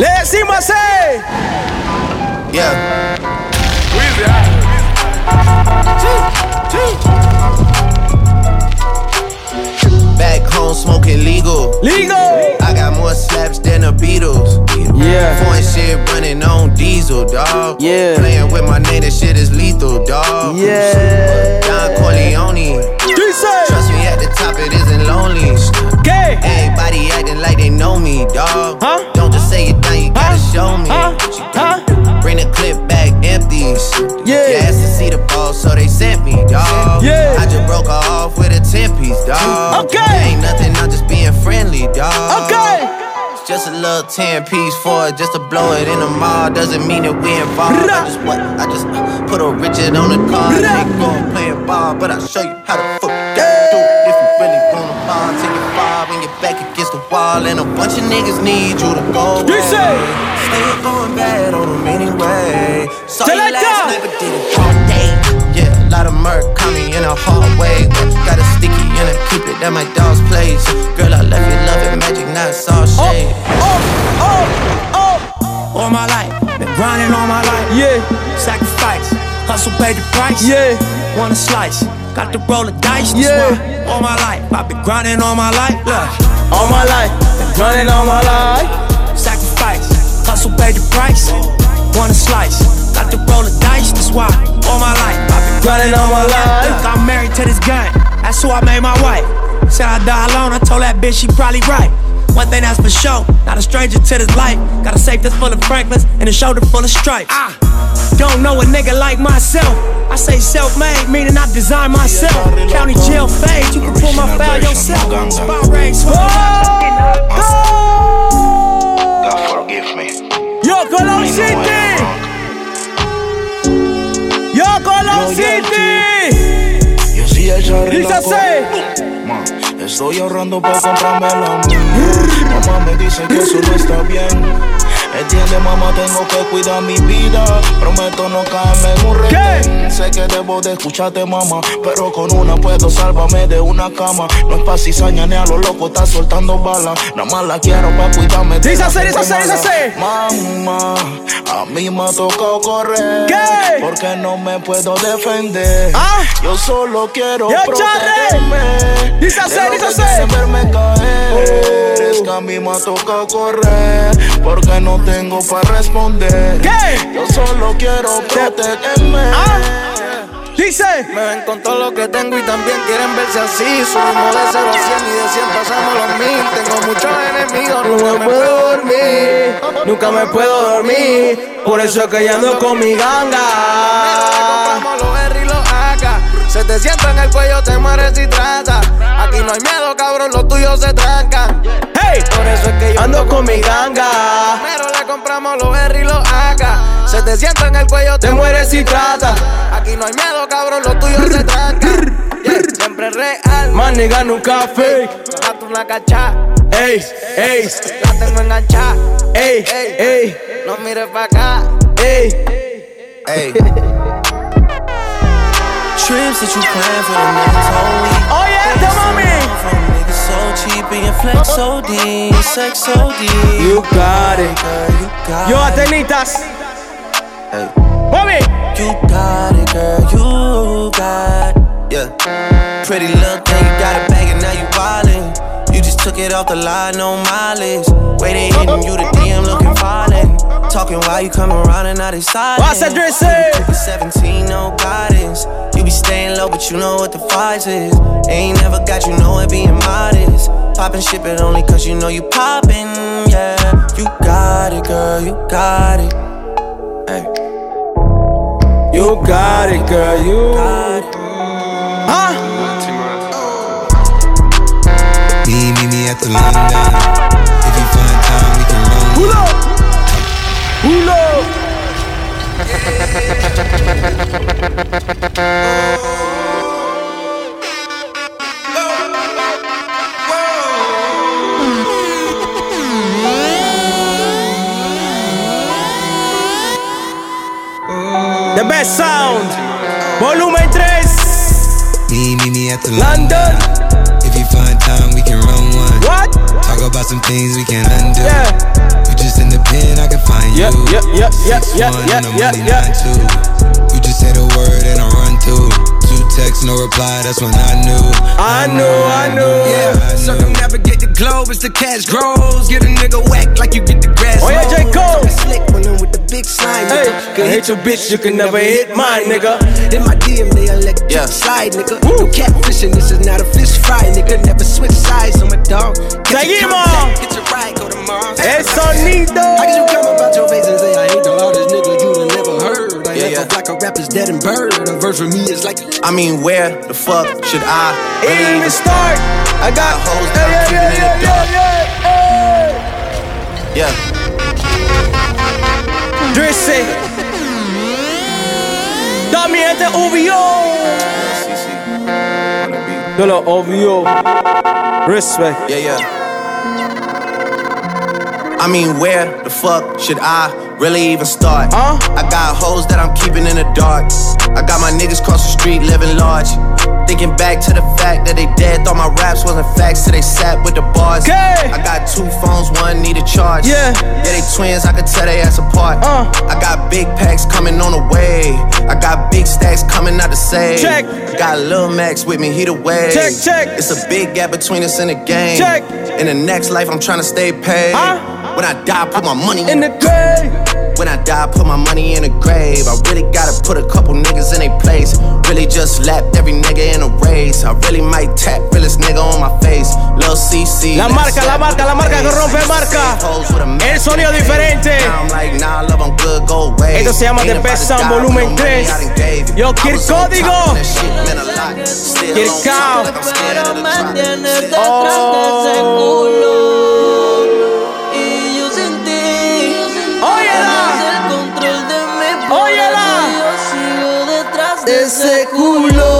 [SPEAKER 2] Le decimos así.
[SPEAKER 36] Yeah. Back home smoking legal.
[SPEAKER 2] Legal.
[SPEAKER 36] I got more slaps than the Beatles.
[SPEAKER 2] Yeah.
[SPEAKER 36] Foreign shit running on diesel, dog.
[SPEAKER 2] Yeah.
[SPEAKER 36] Playing with my name, that shit is lethal, dog.
[SPEAKER 2] Yeah.
[SPEAKER 36] Don Corleone. Trust me, at the top it isn't lonely.
[SPEAKER 2] Okay.
[SPEAKER 36] Everybody acting like they know me, dog.
[SPEAKER 2] Huh?
[SPEAKER 36] Don't just say it now, you gotta show me.
[SPEAKER 2] Huh?
[SPEAKER 36] She Bring the clip back empties.
[SPEAKER 2] Yeah.
[SPEAKER 36] You asked to see the ball, so they sent me, dog.
[SPEAKER 2] Yeah.
[SPEAKER 36] I just broke her off with a 10 piece, dog.
[SPEAKER 2] Okay.
[SPEAKER 36] Ain't nothing, I'm just being friendly, dog.
[SPEAKER 2] Okay.
[SPEAKER 36] It's Just a little 10 piece for it, just to blow it in the mall. Doesn't mean that we involved. I just what? I just put a Richard on the car. They go playing ball, but I'll show you how to fuck the. And a bunch of niggas need you to go away. Still going bad on them anyway. Saw you last night, but did it all day. Yeah, a lot of murk caught me in a hard way. Got a sticky and I keep it at my dog's place. Girl, I left you loving magic, not saw shade.
[SPEAKER 37] All my life, been grinding all my life.
[SPEAKER 2] Yeah.
[SPEAKER 37] Sacrifice, hustle, pay the price.
[SPEAKER 2] Yeah.
[SPEAKER 37] Want a slice, got to roll the dice.
[SPEAKER 2] Yeah.
[SPEAKER 37] why All my life, I've been grinding all my life. Look.
[SPEAKER 2] All my life, been grinding all my life.
[SPEAKER 37] Sacrifice, hustle, pay the price. Want a slice, got to roll the dice. That's why all my life, I've been
[SPEAKER 2] Grinding all my life.
[SPEAKER 37] Look, I'm married to this gun. That's who I made my wife. Said I die alone, I told that bitch she probably right. One thing that's for sure, not a stranger to this life. Got a safe that's full of Franklins and a shoulder full of stripes. Ah, don't know a nigga like myself. I say self-made, meaning I design myself. County jail fade, you can pull my file yourself. Spot race.
[SPEAKER 3] God forgive me.
[SPEAKER 2] Yo, Colón City. Yo, Colón City.
[SPEAKER 3] Yo sí echaré
[SPEAKER 2] Dice
[SPEAKER 3] la
[SPEAKER 2] así.
[SPEAKER 3] Ma, Estoy ahorrando para comprarme la Mamá me dice que eso no está bien. Entiende, mamá, tengo que cuidar mi vida. Prometo no caerme en un retén. Sé que debo de escucharte, mamá. Pero con una puedo salvarme de una cama. No es pa' cizaña ni a lo loco, está soltando balas. Nada más la quiero pa' cuidarme
[SPEAKER 2] Dice así, dice dice.
[SPEAKER 3] Mamá, a mí me ha tocado correr.
[SPEAKER 2] ¿Qué?
[SPEAKER 3] Porque no me puedo defender.
[SPEAKER 2] Ah.
[SPEAKER 3] Yo solo quiero
[SPEAKER 2] Yo,
[SPEAKER 3] protegerme.
[SPEAKER 2] Dice dice
[SPEAKER 3] verme caer. Es que a mí me ha tocado correr. Porque no tengo para responder.
[SPEAKER 2] ¿Qué?
[SPEAKER 3] Yo solo quiero protegerme.
[SPEAKER 2] Dice.
[SPEAKER 4] Me ven con todo lo que tengo y también quieren verse así. Subimos de 0 a 100 y de 100 pasamos los mil. Tengo muchos enemigos,
[SPEAKER 2] No me puedo dormir, nunca me puedo dormir. Por eso es que yo ando con mi ganga.
[SPEAKER 4] Y. Se te sienta en el cuello, te mueres si trata. Aquí no hay miedo, cabrón, los tuyos se trancan. Por eso es que yo
[SPEAKER 2] ando con mi ganga.
[SPEAKER 4] Primero le compramos los R y los AK. Se te sienta en el cuello, te,
[SPEAKER 2] Te mueres si trata.
[SPEAKER 4] Aquí no hay miedo, cabrón, los tuyos se trancan. Yeah, siempre real.
[SPEAKER 2] Más nigga nunca fake.
[SPEAKER 4] Gato una cacha.
[SPEAKER 2] Ey, ey,
[SPEAKER 4] La tengo enganchada.
[SPEAKER 2] ey, ey,
[SPEAKER 4] No mires pa' acá.
[SPEAKER 2] ey.
[SPEAKER 36] Hey. Trips that you plan for the next whole week.
[SPEAKER 2] Oh yeah, the mommy.
[SPEAKER 36] So cheap and your flex so deep, sex so deep.
[SPEAKER 2] You got it.
[SPEAKER 36] Girl, you got it.
[SPEAKER 2] Yo,
[SPEAKER 36] it.
[SPEAKER 2] Atenitas.
[SPEAKER 36] Hey.
[SPEAKER 2] Mami.
[SPEAKER 36] You got it, girl, you got it. Yeah. Pretty little thing, you got a bag and now you wildin'. You just took it off the line, no mileage. Waiting, hitting you the DM looking violent. Talking while you come around and now they silent.
[SPEAKER 2] What's that dress say?
[SPEAKER 36] 17, no guidance. You be staying low, but you know what the price is. Ain't never got you know it being modest. Poppin' shit, but only cause you know you poppin', yeah. You got it, girl, you got it. Hey.
[SPEAKER 2] You got it, girl, you
[SPEAKER 36] got it.
[SPEAKER 2] Huh?
[SPEAKER 49] Me, meet me at the London. If you find time, we can run.
[SPEAKER 2] Pull up. Pull up. The best sound. Volumen 3.
[SPEAKER 49] Me, meet me at the
[SPEAKER 2] London.
[SPEAKER 49] If you find time, we can run one.
[SPEAKER 2] What?
[SPEAKER 49] Talk about some things we can undo.
[SPEAKER 2] Yeah.
[SPEAKER 49] You just in the pen, Yeah, yeah, yeah, yeah, yeah, yeah, yeah, yeah. You just say the word and I run through text, no reply, that's when I knew.
[SPEAKER 2] I knew, I knew.
[SPEAKER 50] Yeah, circumnavigate the globe as the cash grows. Get a nigga whack like you get the grass.
[SPEAKER 2] Oh, yeah, J. Cole.
[SPEAKER 50] Slick one with the big slime.
[SPEAKER 2] Hey, can hit your bitch, you can never hit mine, nigga.
[SPEAKER 50] In my DM, they elect yeah. slide, nigga. Woo. No catfishing, this is not a fish fry, nigga. Never switch sides on my dog.
[SPEAKER 2] Get your contact,
[SPEAKER 50] get your ride, go to Mars.
[SPEAKER 2] Es sonido.
[SPEAKER 50] How can you come about your face and say I ain't the hardest nigga you done never heard? I yeah, yeah. like a rapper's dead and bird. A verse for me is like.
[SPEAKER 36] I mean, where the fuck should I
[SPEAKER 2] really even start? I got
[SPEAKER 36] hoes that I'm keeping in the dark. Yeah.
[SPEAKER 2] Drizzy. Dame gente OVO. De la OVO. Respect.
[SPEAKER 36] Yeah, yeah. I mean, where the fuck should I really even start?
[SPEAKER 2] Huh?
[SPEAKER 36] I got hoes that I'm keeping in the dark. I got my niggas cross the street living large. Thinking back to the fact that they dead, thought my raps wasn't facts, so they sat with the bars.
[SPEAKER 2] Okay.
[SPEAKER 36] I got two phones, one need a charge.
[SPEAKER 2] Yeah.
[SPEAKER 36] Yeah, they twins, I could tell they ass apart.
[SPEAKER 2] Uh.
[SPEAKER 36] I got big packs coming on the way. I got big stacks coming out to save.
[SPEAKER 2] Check.
[SPEAKER 36] Got Lil Max with me, he the way.
[SPEAKER 2] Check, check.
[SPEAKER 36] It's a big gap between us in the game.
[SPEAKER 2] Check.
[SPEAKER 36] In the next life, I'm trying to stay paid.
[SPEAKER 2] Huh?
[SPEAKER 36] When I die, put my money
[SPEAKER 2] In the grave.
[SPEAKER 36] When I die, put my money in the grave. I really gotta put a couple niggas in their place. Really just lapped every nigga in a race. I really might tap realest nigga on my face. Lil CC.
[SPEAKER 2] La marca, la marca, la marca que rompe marca. El sonido diferente.
[SPEAKER 36] Like, nah, love, I'm good, go away.
[SPEAKER 2] Esto se llama The Best Sound Volumen 3. Yo, Kir Código. Kir Cao.
[SPEAKER 28] Pero
[SPEAKER 42] se kullo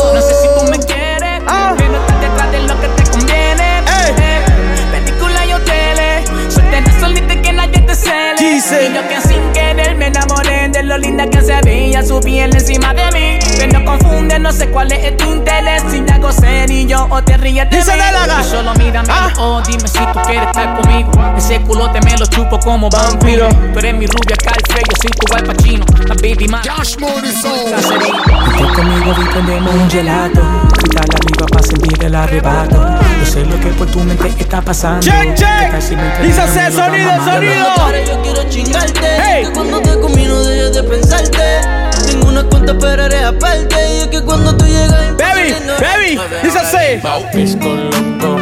[SPEAKER 42] linda que se veía su piel encima de mí. Pero confunde, no sé cuál es tu interés. Si te hago serio o te ríes de
[SPEAKER 2] Dice
[SPEAKER 42] mí.
[SPEAKER 2] Dálaga.
[SPEAKER 42] Y solo mírame,
[SPEAKER 2] Ah.
[SPEAKER 42] oh, dime si tú quieres estar conmigo. Ese culote me lo chupo como vampiro. Tú eres mi rubia, Calfrey, yo soy tu guay pachino. La baby man.
[SPEAKER 51] Vente conmigo y un gelato. Arriba para sentir el arrebato. Yo sé lo que por tu mente está pasando.
[SPEAKER 2] Check, check.
[SPEAKER 51] Lo da
[SPEAKER 2] sonido, sonido.
[SPEAKER 28] Yo quiero chingarte.
[SPEAKER 2] Hey.
[SPEAKER 28] Que cuando te comino dejes de pensarte. Tengo una cuenta, pero eres aparte. Y es que cuando tú llegas.
[SPEAKER 2] Baby, baby. Dice así.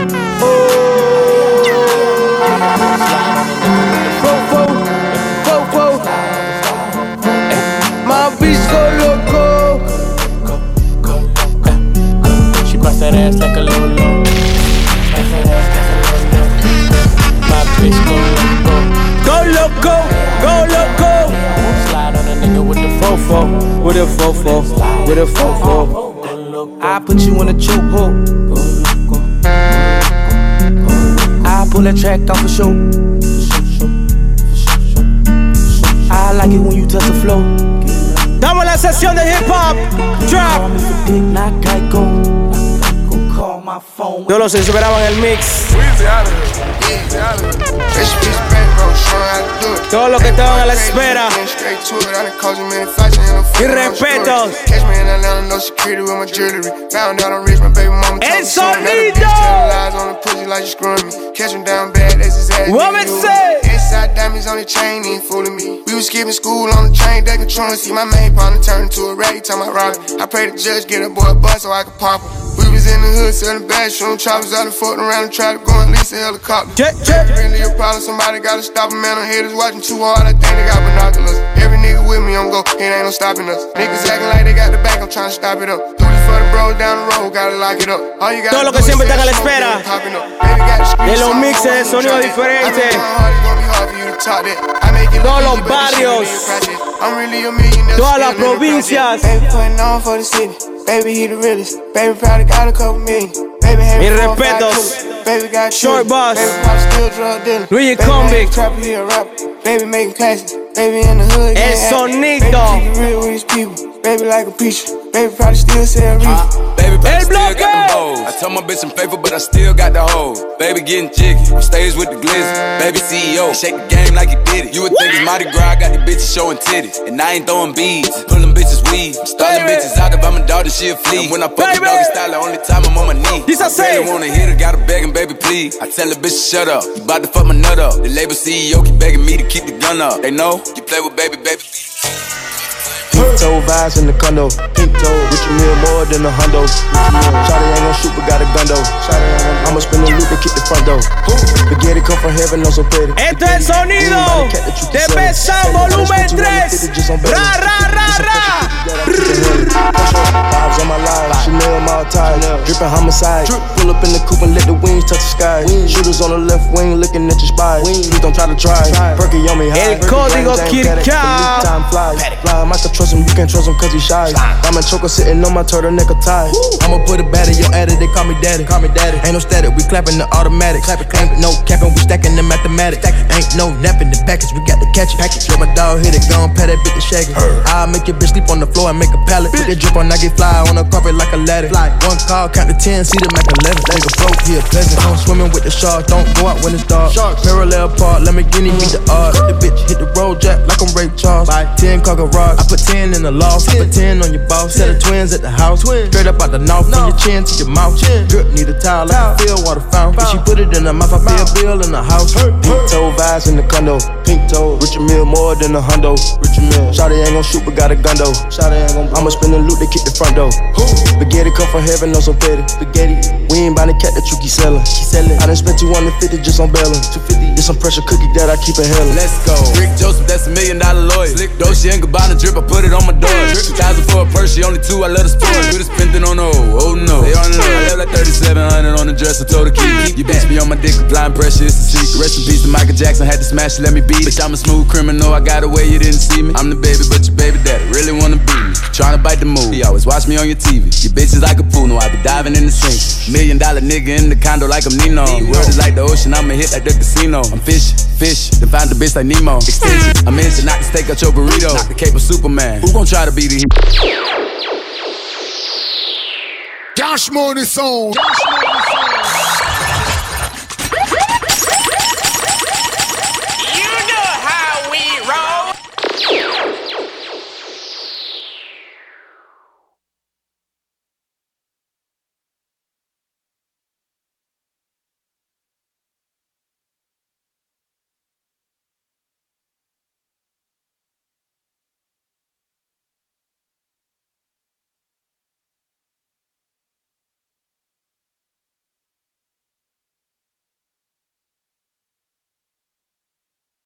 [SPEAKER 51] That ass like a lolo. My bitch go loco.
[SPEAKER 2] Go loco, go loco.
[SPEAKER 51] Slide on a nigga with the fofo.
[SPEAKER 2] With a fofo, with a fofo.
[SPEAKER 51] I put you in a chokehold. I pull that track off a show. I like it when you touch the flow.
[SPEAKER 2] Damos la sesión de hip hop. Trap.
[SPEAKER 51] Not Geico. Call my phone.
[SPEAKER 2] No los esperaban el mix. Todos los que estaban a la espera. Y respetos. El sonido. Woman say.
[SPEAKER 52] Inside diamonds on the chain, ain't fooling me. We was skipping school on the train, they controlling. See my main partner turn into a rag, time I rob it. I pray the judge get a boy a bus so I can pop him. We was in the hood selling bags, showing choppers out and fucking around and try to go and lease a helicopter.
[SPEAKER 2] Check, check.
[SPEAKER 52] Really a problem, somebody gotta stop him, man. I'm haters watching too hard, I think they got binoculars. Every nigga with me on go, it ain't no stopping us. Niggas acting like they got the back, I'm trying to stop it up. Do this for the bros down the road, gotta lock it up. All you gotta
[SPEAKER 2] Todo lo
[SPEAKER 52] do
[SPEAKER 2] que
[SPEAKER 52] is
[SPEAKER 2] siempre
[SPEAKER 52] say
[SPEAKER 2] están a la
[SPEAKER 52] smoke,
[SPEAKER 2] espera.
[SPEAKER 52] then popping up. Baby got the screen
[SPEAKER 2] De los
[SPEAKER 52] song,
[SPEAKER 2] mixes de
[SPEAKER 52] I'm
[SPEAKER 2] sonido
[SPEAKER 52] trying to-
[SPEAKER 2] diferente.
[SPEAKER 52] I think my heart is gonna be hard for you to talk that. I make it look
[SPEAKER 2] Todos
[SPEAKER 52] easy,
[SPEAKER 2] los
[SPEAKER 52] but this shit
[SPEAKER 2] barrios.
[SPEAKER 52] really a process. I'm really a millionaire,
[SPEAKER 2] Todas
[SPEAKER 52] still
[SPEAKER 2] las
[SPEAKER 52] in the project.
[SPEAKER 2] provincias.
[SPEAKER 52] Baby putting the city. Baby, he the realest. Baby, probably got a couple million. Baby, had four
[SPEAKER 2] respetos.
[SPEAKER 52] Baby, got
[SPEAKER 2] Short boss.
[SPEAKER 52] Baby, probably still drug dealer.
[SPEAKER 2] Luigi
[SPEAKER 52] Baby,
[SPEAKER 2] Convict.
[SPEAKER 52] trapper, he a rapper. Baby, making classics. Baby, in the hood,
[SPEAKER 2] El
[SPEAKER 52] happy.
[SPEAKER 2] sonido.
[SPEAKER 52] Baby, keep it real with his people. Baby, like a preacher. Baby, probably still sell reefer.
[SPEAKER 43] Uh, baby, but I still got
[SPEAKER 2] bloque.
[SPEAKER 43] the balls. I told my bitch I'm faithful, but I still got the hoe. Baby getting jiggy, on stage with the glizzy. Baby CEO, shake the game like he did it. You would think it's Mardi Gras, I got the bitches showing titties. And I ain't throwing beads, pulling bitches weed. I'm stalling bitches out if I'm a daughter, she a flea. And when I fuck a doggy style, the only time I'm on my knee.
[SPEAKER 2] This I say.
[SPEAKER 43] really wanna hit her, gotta beg and baby please. I tell the bitch shut up, you bout to fuck my nut up. The label CEO keep begging me to keep the gun up. They know you play with baby, baby.
[SPEAKER 53] Pink toe vibes in the condo. Pink toe, rich a meal more than a hundo. Shawty ain't gon' shoot, but got a gun though. I'ma spin the loop and kick the front door. Spaghetti come from heaven, no so petty.
[SPEAKER 2] Esto es sonido de Besa Volumen 3. Ra, ra, ra, ra.
[SPEAKER 53] Vibes on my life, Chanel my tie, dripping homicide. Pull up in the coupe and let the wings touch the sky. Shooters on the left wing looking at your spy. Please don't try to try. Perky on me high.
[SPEAKER 2] El código Kirka.
[SPEAKER 53] Time fly. Fly, can trust him, you can't trust him cause he shy. Diamond choker sitting on my turtleneck tie. I'ma put a bat in your addy, they call me daddy. Call me daddy. Ain't no static, we clapping the automatic. Clap it, Ain't no capping, we stacking the mathematics. Ain't no napping the package, we got the catch it. Let my dog hit it, gon' pat that bitch to shaggy. I'll make your bitch sleep on the floor and make a pallet. Put that drip on, I get fly on the carpet like a ladder. One call, count to ten, see them make eleven. Nigga broke, he a peasant. I'm swimming with the sharks, don't go out when it's dark. Parallel park, let me guinea beat the art. The bitch hit the road jack like I'm Ray Charles. Ten cocker rock, I put ten in the loft. I put ten on your boss. Set of twins at the house. Straight up out the north, from your chin to your mouth. Chin. Drip need a towel like a field water fountain. She put it in her mouth, I a bill in the house. Pink toe vibes in the condo. Pink toe, Richard Mill more than a hundo. Richard Mill. Shawty ain't gon' shoot, but got a gun though. Shawty ain't gon' I'ma spin the loot, they kick the front door. Spaghetti come from heaven, no so petty. Spaghetti. We ain't bout the cat that you keep selling. She sellin'. I done spent 250 just on bailing. 250. This some pressure cookie that I keep a hell.
[SPEAKER 43] Let's go. Rick Joseph, that's a million dollar lawyer. Slick Dolce and Gabbana drip, I put it on my door. Thousand for a purse, she only two, I let her sport. Good as spent on oh, oh no. They on the I left like 3700 on the dress, I told her keep. You bitch be on my dick, applying pressure, it's a secret. Rest in peace to Michael Jackson, had to smash it, let me beat it. Bitch, I'm a smooth criminal, I got away, you didn't see me. I'm the baby, but your baby daddy really wanna be me. Tryna bite the move, you always watch me on your TV. Your bitch is like a pool, no, I be diving in the sink. Million dollar nigga in the condo like I'm Nino. The world is like the ocean, I'ma hit like the casino. I'm fish, fish, then find the bitch like Nemo. Extension, I'm in to knock the steak out your burrito. Knock the cape of Superman. Who gon' try to be the hero?
[SPEAKER 1] Cash money sound.